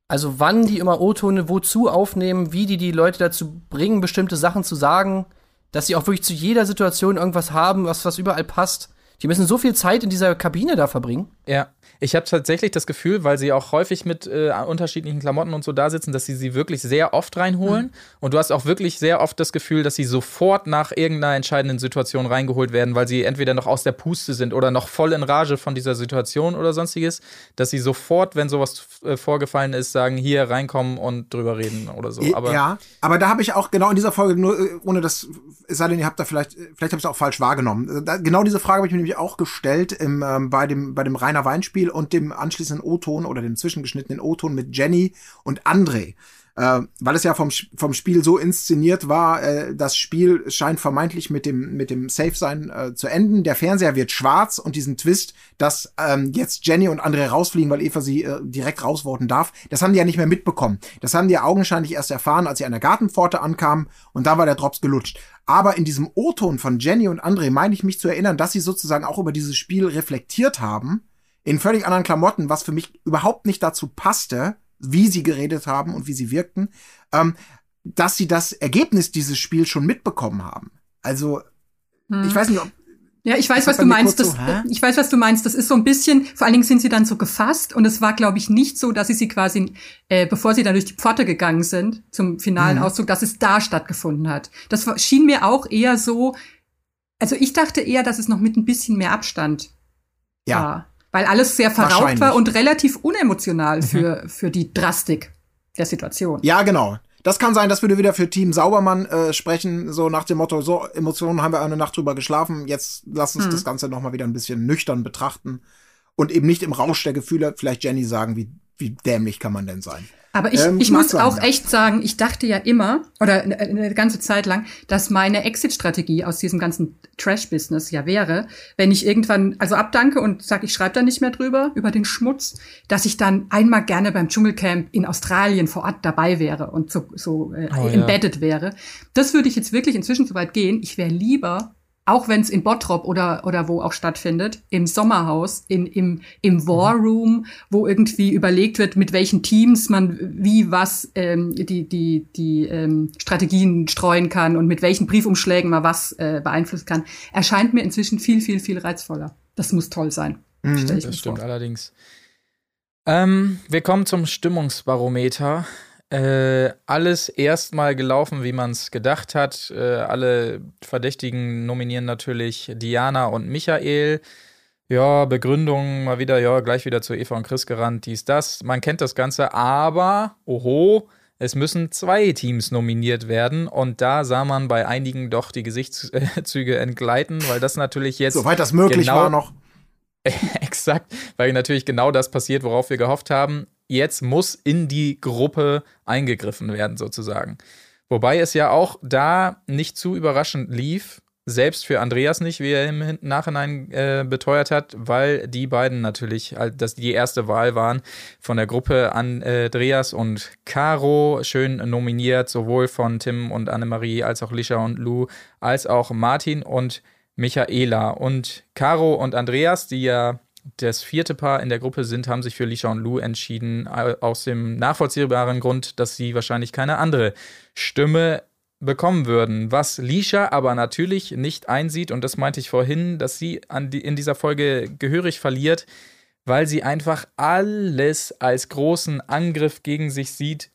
Also wann die immer O-Töne wozu aufnehmen, wie die die Leute dazu bringen, bestimmte Sachen zu sagen. Dass sie auch wirklich zu jeder Situation irgendwas haben, was, was überall passt. Die müssen so viel Zeit in dieser Kabine da verbringen. Ja, ich habe tatsächlich das Gefühl, weil sie auch häufig mit äh, unterschiedlichen Klamotten und so da sitzen, dass sie sie wirklich sehr oft reinholen. Mhm. Und du hast auch wirklich sehr oft das Gefühl, dass sie sofort nach irgendeiner entscheidenden Situation reingeholt werden, weil sie entweder noch aus der Puste sind oder noch voll in Rage von dieser Situation oder sonstiges, dass sie sofort, wenn sowas äh, vorgefallen ist, sagen, hier reinkommen und drüber reden oder so. Aber ja, aber da habe ich auch genau in dieser Folge nur, äh, ohne das, es sei denn, ihr habt da vielleicht, vielleicht habe ich es auch falsch wahrgenommen. Da, genau diese Frage habe ich mir nämlich auch gestellt im, ähm, bei dem, bei dem Rainer Weinspiel und dem anschließenden O-Ton oder dem zwischengeschnittenen O-Ton mit Jenny und André. Äh, weil es ja vom, vom Spiel so inszeniert war, äh, das Spiel scheint vermeintlich mit dem, mit dem Safe-Sein äh, zu enden. Der Fernseher wird schwarz und diesen Twist, dass ähm, jetzt Jenny und André rausfliegen, weil Eva sie äh, direkt rausvoten darf, das haben die ja nicht mehr mitbekommen. Das haben die ja augenscheinlich erst erfahren, als sie an der Gartenpforte ankamen und da war der Drops gelutscht. Aber in diesem O-Ton von Jenny und André meine ich mich zu erinnern, dass sie sozusagen auch über dieses Spiel reflektiert haben in völlig anderen Klamotten, was für mich überhaupt nicht dazu passte, wie sie geredet haben und wie sie wirkten, ähm, dass sie das Ergebnis dieses Spiels schon mitbekommen haben. Also, hm. ich weiß nicht, ob ja, ich weiß, was du meinst. Das, so, ich weiß, was du meinst. Das ist so ein bisschen, vor allen Dingen sind sie dann so gefasst und es war, glaube ich, nicht so, dass sie sie quasi, äh, bevor sie dann durch die Pforte gegangen sind, zum finalen mhm. Auszug, dass es da stattgefunden hat. Das schien mir auch eher so, also ich dachte eher, dass es noch mit ein bisschen mehr Abstand ja. war weil alles sehr verraucht war und relativ unemotional mhm. für, für die Drastik der Situation. Ja, genau. Das kann sein, dass wir wieder für Team Saubermann äh, sprechen, so nach dem Motto, so Emotionen haben wir eine Nacht drüber geschlafen, jetzt lass uns hm. das Ganze nochmal wieder ein bisschen nüchtern betrachten und eben nicht im Rausch der Gefühle vielleicht Jenny sagen, wie, wie dämlich kann man denn sein. Aber ich, ähm, ich muss auch echt sagen, ich dachte ja immer, oder eine ganze Zeit lang, dass meine Exit-Strategie aus diesem ganzen Trash-Business ja wäre, wenn ich irgendwann, also abdanke und sage, ich schreibe da nicht mehr drüber, über den Schmutz, dass ich dann einmal gerne beim Dschungelcamp in Australien vor Ort dabei wäre und so, so äh, oh, embedded ja. wäre. Das würde ich jetzt wirklich inzwischen so weit gehen. Ich wäre lieber auch wenn es in Bottrop oder, oder wo auch stattfindet, im Sommerhaus, in, im, im War Room, wo irgendwie überlegt wird, mit welchen Teams man wie was ähm, die, die, die ähm, Strategien streuen kann und mit welchen Briefumschlägen man was äh, beeinflussen kann, erscheint mir inzwischen viel, viel, viel reizvoller. Das muss toll sein. Mhm, das stimmt vor. allerdings. Ähm, wir kommen zum Stimmungsbarometer. Äh, alles erstmal gelaufen, wie man es gedacht hat. Äh, alle Verdächtigen nominieren natürlich Diana und Michael. Ja, Begründung mal wieder, ja, gleich wieder zu Eva und Chris gerannt, dies, das. Man kennt das Ganze, aber, oho, es müssen zwei Teams nominiert werden und da sah man bei einigen doch die Gesichtszüge entgleiten, weil das natürlich jetzt. Soweit das möglich genau, war noch. exakt, weil natürlich genau das passiert, worauf wir gehofft haben jetzt muss in die Gruppe eingegriffen werden, sozusagen. Wobei es ja auch da nicht zu überraschend lief, selbst für Andreas nicht, wie er im Nachhinein äh, beteuert hat, weil die beiden natürlich, halt, dass die erste Wahl waren von der Gruppe Andreas und Caro, schön nominiert, sowohl von Tim und Annemarie als auch Lisha und Lou, als auch Martin und Michaela. Und Caro und Andreas, die ja das vierte Paar in der Gruppe sind, haben sich für Lisha und Lou entschieden, aus dem nachvollziehbaren Grund, dass sie wahrscheinlich keine andere Stimme bekommen würden. Was Lisha aber natürlich nicht einsieht, und das meinte ich vorhin, dass sie die, in dieser Folge gehörig verliert, weil sie einfach alles als großen Angriff gegen sich sieht,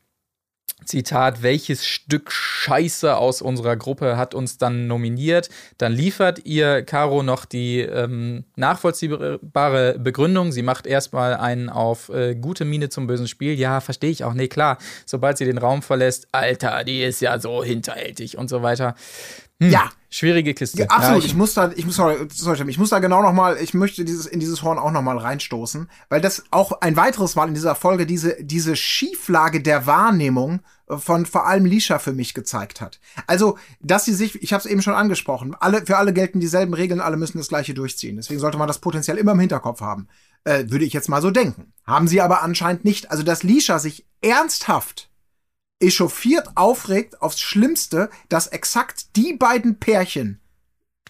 Zitat, welches Stück Scheiße aus unserer Gruppe hat uns dann nominiert? Dann liefert ihr Caro noch die ähm, nachvollziehbare Begründung. Sie macht erstmal einen auf äh, gute Miene zum bösen Spiel. Ja, verstehe ich auch. Nee, klar. Sobald sie den Raum verlässt, Alter, die ist ja so hinterhältig und so weiter. Hm, ja. Schwierige Kiste. Ja, absolut. Ja, ich, ich, muss da, ich muss, sorry, sorry, ich muss da genau noch mal, ich möchte dieses, in dieses Horn auch noch mal reinstoßen, weil das auch ein weiteres Mal in dieser Folge diese, diese Schieflage der Wahrnehmung von vor allem Lisha für mich gezeigt hat. Also, dass sie sich, ich habe es eben schon angesprochen, alle, für alle gelten dieselben Regeln, alle müssen das Gleiche durchziehen. Deswegen sollte man das potenziell immer im Hinterkopf haben. Äh, würde ich jetzt mal so denken. Haben sie aber anscheinend nicht. Also, dass Lisha sich ernsthaft echauffiert aufregt aufs Schlimmste, dass exakt die beiden Pärchen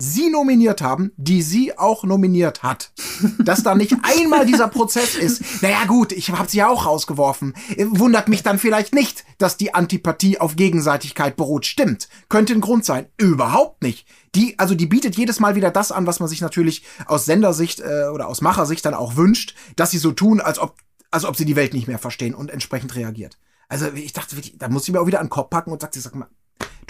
sie nominiert haben, die sie auch nominiert hat. Dass da nicht einmal dieser Prozess ist. Naja gut, ich habe sie ja auch rausgeworfen. Wundert mich dann vielleicht nicht, dass die Antipathie auf Gegenseitigkeit beruht. Stimmt, könnte ein Grund sein. Überhaupt nicht. Die, also die bietet jedes Mal wieder das an, was man sich natürlich aus Sendersicht äh, oder aus Machersicht dann auch wünscht, dass sie so tun, als ob, als ob sie die Welt nicht mehr verstehen und entsprechend reagiert. Also ich dachte, wirklich, da muss ich mir auch wieder an den Kopf packen und sagt, sag mal,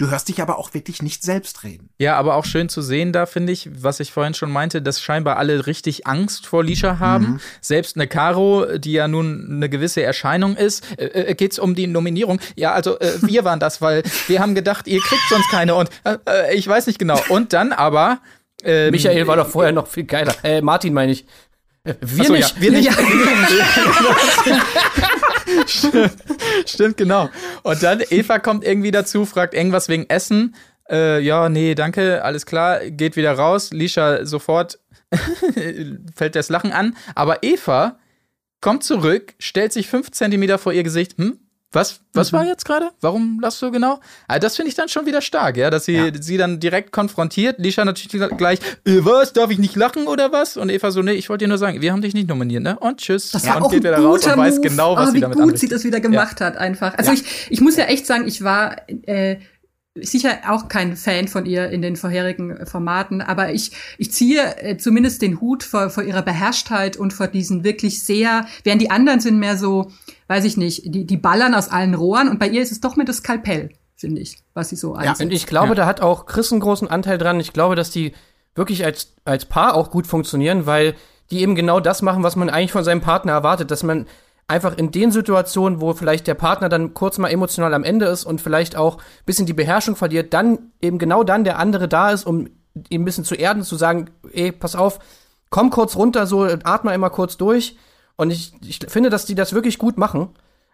Du hörst dich aber auch wirklich nicht selbst reden. Ja, aber auch schön zu sehen da, finde ich, was ich vorhin schon meinte, dass scheinbar alle richtig Angst vor Lisha haben. Mhm. Selbst eine Caro, die ja nun eine gewisse Erscheinung ist. Äh, äh, geht's um die Nominierung? Ja, also äh, wir waren das, weil wir haben gedacht, ihr kriegt sonst keine und äh, äh ich weiß nicht genau. Und dann aber. Ähm, Michael war doch vorher noch viel geiler. Äh, Martin meine ich. Wir so, nicht. Ja, wir nicht. Ja. Stimmt, stimmt, genau. Und dann Eva kommt irgendwie dazu, fragt irgendwas wegen Essen. Äh, ja, nee, danke, alles klar, geht wieder raus. Lisha sofort fällt das Lachen an. Aber Eva kommt zurück, stellt sich fünf Zentimeter vor ihr Gesicht. Hm, was, was mhm. war jetzt gerade? Warum lachst du genau? Also das finde ich dann schon wieder stark, ja, dass sie ja. sie dann direkt konfrontiert. Lisha natürlich gleich, äh, was, darf ich nicht lachen oder was? Und Eva so, nee, ich wollte dir nur sagen, wir haben dich nicht nominiert, ne? Und tschüss. Das war und auch geht wieder raus und weiß genau, was oh, sie damit Wie gut sie das wieder gemacht ja. hat, einfach. Also ja. ich, ich muss ja echt sagen, ich war äh, sicher auch kein Fan von ihr in den vorherigen Formaten, aber ich, ich ziehe äh, zumindest den Hut vor, vor ihrer Beherrschtheit und vor diesen wirklich sehr, während die anderen sind mehr so, weiß ich nicht, die, die ballern aus allen Rohren und bei ihr ist es doch mit das Skalpell, finde ich, was sie so einsetzt. Ja, und ich glaube, ja. da hat auch Chris einen großen Anteil dran. Ich glaube, dass die wirklich als, als Paar auch gut funktionieren, weil die eben genau das machen, was man eigentlich von seinem Partner erwartet, dass man einfach in den Situationen, wo vielleicht der Partner dann kurz mal emotional am Ende ist und vielleicht auch ein bisschen die Beherrschung verliert, dann eben genau dann der andere da ist, um ihn ein bisschen zu erden, zu sagen, ey, pass auf, komm kurz runter, so atme immer kurz durch und ich, ich finde, dass die das wirklich gut machen.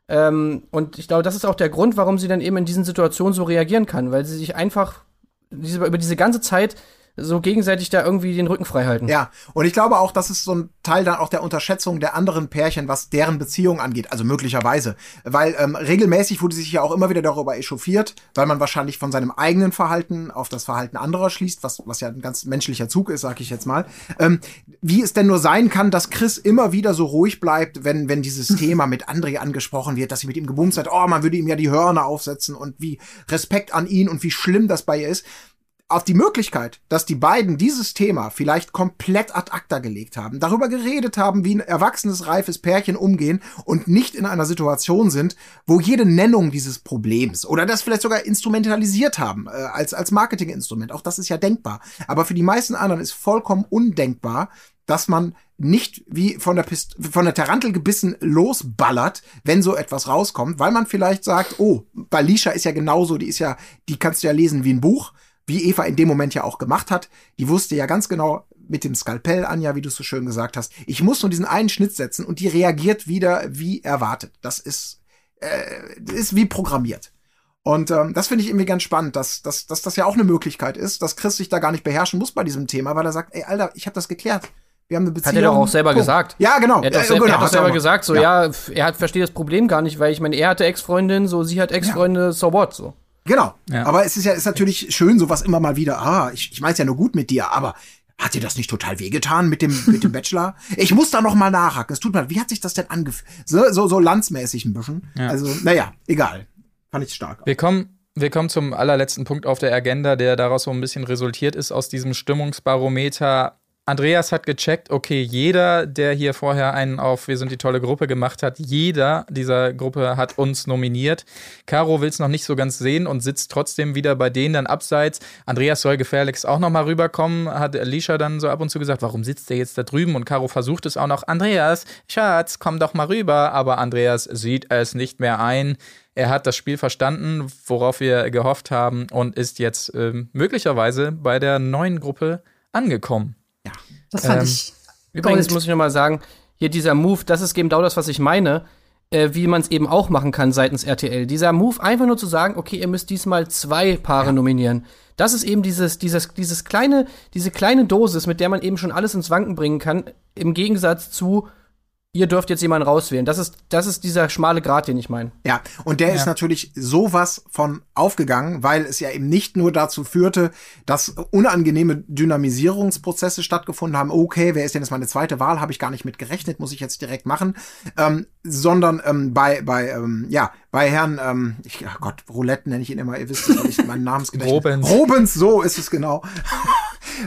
Ähm, und ich glaube, das ist auch der Grund, warum sie dann eben in diesen Situationen so reagieren kann, weil sie sich einfach diese, über diese ganze Zeit so gegenseitig da irgendwie den Rücken frei halten. Ja, und ich glaube auch, das ist so ein Teil dann auch der Unterschätzung der anderen Pärchen, was deren Beziehung angeht, also möglicherweise. Weil ähm, regelmäßig wurde sich ja auch immer wieder darüber echauffiert, weil man wahrscheinlich von seinem eigenen Verhalten auf das Verhalten anderer schließt, was, was ja ein ganz menschlicher Zug ist, sag ich jetzt mal. Ähm, wie es denn nur sein kann, dass Chris immer wieder so ruhig bleibt, wenn, wenn dieses Thema mit André angesprochen wird, dass sie mit ihm gebumst hat, oh, man würde ihm ja die Hörner aufsetzen und wie Respekt an ihn und wie schlimm das bei ihr ist auf die Möglichkeit, dass die beiden dieses Thema vielleicht komplett ad acta gelegt haben, darüber geredet haben, wie ein erwachsenes, reifes Pärchen umgehen und nicht in einer Situation sind, wo jede Nennung dieses Problems oder das vielleicht sogar instrumentalisiert haben äh, als, als Marketinginstrument. Auch das ist ja denkbar. Aber für die meisten anderen ist vollkommen undenkbar, dass man nicht wie von der, Pist von der Tarantel gebissen losballert, wenn so etwas rauskommt, weil man vielleicht sagt, oh, bei Lisha ist ja genauso, die ist ja, die kannst du ja lesen wie ein Buch wie Eva in dem Moment ja auch gemacht hat. Die wusste ja ganz genau mit dem Skalpell, Anja, wie du es so schön gesagt hast, ich muss nur diesen einen Schnitt setzen und die reagiert wieder wie erwartet. Das ist, äh, ist wie programmiert. Und ähm, das finde ich irgendwie ganz spannend, dass, dass, dass das ja auch eine Möglichkeit ist, dass Chris sich da gar nicht beherrschen muss bei diesem Thema, weil er sagt, ey, Alter, ich habe das geklärt. Wir haben eine Beziehung. Hat er doch auch selber Punkt. gesagt. Ja, genau. Er hat doch, selber, genau, er hat selber gesagt, so, ja, ja er hat, versteht das Problem gar nicht, weil ich meine, er hatte Ex-Freundin, so, sie hat Ex-Freunde, ja. so what, so. Genau. Ja. Aber es ist ja ist natürlich schön, sowas immer mal wieder. Ah, ich, ich mein's ja nur gut mit dir, aber hat dir das nicht total wehgetan mit dem mit dem Bachelor? Ich muss da noch mal nachhaken. Es tut mir, wie hat sich das denn angefühlt? So, so so landsmäßig ein bisschen. Ja. Also, naja, egal. Fand ich stark. Wir kommen wir kommen zum allerletzten Punkt auf der Agenda, der daraus so ein bisschen resultiert ist aus diesem Stimmungsbarometer Andreas hat gecheckt, okay, jeder, der hier vorher einen auf Wir sind die tolle Gruppe gemacht hat, jeder dieser Gruppe hat uns nominiert. Caro will es noch nicht so ganz sehen und sitzt trotzdem wieder bei denen dann abseits. Andreas soll gefährlichst auch noch mal rüberkommen, hat Alicia dann so ab und zu gesagt, warum sitzt der jetzt da drüben? Und Caro versucht es auch noch, Andreas, Schatz, komm doch mal rüber. Aber Andreas sieht es nicht mehr ein. Er hat das Spiel verstanden, worauf wir gehofft haben und ist jetzt äh, möglicherweise bei der neuen Gruppe angekommen. Ja, das fand ähm, ich. Übrigens Gold. muss ich nochmal sagen, hier dieser Move, das ist eben genau das, was ich meine, äh, wie man es eben auch machen kann seitens RTL. Dieser Move, einfach nur zu sagen, okay, ihr müsst diesmal zwei Paare ja. nominieren. Das ist eben dieses, dieses, dieses kleine, diese kleine Dosis, mit der man eben schon alles ins Wanken bringen kann, im Gegensatz zu ihr dürft jetzt jemanden rauswählen. Das ist, das ist dieser schmale Grat, den ich meine. Ja, und der ist natürlich sowas von aufgegangen, weil es ja eben nicht nur dazu führte, dass unangenehme Dynamisierungsprozesse stattgefunden haben. Okay, wer ist denn jetzt meine zweite Wahl? Habe ich gar nicht mit gerechnet, muss ich jetzt direkt machen. Ähm, sondern ähm, bei, bei, ähm, ja, bei Herrn, ähm, ich, ach Gott, Roulette nenne ich ihn immer, ihr wisst, weil ich meinen Namensgedächtnis. Robens. Robens, so ist es genau.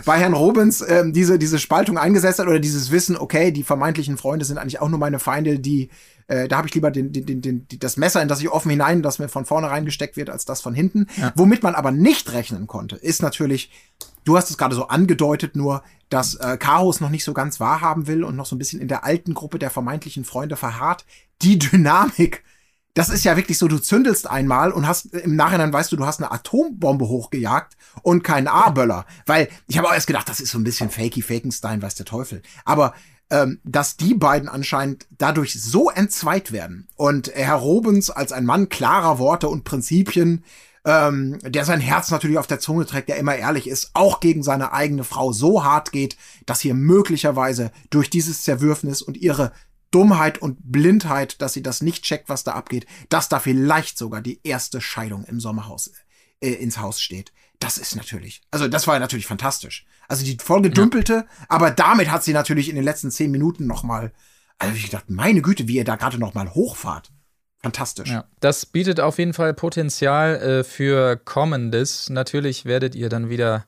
Bei Herrn Robens ähm, diese, diese Spaltung eingesetzt hat oder dieses Wissen, okay, die vermeintlichen Freunde sind eigentlich auch nur meine Feinde, die, äh, da habe ich lieber den, den, den, den, das Messer, in das ich offen hinein, das mir von vorne reingesteckt wird, als das von hinten. Womit man aber nicht rechnen konnte, ist natürlich, du hast es gerade so angedeutet, nur, dass äh, Caro es noch nicht so ganz wahrhaben will und noch so ein bisschen in der alten Gruppe der vermeintlichen Freunde verharrt. Die Dynamik das ist ja wirklich so, du zündelst einmal und hast im Nachhinein weißt du, du hast eine Atombombe hochgejagt und keinen A-Böller. Weil ich habe auch erst gedacht, das ist so ein bisschen fakey Fakenstein, weiß der Teufel. Aber ähm, dass die beiden anscheinend dadurch so entzweit werden und Herr Robens als ein Mann klarer Worte und Prinzipien, ähm, der sein Herz natürlich auf der Zunge trägt, der immer ehrlich ist, auch gegen seine eigene Frau so hart geht, dass hier möglicherweise durch dieses Zerwürfnis und ihre Dummheit und Blindheit, dass sie das nicht checkt, was da abgeht, dass da vielleicht sogar die erste Scheidung im Sommerhaus äh, ins Haus steht. Das ist natürlich, also das war natürlich fantastisch. Also die Folge dümpelte, aber damit hat sie natürlich in den letzten zehn Minuten noch mal, also ich dachte, meine Güte, wie ihr da gerade noch mal hochfahrt. Fantastisch. Ja, das bietet auf jeden Fall Potenzial äh, für Kommendes. Natürlich werdet ihr dann wieder,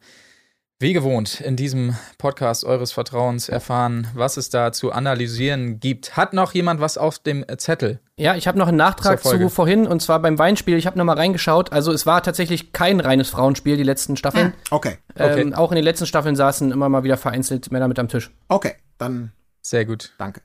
wie gewohnt, in diesem Podcast eures Vertrauens erfahren, was es da zu analysieren gibt. Hat noch jemand was auf dem Zettel? Ja, ich habe noch einen Nachtrag zu vorhin und zwar beim Weinspiel. Ich habe noch mal reingeschaut. Also es war tatsächlich kein reines Frauenspiel die letzten Staffeln. Okay, Okay. Ähm, auch in den letzten Staffeln saßen immer mal wieder vereinzelt Männer mit am Tisch. okay, dann Sehr gut. danke.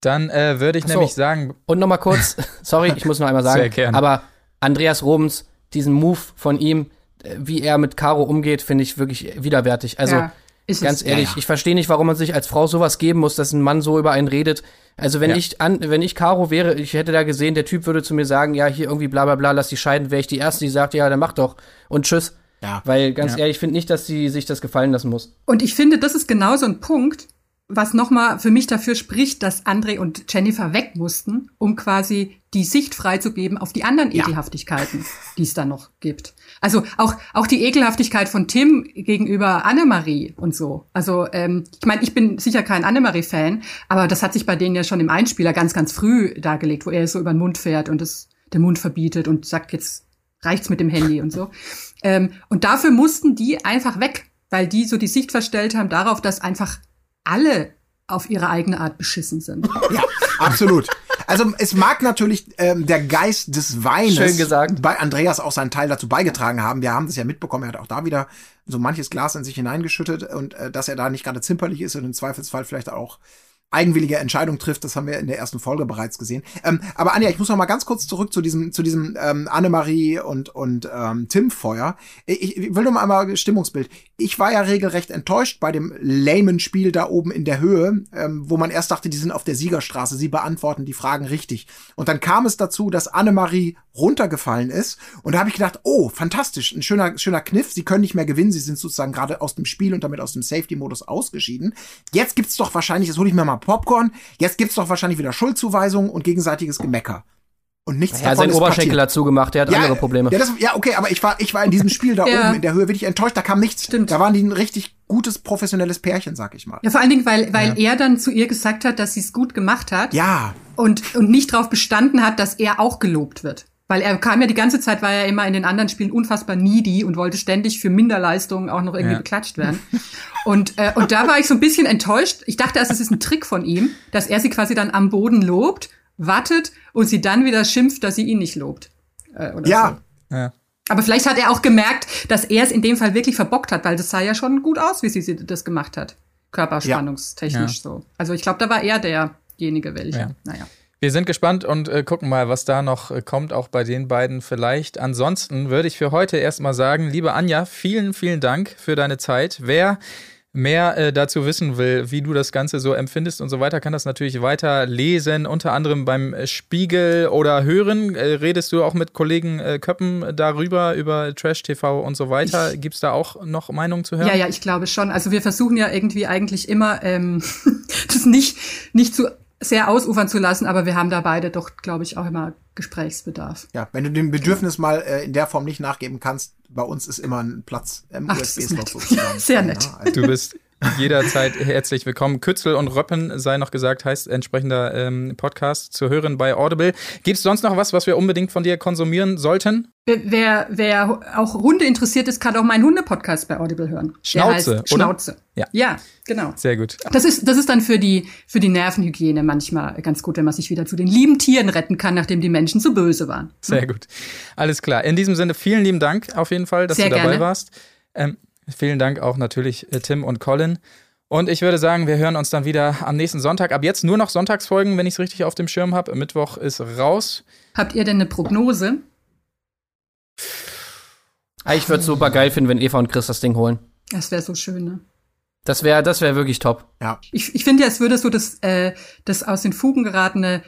Dann äh, würde ich so. nämlich sagen, Und noch mal kurz, sorry, ich muss noch einmal sagen, Sehr gerne. aber Andreas Robens, diesen Move von ihm, wie er mit Caro umgeht, finde ich wirklich widerwärtig. Also ja, ist ganz es. ehrlich, Ja, ja. ich verstehe nicht, warum man sich als Frau sowas geben muss, dass ein Mann so über einen redet. Also wenn Ja. ich an, wenn ich Caro wäre, ich hätte da gesehen, der Typ würde zu mir sagen, ja, hier irgendwie bla bla bla, lass die scheiden, wäre ich die erste, die sagt, ja, dann mach doch und tschüss. Ja. Weil ganz Ja. ehrlich, ich finde nicht, dass sie sich das gefallen lassen muss. Und ich finde, das ist genau so ein Punkt, was nochmal für mich dafür spricht, dass André und Jennifer weg mussten, um quasi die Sicht freizugeben auf die anderen Ja. Ekelhaftigkeiten, die es da noch gibt. Also auch, auch die Ekelhaftigkeit von Tim gegenüber Annemarie und so. Also ähm, ich meine, ich bin sicher kein Annemarie-Fan, aber das hat sich bei denen ja schon im Einspieler ganz, ganz früh dargelegt, wo er so über den Mund fährt und das den Mund verbietet und sagt, jetzt reicht's mit dem Handy und so. Ähm, und dafür mussten die einfach weg, weil die so die Sicht verstellt haben darauf, dass einfach alle auf ihre eigene Art beschissen sind. Ja, absolut. Also es mag natürlich ähm, der Geist des Weines bei Andreas auch seinen Teil dazu beigetragen haben. Wir haben das ja mitbekommen, er hat auch da wieder so manches Glas in sich hineingeschüttet und äh, dass er da nicht gerade zimperlich ist und im Zweifelsfall vielleicht auch eigenwillige Entscheidung trifft, das haben wir in der ersten Folge bereits gesehen. Ähm, aber Anja, ich muss noch mal ganz kurz zurück zu diesem, zu diesem ähm, Annemarie und, und ähm, Tim Feuer. Ich, ich will nur mal einmal Stimmungsbild. Ich war ja regelrecht enttäuscht bei dem lamen Spiel da oben in der Höhe, ähm, wo man erst dachte, die sind auf der Siegerstraße, sie beantworten die Fragen richtig. Und dann kam es dazu, dass Annemarie runtergefallen ist. Und da habe ich gedacht, oh, fantastisch, ein schöner, schöner Kniff. Sie können nicht mehr gewinnen, sie sind sozusagen gerade aus dem Spiel und damit aus dem Safety-Modus ausgeschieden. Jetzt gibt's doch wahrscheinlich, jetzt hole ich mir mal Popcorn, jetzt gibt's doch wahrscheinlich wieder Schuldzuweisungen und gegenseitiges Gemecker. Und nichts Ja, davon sein ist Oberschenkel passiert. hat zugemacht, der hat andere Probleme. Ja, das, ja, okay, aber ich war, ich war in diesem Spiel da Ja. oben in der Höhe wirklich enttäuscht, da kam nichts. Stimmt. Da waren die ein richtig gutes, professionelles Pärchen, sag ich mal. Ja, vor allen Dingen, weil, weil er dann zu ihr gesagt hat, dass sie es gut gemacht hat Ja, und, und nicht darauf bestanden hat, dass er auch gelobt wird. Weil er kam ja die ganze Zeit, war er immer in den anderen Spielen unfassbar needy und wollte ständig für Minderleistungen auch noch irgendwie Ja. beklatscht werden. Und, äh, und da war ich so ein bisschen enttäuscht. Ich dachte erst, es ist ein Trick von ihm, dass er sie quasi dann am Boden lobt, wartet und sie dann wieder schimpft, dass sie ihn nicht lobt. Äh, oder ja, So. ja. Aber vielleicht hat er auch gemerkt, dass er es in dem Fall wirklich verbockt hat, weil das sah ja schon gut aus, wie sie das gemacht hat. Körperspannungstechnisch Ja. so. Also ich glaube, da war er derjenige, welcher. Ja. Naja. Wir sind gespannt und äh, gucken mal, was da noch äh, kommt, auch bei den beiden vielleicht. Ansonsten würde ich für heute erstmal sagen, liebe Anja, vielen, vielen Dank für deine Zeit. Wer mehr äh, dazu wissen will, wie du das Ganze so empfindest und so weiter, kann das natürlich weiter lesen, unter anderem beim Spiegel oder hören. Äh, redest du auch mit Kollegen äh, Köppen darüber, über Trash TV und so weiter? Gibt es da auch noch Meinungen zu hören? Ja, ja, ich glaube schon. Also wir versuchen ja irgendwie eigentlich immer, ähm, das nicht, nicht zu sehr ausufern zu lassen, aber wir haben da beide doch, glaube ich, auch immer Gesprächsbedarf. Ja, wenn du dem Bedürfnis mal äh, in der Form nicht nachgeben kannst, bei uns ist immer ein Platz im Ach, USB-Slot sozusagen. Sehr nett. Ja, also, Du bist jederzeit herzlich willkommen. Kützel und Röppen sei noch gesagt, heißt entsprechender ähm, Podcast zu hören bei Audible. Gibt es sonst noch was, was wir unbedingt von dir konsumieren sollten? Wer, wer, auch Hunde interessiert ist, kann auch meinen Hunde-Podcast bei Audible hören. Schnauze? Schnauze. Ja. Ja, genau. Sehr gut. Das ist, das ist dann für die, für die Nervenhygiene manchmal ganz gut, wenn man sich wieder zu den lieben Tieren retten kann, nachdem die Menschen zu böse waren. Sehr gut. Alles klar. In diesem Sinne, vielen lieben Dank auf jeden Fall, dass Sehr du dabei gerne. warst. Ähm, vielen Dank auch natürlich äh, Tim und Colin. Und ich würde sagen, wir hören uns dann wieder am nächsten Sonntag. Ab jetzt nur noch Sonntagsfolgen, wenn ich es richtig auf dem Schirm habe. Mittwoch ist raus. Habt ihr denn eine Prognose? Ah, Ich würde es super geil finden, wenn Eva und Chris das Ding holen. Das wäre so schön, ne? Das wäre das wär wirklich top. ja. Ich, ich finde ja, es würde so das, äh, das aus den Fugen geratene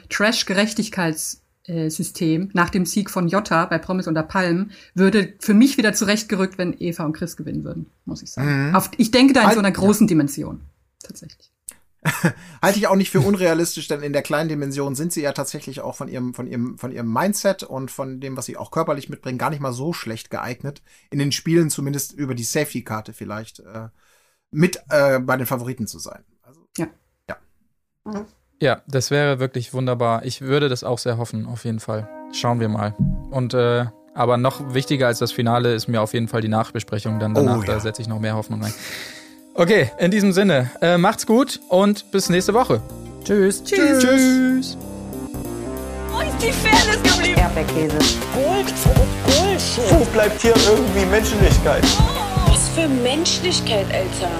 Trash-Gerechtigkeitssystem nach dem Sieg von Jota bei Promis unter Palmen würde für mich wieder zurechtgerückt, wenn Eva und Chris gewinnen würden, muss ich sagen. Auf, ich denke da in Halt- so einer großen Dimension. Tatsächlich. Halte ich auch nicht für unrealistisch, denn in der kleinen Dimension sind sie ja tatsächlich auch von ihrem, von ihrem, von ihrem Mindset und von dem, was sie auch körperlich mitbringen, gar nicht mal so schlecht geeignet. In den Spielen zumindest über die Safety-Karte vielleicht äh, mit äh, bei den Favoriten zu sein. Also, Ja. Ja, das wäre wirklich wunderbar. Ich würde das auch sehr hoffen, auf jeden Fall. Schauen wir mal. Und äh, aber noch wichtiger als das Finale ist mir auf jeden Fall die Nachbesprechung dann danach. Oh, ja. Da setze ich noch mehr Hoffnung rein. Okay, in diesem Sinne, äh, macht's gut und bis nächste Woche. Tschüss. Tschüss. Tschüss. Wo ist die Fairness geblieben? Erdbeerkäse. Gold, Bullshit. Wo bleibt hier irgendwie Menschlichkeit? Was für Menschlichkeit, Alter.